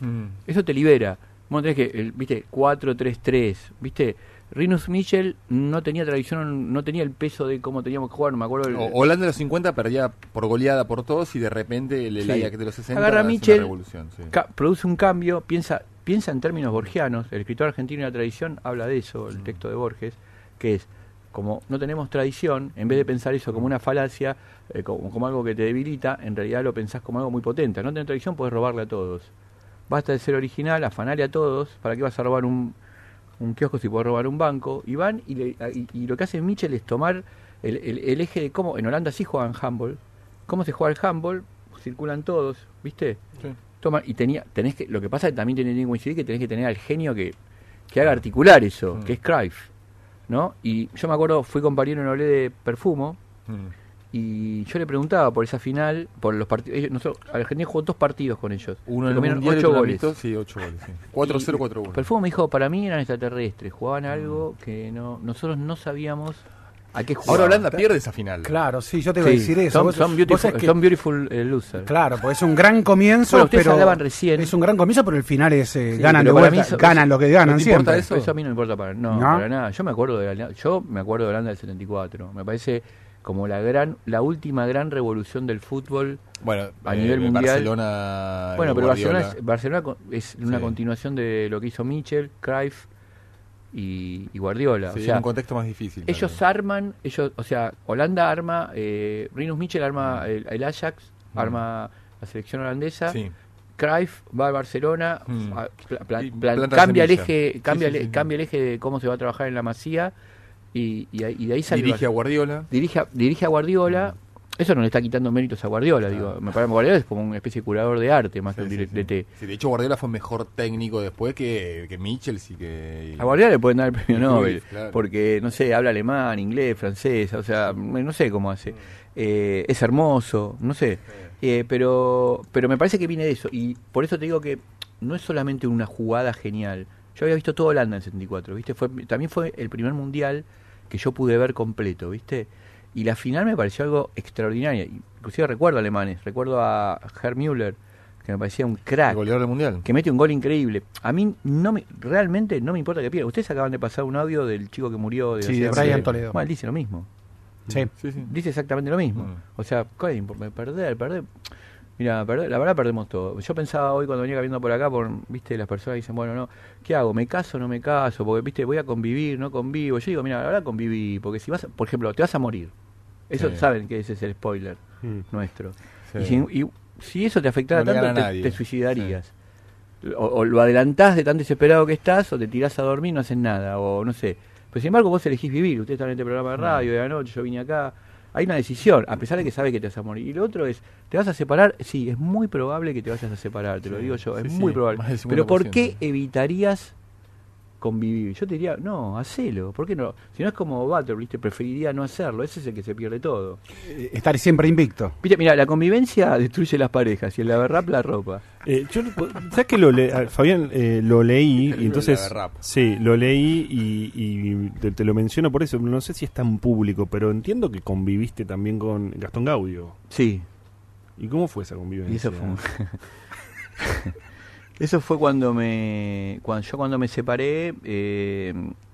Mm. Eso te libera. Vos tenés que, el, viste, 4-3-3, viste. Rinus Michel no tenía tradición, no tenía el peso de cómo teníamos que jugar, no me acuerdo. el- O- Holanda de los 50 perdía por goleada por todos y de repente el, el Sí. Ajax de los 60 Agarra una Michel, revolución. sí. produce un cambio, piensa, piensa en términos borgianos. El escritor argentino de la tradición habla de eso, el texto de Borges, que es como no tenemos tradición, en vez de pensar eso como una falacia, eh, como, como algo que te debilita, en realidad lo pensás como algo muy potente. No tener tradición puedes robarle a todos. Basta de ser original, afanarle a todos. ¿Para qué vas a robar un, un kiosco si puedes robar un banco? Y van y, le- y- y lo que hace Mitchell es tomar el, el- el eje de cómo. En Holanda sí juegan handball. ¿Cómo se juega el handball? Circulan todos, ¿viste? Sí. Toma, y tenía, tenés que, lo que pasa es que también tiene que coincidir que tenés que tener al genio que, que haga articular eso, Mm. que es Cruyff, ¿no? Y yo me acuerdo, fui compañero en Olé de Perfumo, Mm. Y yo le preguntaba por esa final, por los partidos. ellos- Nosotros, Argentina jugó dos partidos con ellos. Uno en el Comieron Mundial y ocho otro en goles. amistoso, sí, ocho goles, sí. 4-0, Y- 4-1. Pero el fútbol me dijo, para mí eran extraterrestres, jugaban algo que no nosotros no sabíamos a qué jugaban. Ahora Holanda pierde esa final. Claro, sí, yo te iba a decir eso. Son, Vos- son vos beautiful, que- son beautiful eh, losers. Claro, pues es un gran comienzo, Bueno, ustedes pero hablaban recién. es un gran comienzo, pero el final es eh, Sí, ganan de vuelta, mí eso- ganan lo que ganan siempre. Eso? a mí no me importa para, no, ¿No? para nada. Yo me acuerdo de la- yo me acuerdo de Holanda del 74. Me parece como la gran la última gran revolución del fútbol Bueno, a eh, nivel mundial. Barcelona, Bueno, pero Guardiola. Barcelona es, Barcelona es una Sí. continuación de lo que hizo Mitchell, Cruyff y, y Guardiola. Sí, o en un contexto más difícil. ellos arman, ellos, o sea, Holanda arma, eh, Rinus Mitchell arma el, el Ajax, Mm. arma la selección holandesa. Sí. Cruyff va a Barcelona, Mm. a- plan- cambia el eje, cambia, el- sí. cambia el eje de cómo se va a trabajar en la Masía y, y, de ahí sale Dirige a Guardiola. dirige a, dirige a Guardiola. Eso no le está quitando méritos a Guardiola, digo. Me parece que Guardiola es como una especie de curador de arte más que un DT. Sí, de hecho, Guardiola fue mejor técnico después que, que Mitchell, sí que... A Guardiola le pueden dar el premio Nobel, claro. porque, no sé, habla alemán, inglés, francés, o sea, no sé cómo hace. Eh, es hermoso, no sé. Eh, pero, pero me parece que viene de eso, y por eso te digo que no es solamente una jugada genial. Yo había visto todo Holanda en el 74, ¿viste? Fue, también fue el primer mundial que yo pude ver completo, ¿viste? Y la final me pareció algo extraordinario. Inclusive recuerdo alemanes, recuerdo a Herr Müller, que me parecía un crack. El goleador del mundial. Que mete un gol increíble. A mí no me, realmente no me importa que pierda. Ustedes acaban de pasar un audio del chico que murió de Sí, de Brian. Toledo. Bueno, él dice lo mismo. Sí. Dice exactamente lo mismo. O sea, ¿cuál es perder, perder? Mira, la verdad perdemos todo. Yo pensaba hoy cuando venía caminando por acá, por, viste, las personas dicen, bueno, no, ¿qué hago? ¿Me caso o no me caso? Porque, viste, voy a convivir, no convivo. Yo digo, mira, la verdad conviví, porque si vas, a- por ejemplo, te vas a morir. Eso Sí. saben que ese es el spoiler Mm. nuestro. Sí. Y, si, y si eso te afectara No tanto, te, suicidarías. O, o lo adelantás de tan desesperado que estás, o te tirás a dormir y no haces nada, o no sé. Pero sin embargo, vos elegís vivir. Ustedes están en este programa de radio de la noche, yo vine acá. Hay una decisión, a pesar de que sabes que te vas a morir. Y lo otro es, ¿te vas a separar? Sí, es muy probable que te vayas a separar, te lo digo yo, es muy probable. Pero ¿por 50%. qué evitarías convivir? Yo te diría, no, hacelo. ¿Por qué no? Si no es como Butter, ¿viste? Preferiría no hacerlo. Ese es el que se pierde todo. Eh, Estar siempre invicto. Viste, mira, la convivencia destruye las parejas y el rap la ropa. Eh, yo, ¿Sabes que lo le- Fabián eh, lo leí y entonces Laverrap. sí lo leí y, y te, te lo menciono por eso no sé si es tan público pero entiendo que conviviste también con Gastón Gaudio Sí. y cómo fue esa convivencia Y eso fue un- <laughs> Eso fue cuando me cuando yo cuando me separé eh,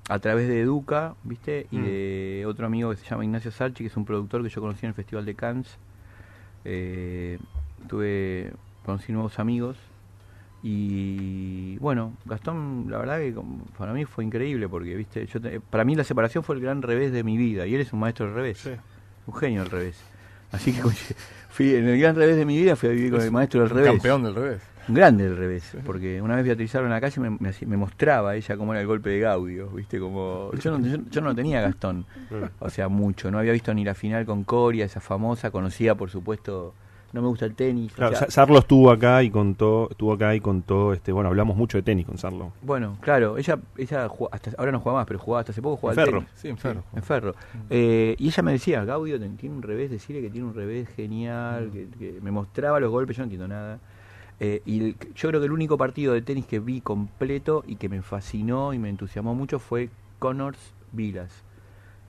a través de Educa, ¿viste? Y Mm. de otro amigo que se llama Ignacio Sarchi, que es un productor que yo conocí en el Festival de Cannes. Eh, tuve conocí nuevos amigos y bueno, Gastón, la verdad que para mí fue increíble porque, ¿viste? Yo te- para mí la separación fue el gran revés de mi vida y él es un maestro del revés. Un genio del revés. Así que fui en el gran revés de mi vida fui a vivir con Es el maestro del revés. campeón del revés. Un grande del revés, porque una vez Beatrizaron en la calle me, me, hacía- me mostraba ella cómo era el golpe de Gaudio, ¿viste? Como yo no, yo, yo no lo tenía Gastón, o sea, mucho, no había visto ni la final con Coria, esa famosa, conocía por supuesto, no me gusta el tenis. o Claro, sea, Sarlo estuvo acá y contó estuvo acá y contó este bueno hablamos mucho de tenis con Sarlo Bueno, claro, ella, ella hasta ahora no juega más, pero jugaba hasta hace poco jugaba En al Ferro. tenis. Sí, en Ferro. en Ferro. Eh, y ella me decía, Gaudio tiene un revés, decirle que tiene un revés genial, que, que me mostraba los golpes, yo no entiendo nada. Eh, y yo creo que el único partido de tenis que vi completo y que me fascinó y me entusiasmó mucho fue Connors Vilas.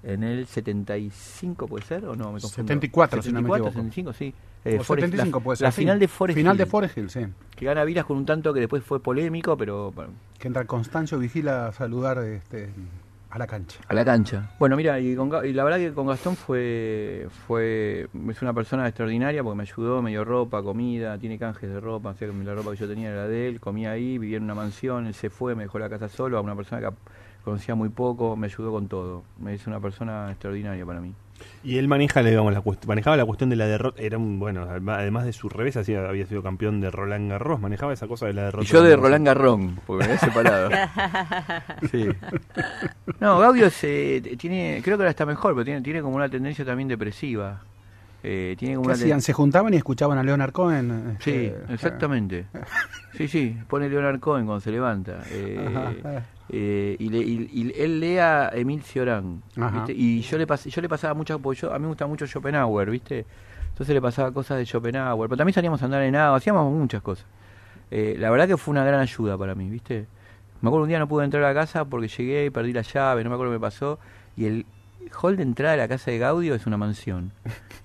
En el 75, ¿puede ser? ¿O no? Me confundo. 74, si no me 74, equivoco. 75, sí. O Eh, Forest- 75 la, puede ser. La sí. final de Forest Final de Hill, Forest Hill, sí. Que gana Vilas con un tanto que después fue polémico, pero bueno, Que entra Constancio Vigila a saludar este, a la cancha. A la cancha. Bueno, mira, y, con Ga- y la verdad que con Gastón fue, fue es una persona extraordinaria porque me ayudó, me dio ropa, comida, tiene canjes de ropa, o sea que la ropa que yo tenía era de él, comía ahí, vivía en una mansión, él se fue, me dejó la casa solo, a una persona que conocía muy poco, me ayudó con todo. Es una persona extraordinaria para mí. Y él maneja digamos la manejaba la cuestión de la derrota era un bueno adem- además de su revés había sido campeón de Roland Garros manejaba esa cosa de la derrota Y yo de. Roland Garrón, porque me había separado. <laughs> Sí. No, Gaudio se, tiene, creo que ahora está mejor, pero tiene, tiene como una tendencia también depresiva. Eh, tiene como ¿Qué una hacían? ¿Se juntaban y escuchaban a Leonard Cohen? Sí, Este, exactamente. Sí, sí, pone Leonard Cohen cuando se levanta. <laughs> Eh, Ajá. Eh, y, le- y- y él lee a Emil Cioran. Y yo le, pas- yo le pasaba muchas, porque yo, a mí me gusta mucho Schopenhauer, ¿viste? Entonces le pasaba cosas de Schopenhauer. Pero también salíamos a andar en agua, hacíamos muchas cosas. Eh, la verdad que fue una gran ayuda para mí, ¿viste? Me acuerdo un día no pude entrar a la casa porque llegué y perdí la llave, no me acuerdo qué me pasó. Y el hall de entrada de la casa de Gaudio es una mansión.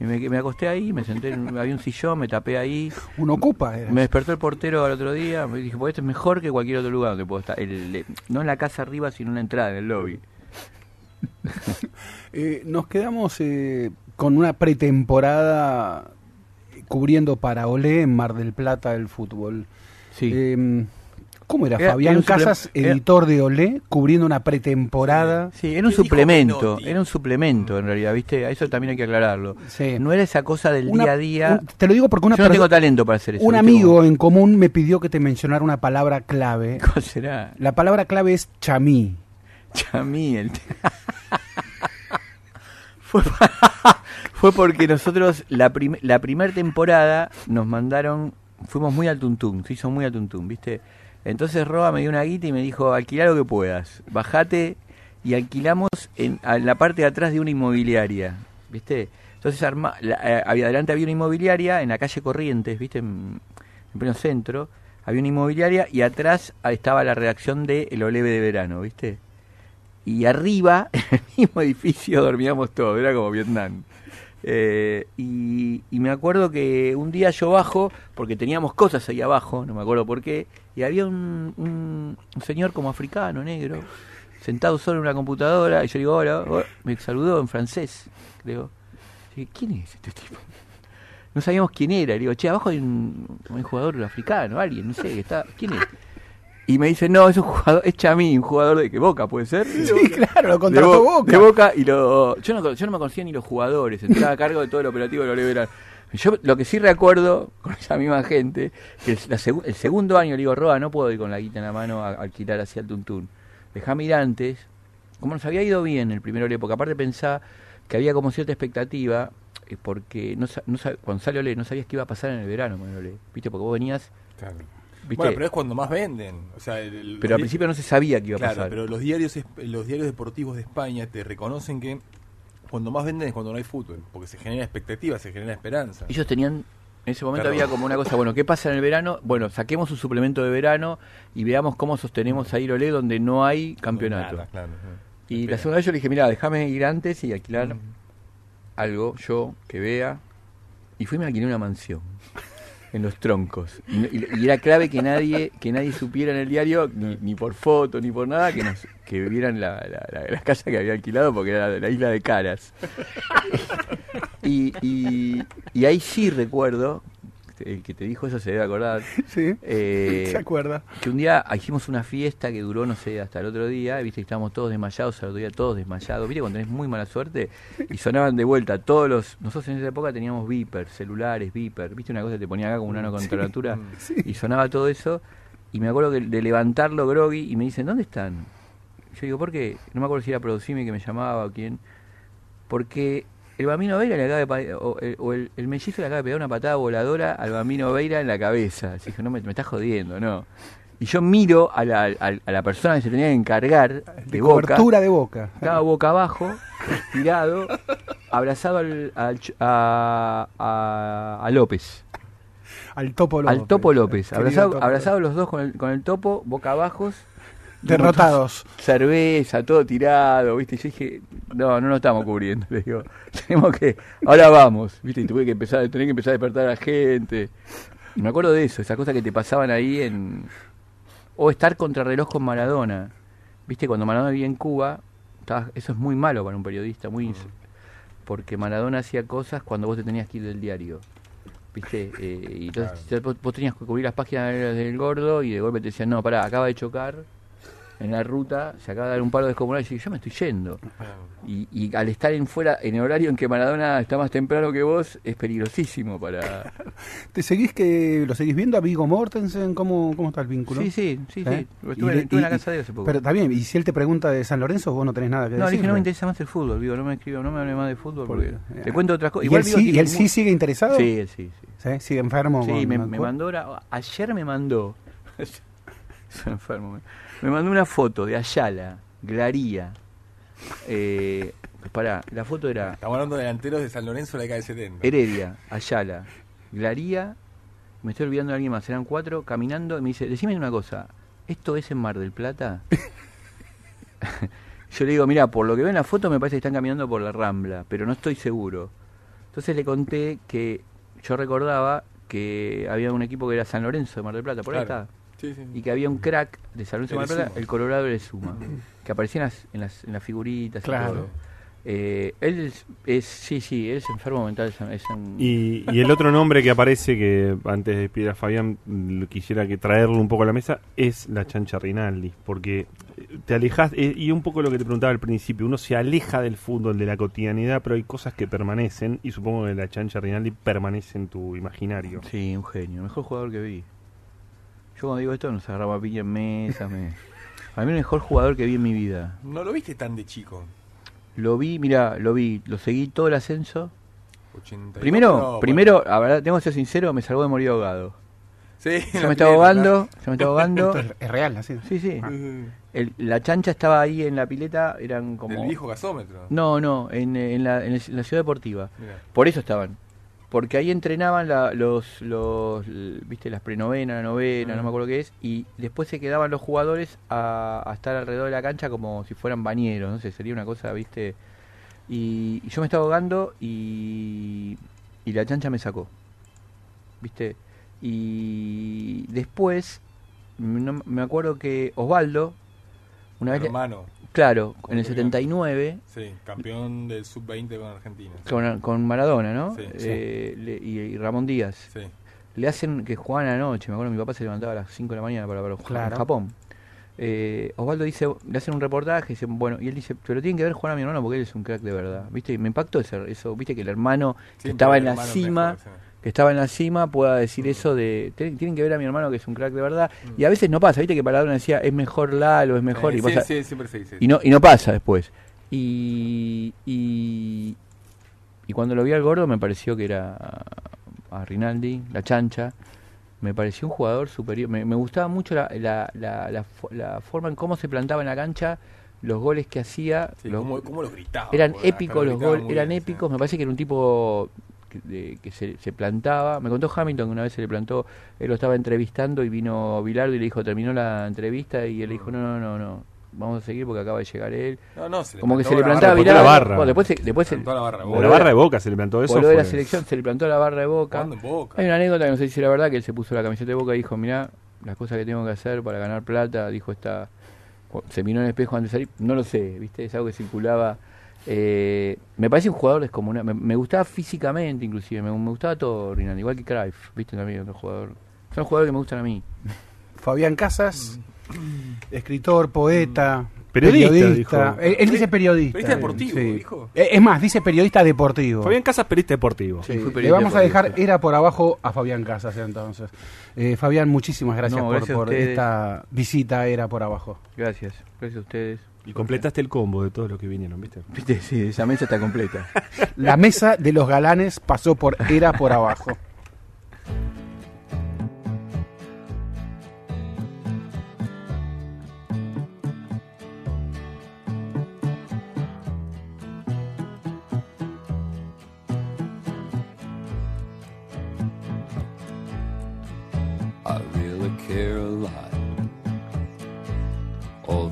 Y me, me acosté ahí, me senté, en- había un sillón, me tapé ahí. Uno ocupa. Me despertó el portero al otro día, me dije, pues este es mejor que cualquier otro lugar donde puedo estar. El- el- no en la casa arriba, sino en la entrada, en el lobby. <laughs> Eh, nos quedamos eh, con una pretemporada cubriendo para Olé en Mar del Plata el fútbol. Sí. Eh, ¿Cómo era, Era- Fabián era Casas, era- editor de Olé, cubriendo una pretemporada? Sí, era un suplemento, era un suplemento en realidad, ¿viste? A Eso también hay que aclararlo. No era esa cosa del Una- día a día. un- te lo digo porque una Yo no tengo talento para hacer eso. Un amigo en común me pidió que te mencionara una palabra clave. <laughs> ¿Cuál será? La palabra clave es chamí. Chamí, el <laughs> fue, <laughs> fue porque nosotros la, prim- la primera temporada nos mandaron, fuimos muy al tuntún, se hizo muy al tuntún, ¿viste? Entonces Roa me dio una guita y me dijo, alquilá lo que puedas, bajate y alquilamos en, la parte de atrás de una inmobiliaria, ¿viste? Entonces arma, la- eh, había adelante había una inmobiliaria en la calle Corrientes, ¿viste? En, en pleno centro, había una inmobiliaria y atrás estaba la redacción de El Oleve de Verano, ¿viste? y arriba, <laughs> en el mismo edificio, dormíamos todos, era como Vietnam. Eh, y, y me acuerdo que un día yo bajo, porque teníamos cosas ahí abajo, no me acuerdo por qué, y había un, un- un señor como africano, negro, sentado solo en una computadora, y yo digo, hola, hola", me saludó en francés, creo. Y dije, ¿quién es este tipo? <laughs> No sabíamos quién era, y digo, che, abajo hay un, un jugador africano, alguien, no sé, que está, ¿quién es? Y me dice, no, es un jugador, es Chamí, un jugador de que Boca, ¿puede ser? Sí, claro, lo contrató Bo- Boca. de Boca y lo, yo, no, yo no me conocía ni los jugadores, entraba a cargo de todo el operativo de Oliveral. Yo lo que sí recuerdo con esa misma gente, que el, la el segundo año le digo, Roa, no puedo ir con la guita en la mano a, a alquilar hacia el Tuntún. Dejá ir antes, como nos había ido bien el primer Olé, porque aparte pensaba que había como cierta expectativa, eh, porque no, no cuando sale Olé no sabías qué iba a pasar en el verano ¿viste? Porque vos venías... ¿viste? Bueno, pero es cuando más venden. O sea, el- el- Pero al principio no se sabía qué iba a Claro, pasar. pero los diarios, los diarios deportivos de España te reconocen que cuando más venden es cuando no hay fútbol, porque se genera expectativa, se genera esperanza. Ellos tenían, en ese momento había como una cosa, bueno, ¿qué pasa en el verano? Bueno, saquemos un suplemento de verano y veamos cómo sostenemos a Irolé donde no hay campeonato. Nada, claro, y la segunda vez yo le dije, mira, déjame ir antes y alquilar algo, yo, que vea. Y fui y me alquilé una mansión en los troncos. Y, y- era clave que nadie que nadie supiera en el diario, ni, ni por foto, ni por nada, que nos que vieran la, la, la- la casa que había alquilado porque era de la isla de Caras. <laughs> y, y, y ahí sí recuerdo, el que te dijo eso se debe acordar. <laughs> Sí, eh, se acuerda. Que un día hicimos una fiesta que duró, no sé, hasta el otro día, viste, que estábamos todos desmayados, al otro día todos desmayados, viste, cuando tenés muy mala suerte, y sonaban de vuelta todos los, nosotros en esa época teníamos beeper, celulares, beeper, viste, una cosa que te ponía acá como una con Sí, temperatura, sí. y sonaba todo eso, y me acuerdo que de levantarlo groggy, y me dicen, ¿dónde están? Yo digo, ¿por qué? No me acuerdo si era Producime que me llamaba o quién, porque el Bambino Veira le acaba de o, el, o el- el mellizo le acaba de pegar una patada voladora al Bambino Veira en la cabeza. Así que no me, me estás jodiendo, no. Y yo miro a la, a, a la persona que se tenía que encargar de, De boca. cobertura de Boca. Estaba boca abajo, tirado, abrazado al, al a, a- López. Al Topo López. Al Topo López. Abrazado, Topo abrazados los dos con el, con el topo, boca abajo. Derrotados. Cerveza, todo tirado, ¿viste? Y yo dije, no, no nos estamos cubriendo. Le digo, <laughs> tenemos que, ahora vamos, ¿viste? Y tuve que empezar, tenía que empezar a despertar a la gente. Me acuerdo de eso, esas cosas que te pasaban ahí en. O estar contrarreloj con Maradona. ¿Viste? Cuando Maradona vivía en Cuba, estaba- eso es muy malo para un periodista, muy. Porque Maradona hacía cosas cuando vos te tenías que ir del diario. ¿Viste? Eh, y entonces vos, vos tenías que cubrir las páginas del gordo y de golpe te decían, no, pará, acaba de chocar. En la ruta, se acaba de dar un paro descomunal y dice, yo me estoy yendo. Y, y al estar en fuera, en el horario en que Maradona está más temprano que vos, es peligrosísimo para... <laughs> ¿Te seguís que lo seguís viendo a Vigo Mortensen? ¿Cómo, cómo está el vínculo? Sí, sí, sí, ¿Eh? sí. Estuve, Y- estuve en la casa de él hace poco. Pero está bien, y si él te pregunta de San Lorenzo, vos no tenés nada que no, decir. dije, no me interesa más el fútbol, digo, no me escribo, no me hable más de fútbol porque eh, te cuento otras cosas. ¿Y él, sí, Vigo ¿y él sí mu- sigue interesado? Sí, él sí, sí. ¿Sí? ¿Sigue enfermo? Sí, con- me, me mandó ayer me mandó, <laughs> soy enfermo, me, mandó una foto de Ayala, Glaría, eh, pará, la foto era Estamos hablando de delanteros de San Lorenzo de la década del 70. Heredia, Ayala, Glaría, me estoy olvidando de alguien más, eran cuatro, caminando, y me dice, decime una cosa, ¿esto es en Mar del Plata? <laughs> Yo le digo, mira, por lo que veo en la foto me parece que están caminando por la Rambla, pero no estoy seguro. Entonces le conté que yo recordaba que había un equipo que era San Lorenzo de Mar del Plata, por ahí Claro. está. Sí, sí. Y que había un crack de San Lorenzo de Mar del Plata, el Colorado de Suma, que aparecía en las, en las, en las figuritas y Claro. todo. Eh, él es, es- sí, sí, él es enfermo mental. Es, es un- Y, y el otro nombre que aparece, que antes de despedir a Fabián, quisiera que traerlo un poco a la mesa, es la chancha Rinaldi. Porque te alejas, eh, y un poco lo que te preguntaba al principio, uno se aleja del fútbol, de la cotidianidad, pero hay cosas que permanecen, y supongo que la chancha Rinaldi permanece en tu imaginario. Sí, un genio, mejor jugador que vi. Yo cuando digo esto nos agarraba a piña en mesas. Me... A mí el mejor jugador que vi en mi vida. No lo viste tan de chico. Lo vi, mira, lo vi, lo seguí todo el ascenso. 82, Primero, no, primero, a verdad, tengo que ser sincero, me salvó de morir ahogado. Sí, <laughs> Yo la me estaba ahogando, yo me estaba ahogando. Esto es, real, así. Sí, sí. Ah. El- la chancha estaba ahí en la pileta, eran como... Del viejo gasómetro. No, no, en, en la, en el- en la ciudad deportiva. Mirá. Por eso estaban. Porque ahí entrenaban la- los, los, viste, las prenovenas, la novena, no me acuerdo qué es, y después se quedaban los jugadores a, a estar alrededor de la cancha como si fueran bañeros, no sé, sería una cosa, viste. Y, y yo me estaba ahogando y, y la chancha me sacó, viste. Y después, no- me acuerdo que Osvaldo, una vez... le- Hermano. Claro, Con en el Julián. 79, Sí, campeón del sub-20 con Argentina. con, con Maradona, ¿no? Sí, Eh, le- y, y Ramón Díaz. Sí. Le hacen que jugaban a la noche. Me acuerdo mi papá se levantaba a las 5 de la mañana para, para jugar Claro. en Japón. Eh, Osvaldo dice, le hacen un reportaje, dice, bueno, y él dice, pero tienen que ver jugar a mi hermano porque él es un crack de verdad. ¿Viste? Y me impactó ese- eso, viste que el hermano que estaba el en la cima, mejor, sí. Que estaba en la cima, pueda decir eso de, "Ten- tienen que ver a mi hermano que es un crack de verdad. Y a veces no pasa, viste que Maradona decía, es mejor Lalo, es mejor, Eh, y sí, pasa- sí, siempre se dice y no, y no pasa después. Y, y, y cuando lo vi al gordo me pareció que era a Rinaldi, la chancha. Me pareció un jugador superior. Me, me gustaba mucho la, la, la, la fo- la forma en cómo se plantaba en la cancha, los goles que hacía. Sí, los- cómo, cómo los gritaba. eran épicos lo los goles, eran bien, sí. épicos. Me parece que era un tipo de- que se, se plantaba. Me contó Hamilton que una vez se le plantó, él lo estaba entrevistando y vino Bilardo y le dijo, terminó la entrevista y él le dijo, no, no, no, no, vamos a seguir porque acaba de llegar él. No, no, se le Como que se le la plantaba barra, Bilardo. la barra. Bueno, después se, después se, Plantó la barra de A Boca. la barra de Boca se le plantó eso. de la selección, se le plantó la barra de Boca. Hay una anécdota que no sé si era verdad, que él se puso la camiseta de Boca y dijo, mirá, las cosas que tengo que hacer para ganar plata, dijo esta... Se miró en el espejo antes de salir, no lo sé, ¿viste? Es algo que circulaba. Eh, me parece un jugador descomunal, me, me gustaba físicamente inclusive, me, me gustaba todo Rinaldi, igual que Cruyff, ¿viste? También otro jugador. Son jugadores que me gustan a mí. <laughs> Fabián Casas, escritor, poeta, Periodista, periodista. dijo. Él, él dice periodista. Periodista deportivo, Sí. dijo. Eh, Es más, dice periodista deportivo. Fabián Casas, perista deportivo. Sí, fui le periodista vamos a dejar era por abajo a Fabián Casas entonces. Eh, Fabián, muchísimas gracias No, por, gracias esta visita era por abajo. Gracias, gracias a ustedes. Y completaste el combo de todos los que vinieron, ¿viste? <laughs> Viste, sí, esa mesa está completa. La mesa de los galanes pasó por era por abajo.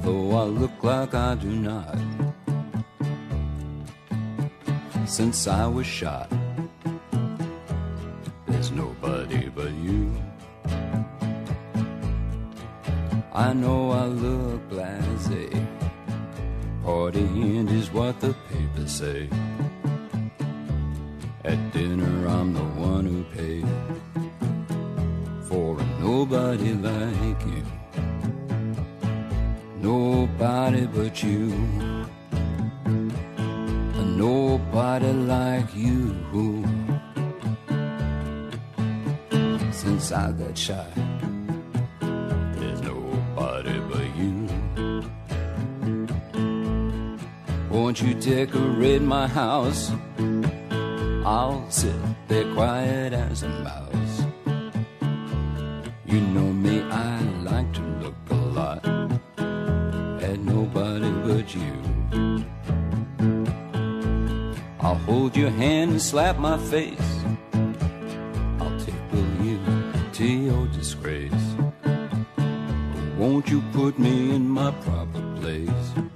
Although I look like I do not. Since I was shot, there's nobody but you. I know I look blasé. Partying is what the papers say. At dinner, I'm the one who pays for a nobody like you. Nobody but you. Nobody like you. Since I got shy, there's nobody but you. Won't you decorate my house? I'll sit there quiet as a mouse. You know me, I nobody but you. I'll hold your hand and slap my face. I'll tickle you to your disgrace. Won't you put me in my proper place?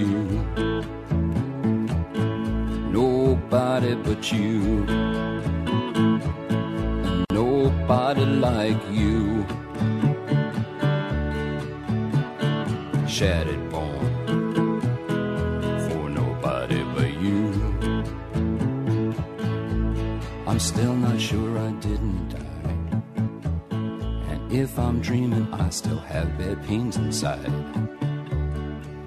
you. Nobody but you. Nobody like you. Shattered bone for nobody but you. I'm still not sure I didn't die. And if I'm dreaming, I still have bad pains inside.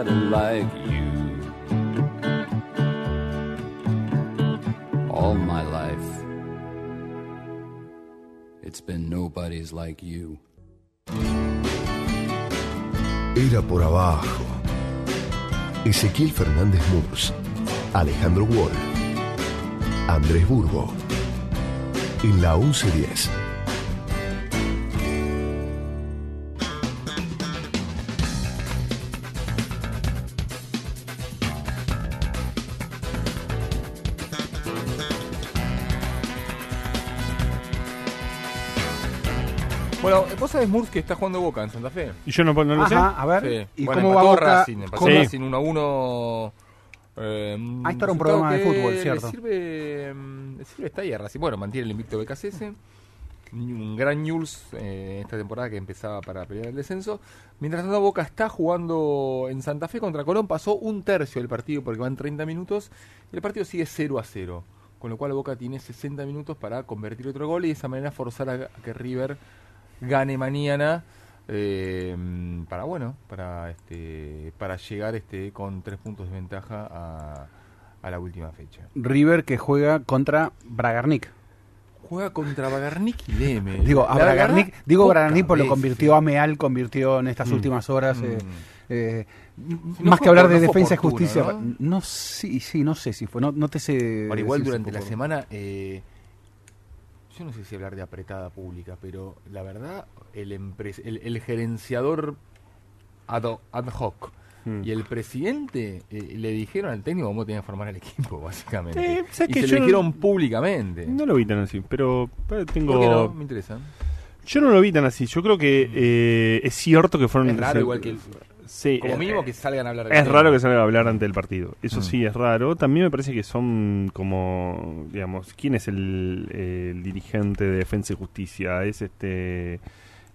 A nobody like you. All my life, it's been nobody's like you. Era por abajo. Ezequiel Fernández Murs, Alejandro Wall, Andrés Burgo. En la 1110. Sabés Murs que está jugando Boca en Santa Fe. Y yo no, no lo sé. Ajá, a ver. Sí. ¿Y Bueno, cómo va Boca? Racing, empató ¿Cómo? Racing 1 a 1. Eh, Ahí está un programa de fútbol, le cierto. Sirve, mm, le sirve esta y a Racing. Bueno, mantiene el invicto de BKCS. Un gran News eh, esta temporada que empezaba para pelear el descenso. Mientras tanto, Boca está jugando en Santa Fe contra Colón. Pasó un tercio del partido porque van 30 minutos. Y el partido sigue 0 a 0. Con lo cual, Boca tiene 60 minutos para convertir otro gol y de esa manera forzar a que River gane mañana. eh, para bueno, para este, para llegar este con tres puntos de ventaja a, a la última fecha. River que juega contra Bragarnik. Juega contra Bragarnik y Leme. <laughs> Digo, a Bragarnik, digo Bragarnik por lo convirtió a Meal, convirtió en estas Mm. últimas horas. Mm. eh, eh, Si no más que hablar por- de no defensa y justicia. ¿no? ¿no? sí, sí, no sé si fue. No, no te sé. Igual durante la semana, eh, yo no sé si hablar de apretada pública, pero la verdad, el, el, el gerenciador ad, ho- ad hoc Mm. y el presidente eh, le dijeron al técnico cómo tenía que formar el equipo, <laughs> básicamente. Eh, ¿sabes y que se lo no- dijeron públicamente. No lo vi tan así, pero pero tengo... ¿Por qué no? Me interesa. Yo no lo vi tan así. Yo creo que eh, es cierto que fueron... Es raro igual que el- Sí, como eh, mínimo que salgan a hablar Es tema. raro que salgan a hablar ante el partido. Eso Mm. sí, es raro. También me parece que son como, digamos, ¿quién es el, el dirigente de Defensa y Justicia? Es este,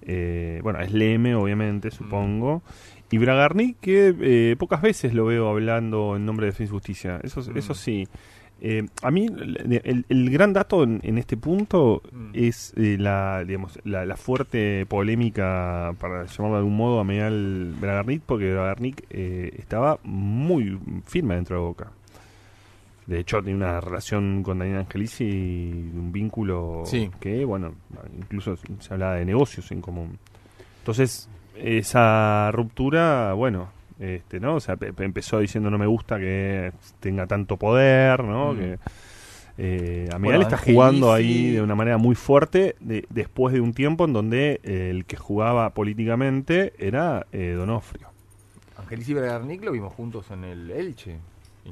eh, bueno, es Leme, obviamente, supongo. Y Bragarnik, que eh, pocas veces lo veo hablando en nombre de Defensa y Justicia. Eso, Mm. eso sí. Eh, a mí el, gran dato en, en este punto es eh, la, digamos, la, la fuerte polémica, para llamarlo de algún modo, a Meal Bragarnik, porque Bragarnik eh, estaba muy firme dentro de Boca. De hecho, tiene una relación con Daniel Angelici y un vínculo Sí. que, bueno, incluso se hablaba de negocios en común. Entonces, esa ruptura, bueno, este, ¿no? O sea, pe- pe- empezó diciendo no me gusta que tenga tanto poder, ¿no? Mm. Que eh, a Bueno, está jugando ahí de una manera muy fuerte de- después de un tiempo en donde eh, el que jugaba políticamente era eh, Donofrio. Angelici y Bragarnik lo vimos juntos en el Elche.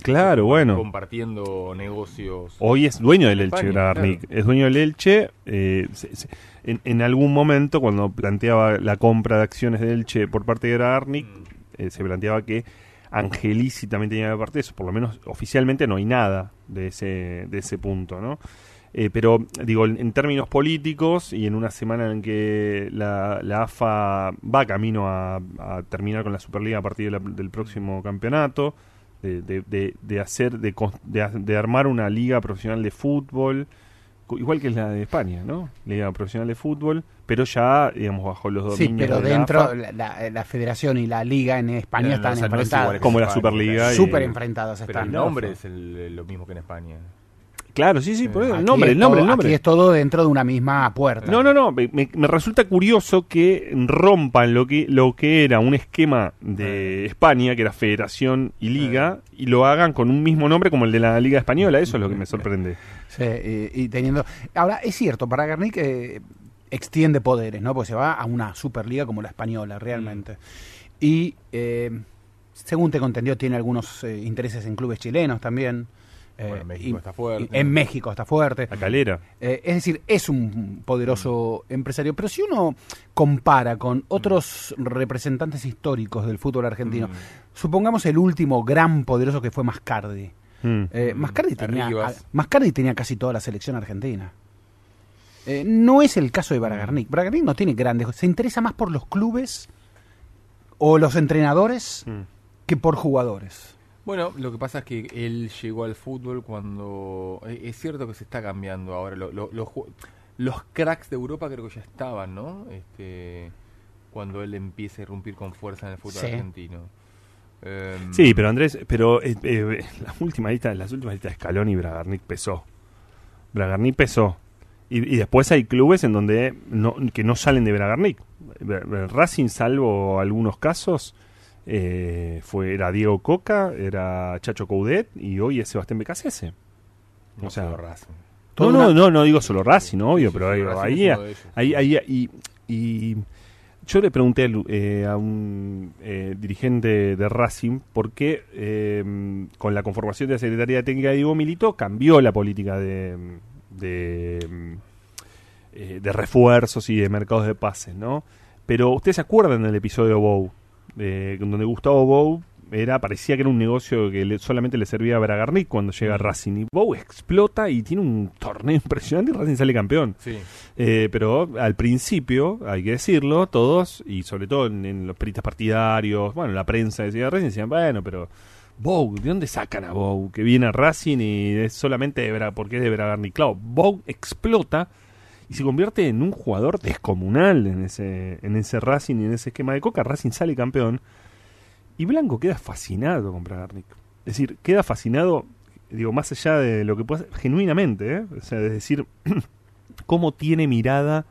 Claro, bueno. Compartiendo negocios. Hoy es dueño del Elche, España, claro. Es dueño del Elche. eh, se- se- en, en algún momento, cuando planteaba la compra de acciones del Elche por parte de Bragarnik, Mm. Eh, se planteaba que Angelici también tenía parte de eso. Por lo menos oficialmente no hay nada de ese, de ese punto, ¿no? Eh, pero, digo, en, términos políticos y en una semana en que la, AFA va camino a, terminar con la Superliga a partir del próximo campeonato, de, de- de- hacer, de, de, armar una liga profesional de fútbol, igual que la de España, ¿no? Liga profesional de fútbol, pero ya, digamos, bajo los Sí, dominios pero de la dentro la, la- la federación y la liga en España No, no, están o sea, no es enfrentadas. Como la Superliga y- Súper enfrentadas Pero están. el nombre es el- lo mismo que en España. Claro, sí, sí, por eso, el nombre, es el nombre, todo- el nombre. Aquí es todo dentro de una misma puerta. No, no, no. Me, me- me resulta curioso que rompan lo que lo que era un esquema de España, que era Federación y Liga, y lo hagan con un mismo nombre como el de la Liga Española. Eso es lo que me sorprende. Sí, y, y teniendo. Ahora, es cierto, para Garnick eh, extiende poderes, ¿no? Porque se va a una Superliga como la española, realmente. Y, eh, según te entendió, tiene algunos eh, intereses en clubes chilenos también. Eh, Bueno, México y- está fuerte. en México está fuerte. La calera. Eh, es decir, es un poderoso empresario. Pero si uno compara con otros representantes históricos del fútbol argentino, supongamos el último gran poderoso que fue Mascardi. Mm. Eh, Mascardi, tenía, a- Mascardi tenía casi toda la selección argentina. Eh, no es el caso de Bragarnik. Bragarnik no tiene grandes. Se interesa más por los clubes o los entrenadores Mm. que por jugadores. Bueno, lo que pasa es que él llegó al fútbol cuando... eh, Es cierto que se está cambiando ahora. Lo- lo- los cracks de Europa creo que ya estaban, ¿no? Este, cuando él empieza a irrumpir con fuerza en el fútbol Sí. argentino. Em, Sí, pero Andrés, pero eh, eh, la última lista, las últimas listas de Scaloni y Bragarnik pesó. Bragarnik pesó. Y, y después hay clubes en donde no, que no salen de Bragarnik. Bra- Bra- Racing, salvo algunos casos, eh, fue era Diego Coca, era Chacho Coudet y hoy es Sebastián Becasese. No o sea, solo Racing. No, no, una- no, no digo solo Racing, obvio, sí, pero ahí, ahí, de ahí, ahí- y, y yo le pregunté eh, a un eh, dirigente de Racing por qué eh, con la conformación de la Secretaría Técnica de Diego Milito cambió la política de, de, eh, de refuerzos y de mercados de pases, ¿no? Pero ustedes se acuerdan del episodio Bow, eh, donde Gustavo Bow era parecía que era un negocio que le- solamente le servía a Bragarnik cuando llega Racing y Bow explota y tiene un torneo <laughs> impresionante y Racing sale campeón. Sí. Eh, pero al principio, hay que decirlo, todos, y sobre todo en, en los periodistas partidarios, bueno, la prensa decía Racing, decían, bueno, pero Bow, ¿de dónde sacan a Bow? Que viene a Racing y es solamente de porque es de Bragarnik. Claro, Bow explota y se convierte en un jugador descomunal en ese, en ese Racing y en ese esquema de Coca. Racing sale campeón y Blanco queda fascinado con Bragarnik. Es decir, queda fascinado, digo, más allá de lo que pueda hacer, genuinamente, ¿eh? O sea, es decir, <clears throat> cómo tiene mirada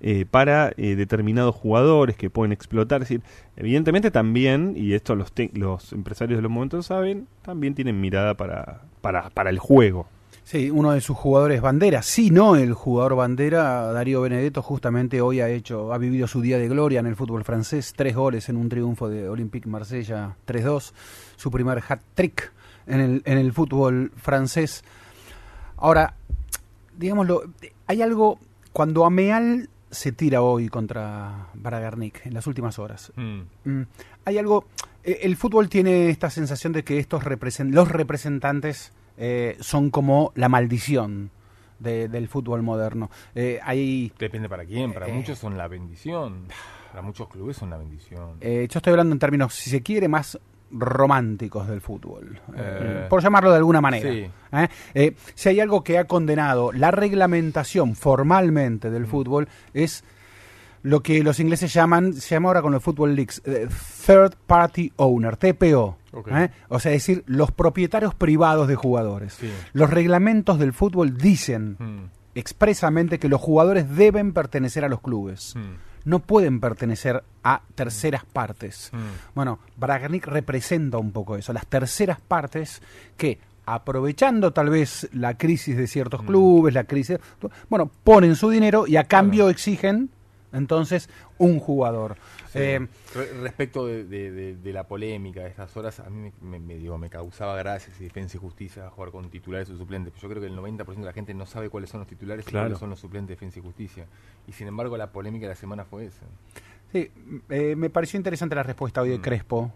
eh, para eh, determinados jugadores que pueden explotar. Decir, evidentemente también, y esto los, te- los empresarios de los momentos saben, también tienen mirada para, para, para el juego. Sí, uno de sus jugadores bandera, si no el jugador bandera, Darío Benedetto, justamente hoy ha hecho, ha vivido su día de gloria en el fútbol francés, tres goles en un triunfo de Olympique Marsella 3-2, su primer hat-trick en el, en el fútbol francés. Ahora, digámoslo, hay algo, cuando Ameal se tira hoy contra Bragarnik en las últimas horas, Mm. Mm, hay algo. eh, El fútbol tiene esta sensación de que estos represen- los representantes eh, son como la maldición de- del fútbol moderno. Eh, hay, Depende para quién. Para Eh. muchos son la bendición. Para muchos clubes son la bendición. eh, yo estoy hablando en términos, si se quiere, más románticos del fútbol, eh, Eh, por llamarlo de alguna manera. sí. ¿eh? Eh, si hay algo que ha condenado la reglamentación formalmente Mm. del fútbol es lo que los ingleses llaman, se llama ahora con los Football Leagues, Third Party Owner, TPO. O sea, es decir, los propietarios privados de jugadores. Sí. Los reglamentos del fútbol dicen Mm. expresamente que los jugadores deben pertenecer a los clubes. No pueden pertenecer a terceras partes. Mm. Bueno, Bragarnik representa un poco eso, las terceras partes que aprovechando tal vez la crisis de ciertos Mm. clubes, la crisis, bueno, ponen su dinero y a cambio exigen entonces un jugador. Sí. Eh, Re- Respecto de, de- de- de la polémica de estas horas, a mí me, me- me, digo, me causaba gracia si Defensa y Justicia jugar con titulares o suplentes. Yo creo que el 90% de la gente no sabe cuáles son los titulares y cuáles son los suplentes de Defensa y Justicia. Y sin embargo, la polémica de la semana fue esa. sí, eh, me pareció interesante la respuesta hoy de Mm. Crespo,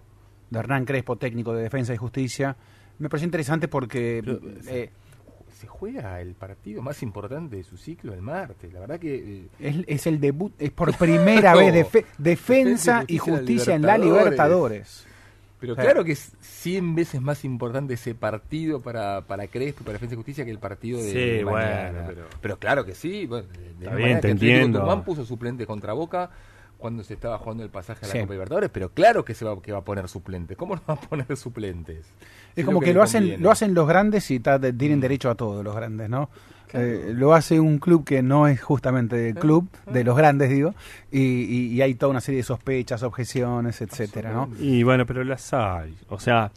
de Hernán Crespo, técnico de Defensa y Justicia. Me pareció interesante porque... Pero, eh, Se juega el partido más importante de su ciclo el martes. La verdad que. eh, Es, es el debut, es por primera vez defe- defensa y justicia en la Libertadores. Pero Sí. claro que es 100 veces más importante ese partido para, para Crespo para Defensa y Justicia que el partido de, Sí, de bueno, mañana. pero- claro que sí. bueno, de- de Está bien, te que entiendo. Tucumán puso suplente contra Boca cuando se estaba jugando el pasaje a la Sí. Copa Libertadores, pero claro que se va, que va a poner suplentes. ¿Cómo no va a poner suplentes? Es como lo que, que lo hacen, lo hacen los grandes y tienen derecho a todo los grandes, ¿no? Eh, lo hace un club que no es justamente el club de los grandes, digo, y, y- y hay toda una serie de sospechas, objeciones, etcétera, ¿no? Y bueno, pero las hay. O sea,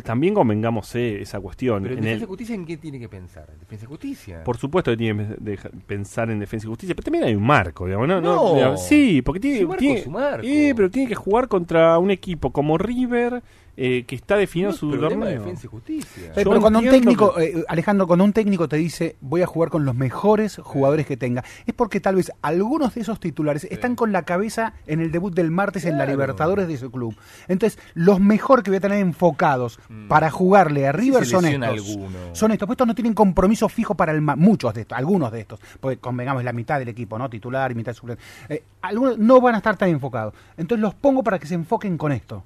también convengamos eh, esa cuestión. Pero en En Defensa el- y Justicia, ¿en qué tiene que pensar? ¿En Defensa y Justicia. Por supuesto que tiene que pensar en defensa y justicia, pero también hay un marco, digamos, ¿no? No. No, digamos, sí, porque tiene, Su marco tiene- es su marco. eh, pero tiene que jugar contra un equipo como River, eh, que está definiendo No es su de torneo. Defensa y Justicia. Eh, pero cuando un técnico, que- eh, Alejandro, cuando un técnico te dice voy a jugar con los mejores jugadores que tenga, es porque tal vez algunos de esos titulares están con la cabeza en el debut del martes en la. Libertadores de ese club. Entonces, los mejor que voy a tener enfocados para jugarle a River son estos. alguno. Son estos, pues estos no tienen compromiso fijo para el ma- muchos de estos, algunos de estos, porque convengamos la mitad del equipo, ¿no? Titular y mitad suplente. Eh, algunos no van a estar tan enfocados. Entonces los pongo para que se enfoquen con esto.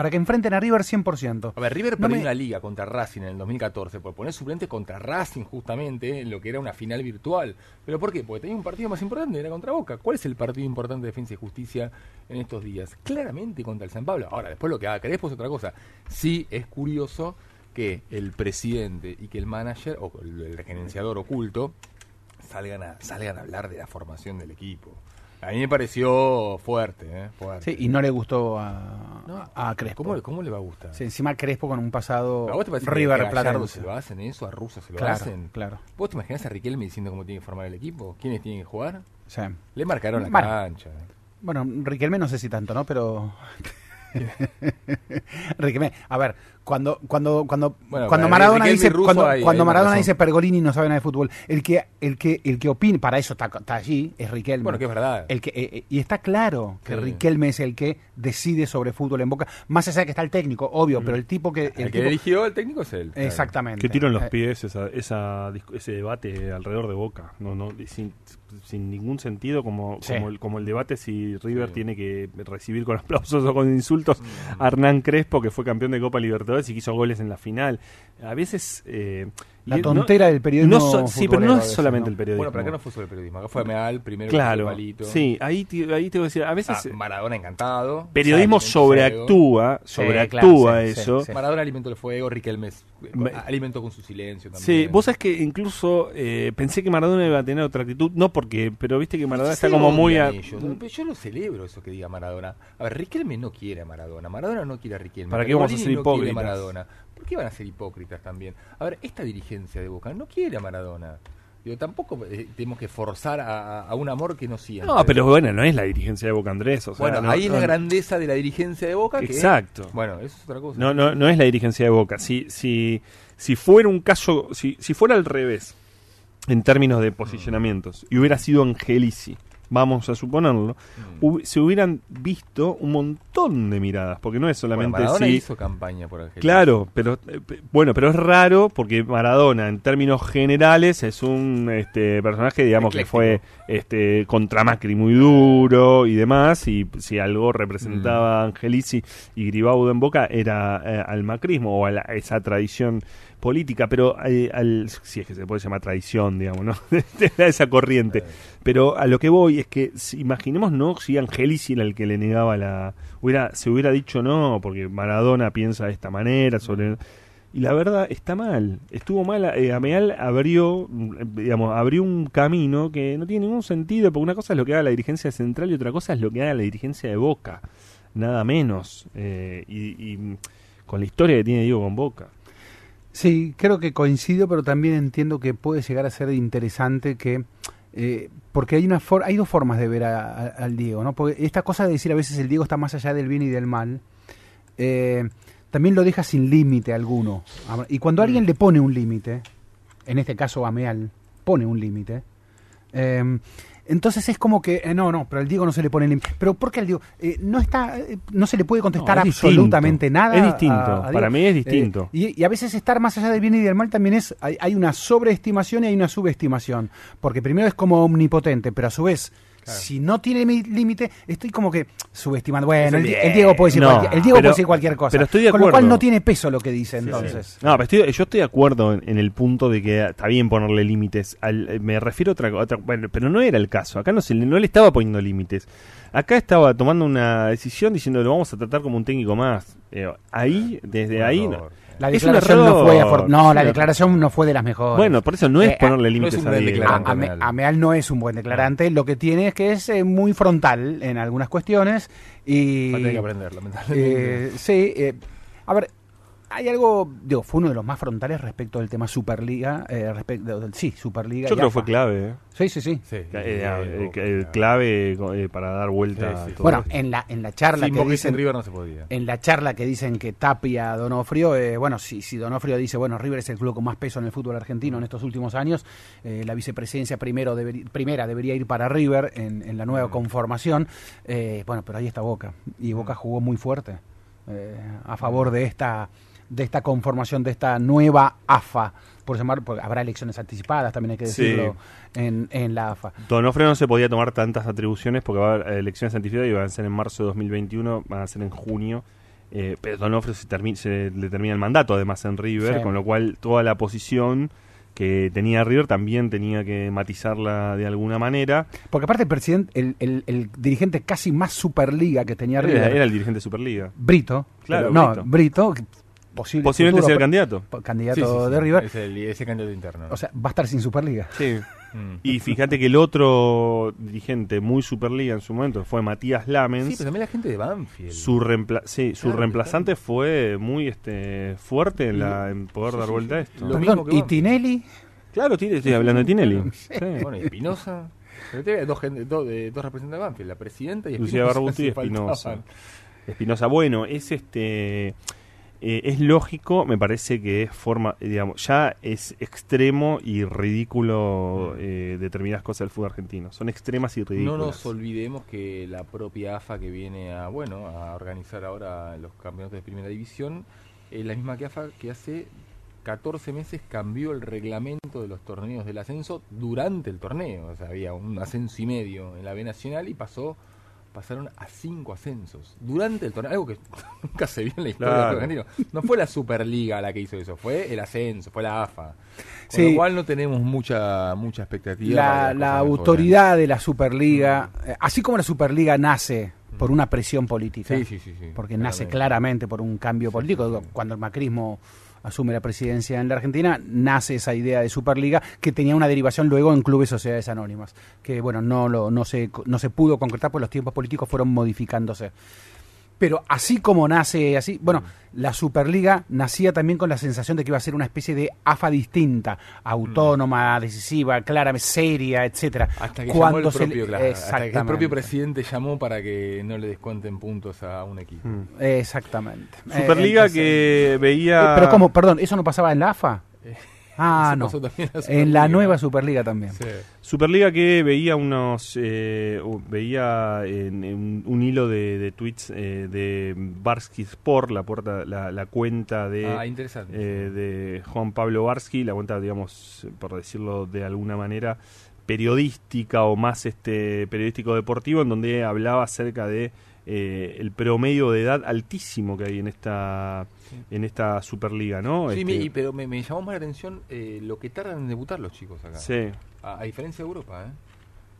Para que enfrenten a River 100%. A ver, River No perdió me- una liga contra Racing en el 2014 por poner suplente contra Racing justamente en lo que era una final virtual. ¿Pero por qué? Porque tenía un partido más importante, era contra Boca. ¿Cuál es el partido importante de Defensa y Justicia en estos días? Claramente contra el San Pablo. Ahora, después lo que haga Crespo es otra cosa. Sí es curioso que el presidente y que el manager o el, el gerenciador oculto salgan a, salgan a hablar de la formación del equipo. A mí me pareció fuerte, ¿eh? Fuerte. Sí, y no le gustó a, No, a Crespo. ¿Cómo, cómo le va a gustar? Sí, encima Crespo con un pasado ¿A vos te parece que River a Gallardo Platense. se lo hacen eso? ¿A Russo se lo Claro, hacen? claro. ¿Vos te imaginás a Riquelme diciendo cómo tiene que formar el equipo? ¿Quiénes tienen que jugar? Sí. Le marcaron la cancha. Bueno, Riquelme no sé si tanto, ¿no? Pero... <laughs> <laughs> Riquelme, a ver, cuando cuando cuando Bueno, cuando para Maradona dice cuando, hay- cuando hay Maradona dice Pergolini no sabe nada de fútbol, el que el que el que opina para eso está, está allí es Riquelme. Bueno, que es verdad. El que eh, eh, y está claro que Sí. Riquelme es el que decide sobre fútbol en Boca, más allá de que está el técnico, obvio, pero el tipo que El, que tipo- eligió el técnico es él. claro. Exactamente. Que tiran los Eh, pies esa, esa, ese debate alrededor de Boca, no, no, sin, sin ningún sentido como, Sí. como, el, como el debate si River Sí. tiene que recibir con aplausos o con insultos Mm. a Hernán Crespo, que fue campeón de Copa Libertadores y que hizo goles en la final. A veces... eh, La tontera del periodismo no so- sí, pero no es solamente ¿no? el periodismo. Bueno, pero acá no fue sobre el periodismo. Acá fue Meal, primero Claro, el palito. sí, ahí, te- ahí te voy a decir, a veces... Ah, Maradona encantado. periodismo el fuego. sobreactúa, Sí, sobreactúa claro, sí, sí, eso. sí. Maradona alimentó el fuego, Riquelme eh, Me- alimentó con su silencio también. Sí, vos sabés que incluso eh, pensé que Maradona iba a tener otra actitud, no porque, pero viste que Maradona está como muy... a- ellos, ¿no? Yo lo celebro eso que diga Maradona. A ver, Riquelme no quiere a Maradona. Maradona no quiere a Riquelme. ¿Para qué vamos a ser no hipócritas? Maradona. ¿Por qué van a ser hipócritas también? A ver, esta dirigencia de Boca no quiere a Maradona. Digo, tampoco eh, tenemos que forzar a, un amor que no siente. No, pero bueno, no es la dirigencia de Boca Andrés. O sea, bueno, no- ahí es la grandeza de la dirigencia de Boca. que- Exacto. bueno, eso es otra cosa. No, no, no es la dirigencia de Boca. Si, si, si fuera un caso, si, si fuera al revés, en términos de posicionamientos, y hubiera sido Angelici vamos a suponerlo, Mm. se hubieran visto un montón de miradas, porque no es solamente Bueno, Maradona si- hizo campaña por. Claro, pero eh, bueno, pero es raro porque Maradona en términos generales es un este personaje digamos que fue este contra Macri muy duro y demás y si algo representaba a Angelici y Gribaudo en Boca era eh, al macrismo o a la- esa tradición política, pero eh, al si es que se puede llamar tradición, digamos, ¿no? <laughs> Era esa corriente. Pero a lo que voy es que si, imaginemos no si Angelici era el que le negaba la hubiera se hubiera dicho no porque Maradona piensa de esta manera sobre y la verdad está mal, estuvo mal, eh, Ameal abrió, digamos, abrió un camino que no tiene ningún sentido, porque una cosa es lo que haga la dirigencia central y otra cosa es lo que haga la dirigencia de Boca, nada menos, eh, y, y, con la historia que tiene Diego con Boca. Sí, creo que coincido, pero también entiendo que puede llegar a ser interesante que eh, porque hay una for- hay dos formas de ver a- a- al Diego, ¿no? Porque esta cosa de decir a veces el Diego está más allá del bien y del mal, eh, también lo deja sin límite alguno. Y cuando alguien le pone un límite, en este caso Ameal pone un límite, eh, entonces es como que, eh, no, no, pero al Diego no se le pone límite. Pero ¿por qué al Diego? Eh, no está, eh, no se le puede contestar No, absolutamente distinto. nada. Es distinto. a- a Para mí es Eh, distinto. y, y a veces estar más allá del bien y del mal también es, hay, hay una sobreestimación y hay una subestimación. Porque primero es como omnipotente, pero a su vez, si no tiene mi límite, estoy como que subestimando. Bueno, el, Diego puede decir, No, cualquier, el Diego pero- puede decir cualquier cosa. pero estoy de Con lo cual no tiene peso lo que dice entonces. No, pero estoy- yo estoy de acuerdo en, en el punto de que está bien ponerle límites. Al- eh, me refiero a otra, otra bueno, pero no era el caso. Acá no se le- no le estaba poniendo límites. Acá estaba tomando una decisión diciendo lo vamos a tratar como un técnico más. Eh, ahí, desde ahí, La es un declaración no fue no, la declaración no fue de las mejores. Bueno, por eso no es Eh, ponerle a- límites a Diego. A- Ame- Ameal no es un buen declarante, lo que tiene es que es eh, muy frontal en algunas cuestiones y... Va a tener que aprender, lamentablemente. Eh, sí, eh, a ver, hay algo, digo, fue uno de los más frontales respecto del tema Superliga, eh, respecto del, sí, Superliga. Yo y creo que fue clave. ¿eh? Sí, sí, sí. Eh, eh, eh, clave eh, para dar vuelta a todo Bueno, esto. en la, en la charla que dicen, sin River no se podía. En la charla que dicen que Tapia Donofrio, eh, bueno, si, si Donofrio dice, bueno, River es el club con más peso en el fútbol argentino en estos últimos años, eh, la vicepresidencia primero deberi- primera debería ir para River en, en la nueva Mm. conformación. Eh, bueno, pero ahí está Boca. Y Mm. Boca jugó muy fuerte eh, a favor de esta de esta conformación, de esta nueva AFA, por llamar, porque habrá elecciones anticipadas, también hay que Sí. decirlo, en, en la AFA. Donofrio no se podía tomar tantas atribuciones porque va a haber elecciones anticipadas y van a ser en marzo de 2021, van a ser en junio. Eh, pero Donofrio se, se le termina el mandato además en River, Sí. con lo cual toda la posición que tenía River también tenía que matizarla de alguna manera. Porque aparte el presidente, el, el- el dirigente casi más Superliga que tenía River, era el dirigente de Superliga. Brito, Claro, pero- no, Brito. Posible Posiblemente futuro sea el candidato. candidato Sí, sí, sí. de River. Es el- ese candidato interno. O sea, va a estar sin Superliga. Sí. <laughs> Mm. Y fíjate que el otro dirigente muy Superliga en su momento fue Matías Lamens. Sí, pero también la gente de Banfield. Su, reempla- sí, su Claro, reemplazante fue muy este fuerte en, la, en poder Sí, dar sí, vuelta a esto. Lo Perdón, mismo que ¿y. Tinelli? Claro, Tinelli, estoy hablando de Tinelli. <laughs> Sí. Bueno, y Espinosa. Dos, dos, de- dos representantes de Banfield, la presidenta y Lucía Espinosa. Barbuti y. <laughs> Espinosa. Espinosa, bueno, es este eh, es lógico, me parece que es forma, digamos, ya es extremo y ridículo eh, determinadas cosas del fútbol argentino. Son extremas y No ridículas. nos olvidemos que la propia AFA que viene a bueno a organizar ahora los campeonatos de primera división es la misma que AFA que hace 14 meses cambió el reglamento de los torneos del ascenso durante el torneo. O sea, había un ascenso y medio en la B Nacional y pasó pasaron a cinco ascensos durante el torneo, algo que <laughs> nunca se vio en la historia Claro. del argentino. No fue la Superliga la que hizo eso, fue el ascenso, fue la AFA. Con Sí. lo cual no tenemos mucha mucha expectativa. La, autoridad de la Superliga, eh, así como la Superliga nace por una presión política, Sí, sí, sí, sí, porque nace claramente. por un cambio político, cuando el macrismo asume la presidencia en la Argentina, nace esa idea de Superliga que tenía una derivación luego en clubes sociedades anónimas, que bueno, no, lo, no, se, no se pudo concretar porque los tiempos políticos fueron modificándose. Pero así como nace así, bueno, la Superliga nacía también con la sensación de que iba a ser una especie de AFA distinta, autónoma, decisiva, clara, seria, etcétera. Hasta que Cuando llamó el se le- propio, claro, hasta que el Exactamente. propio presidente llamó para que no le descuenten puntos a un equipo. Exactamente. Superliga Eh, que veía... eh, pero cómo, perdón, ¿eso no pasaba en la AFA? <laughs> Ah, no. pasó también en la En la Superliga. nueva Superliga también. Sí. Superliga que veía unos eh, veía en, en un hilo de, de tweets eh, de Barsky Sport, la, puerta, la, la cuenta de, Ah, interesante. eh, de Juan Pablo Barsky, la cuenta, digamos, por decirlo de alguna manera, periodística o más este periodístico deportivo, en donde hablaba acerca de eh, el promedio de edad altísimo que hay en esta en esta Superliga, ¿no? Sí, Este, pero me, me llamó más la atención eh, lo que tardan en debutar los chicos acá. Sí. A, a diferencia de Europa, ¿eh?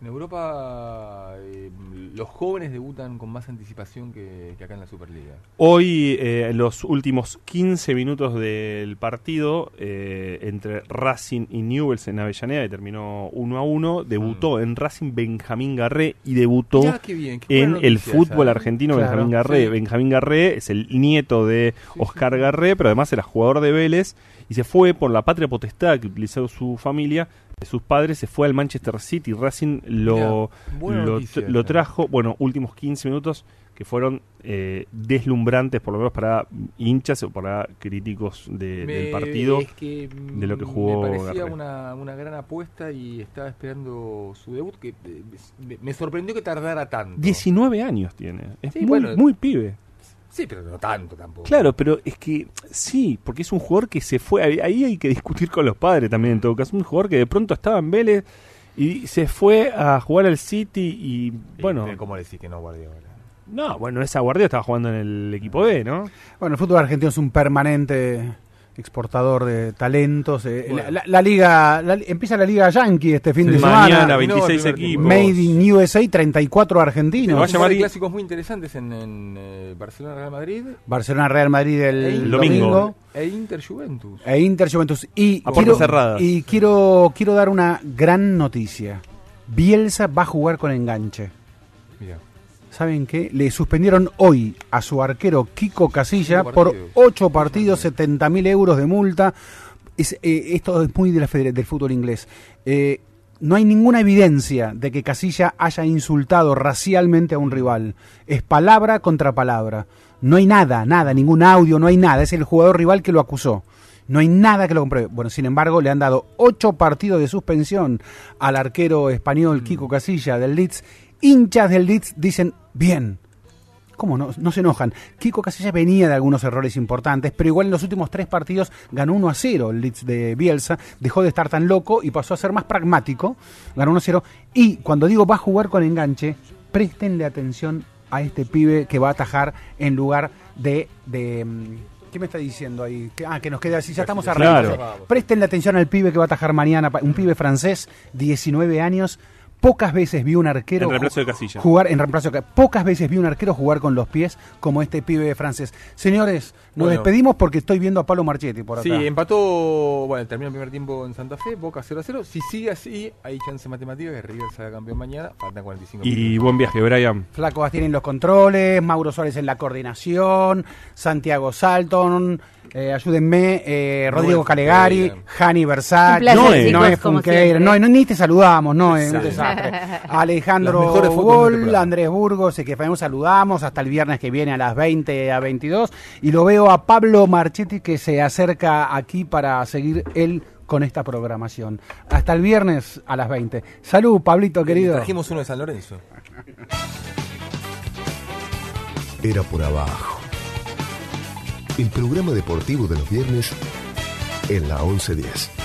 En Europa eh, los jóvenes debutan con más anticipación que, que acá en la Superliga. Hoy, eh, en los últimos 15 minutos del partido eh, entre Racing y Newells en Avellaneda, que terminó 1 a 1, debutó en Racing Benjamín Garré y debutó Mirá, qué bien, qué en el fútbol esa, argentino Claro, Benjamín Garré. sí. Benjamín Garré es el nieto de Oscar Garré, pero además era jugador de Vélez y se fue por la patria potestad que utilizó su familia. Sus padres se fue al Manchester City. Racing lo, Mirá, lo, noticia lo esa. trajo, bueno, últimos 15 minutos que fueron eh, deslumbrantes, por lo menos para hinchas o para críticos de- Me- del partido, es que, de lo que jugó Me parecía una, una gran apuesta y estaba esperando su debut. que eh, me, me sorprendió que tardara tanto. 19 años tiene, es Sí, muy, bueno. muy pibe. Sí, pero no tanto tampoco. Claro, pero es que sí, porque es un jugador que se fue. Ahí- hay que discutir con los padres también, en todo caso. Un jugador que de pronto estaba en Vélez y se fue a jugar al City y bueno. ¿Cómo le decís que no Guardiola? No, bueno, esa guardia estaba jugando en el equipo B, ¿no? Bueno, el fútbol argentino es un permanente exportador de talentos. eh, Bueno. la, la- la liga la- empieza la liga Yankee este fin Sí. de semana. Mañana, 26 equipos. Made in USA, 34 argentinos. Tenemos un par de clásicos muy interesantes en, en, eh, Barcelona Real Madrid. Barcelona Real Madrid el, e Inter- domingo. E Inter Juventus. E Inter Juventus. Y A quiero, puertas cerradas. y quiero, quiero dar una gran noticia. Bielsa va a jugar con enganche. Mira. ¿Saben qué? Le suspendieron hoy a su arquero Kiko Casilla por. 8 partidos, 70 mil euros de multa. Es, eh, esto es muy de la feder- del fútbol inglés. Eh, no hay ninguna evidencia de que Casilla haya insultado racialmente a un rival. Es palabra contra palabra. No hay nada, nada, ningún audio, no hay nada. Es el jugador rival que lo acusó. No hay nada que lo compruebe. Bueno, sin embargo, le han dado ocho partidos de suspensión al arquero español Kiko Casilla del Leeds. Hinchas del Leeds dicen, bien. ¿Cómo no? No se enojan. Kiko Casilla venía de algunos errores importantes, pero igual en los últimos tres partidos ganó 1 a 0 el Leeds de Bielsa. Dejó de estar tan loco y pasó a ser más pragmático. Ganó 1 a 0. Y cuando digo va a jugar con enganche, préstenle atención a este pibe que va a atajar en lugar de. de mm, ¿Qué me está diciendo ahí? Ah, que nos queda así, ya estamos Claro. arrancando. Prestenle atención al pibe que va a atajar mañana, un pibe francés, 19 años. Pocas veces vi un arquero En reemplazo ju- de Casilla. jugar en reemplazo de Ca- Pocas veces vi un arquero jugar con los pies como este pibe francés. Señores, nos Bueno. despedimos porque estoy viendo a Pablo Marchetti por acá. Sí, empató, bueno, terminó el primer tiempo en Santa Fe, Boca 0 a 0. Si sigue así, hay chance matemática que River salga campeón mañana. Faltan 45 Y minutos. buen viaje, Brian. Flaco Bastián en los controles, Mauro Suárez en la coordinación, Santiago Salton, eh, ayúdenme, eh, Rodrigo Calegari. Jani placer, Noé, Noé Funqueira, no, ni te saludamos, un desastre. <laughs> Los Alejandro de Gol. Andrés Burgos, que también saludamos hasta el viernes que viene a las 20 a 22. Y lo veo a Pablo Marchetti que se acerca aquí para seguir él con esta programación. Hasta el viernes a las 20. Salud, Pablito, querido. Trajimos uno de San Lorenzo. Era por abajo. El programa deportivo de los viernes en la 1110.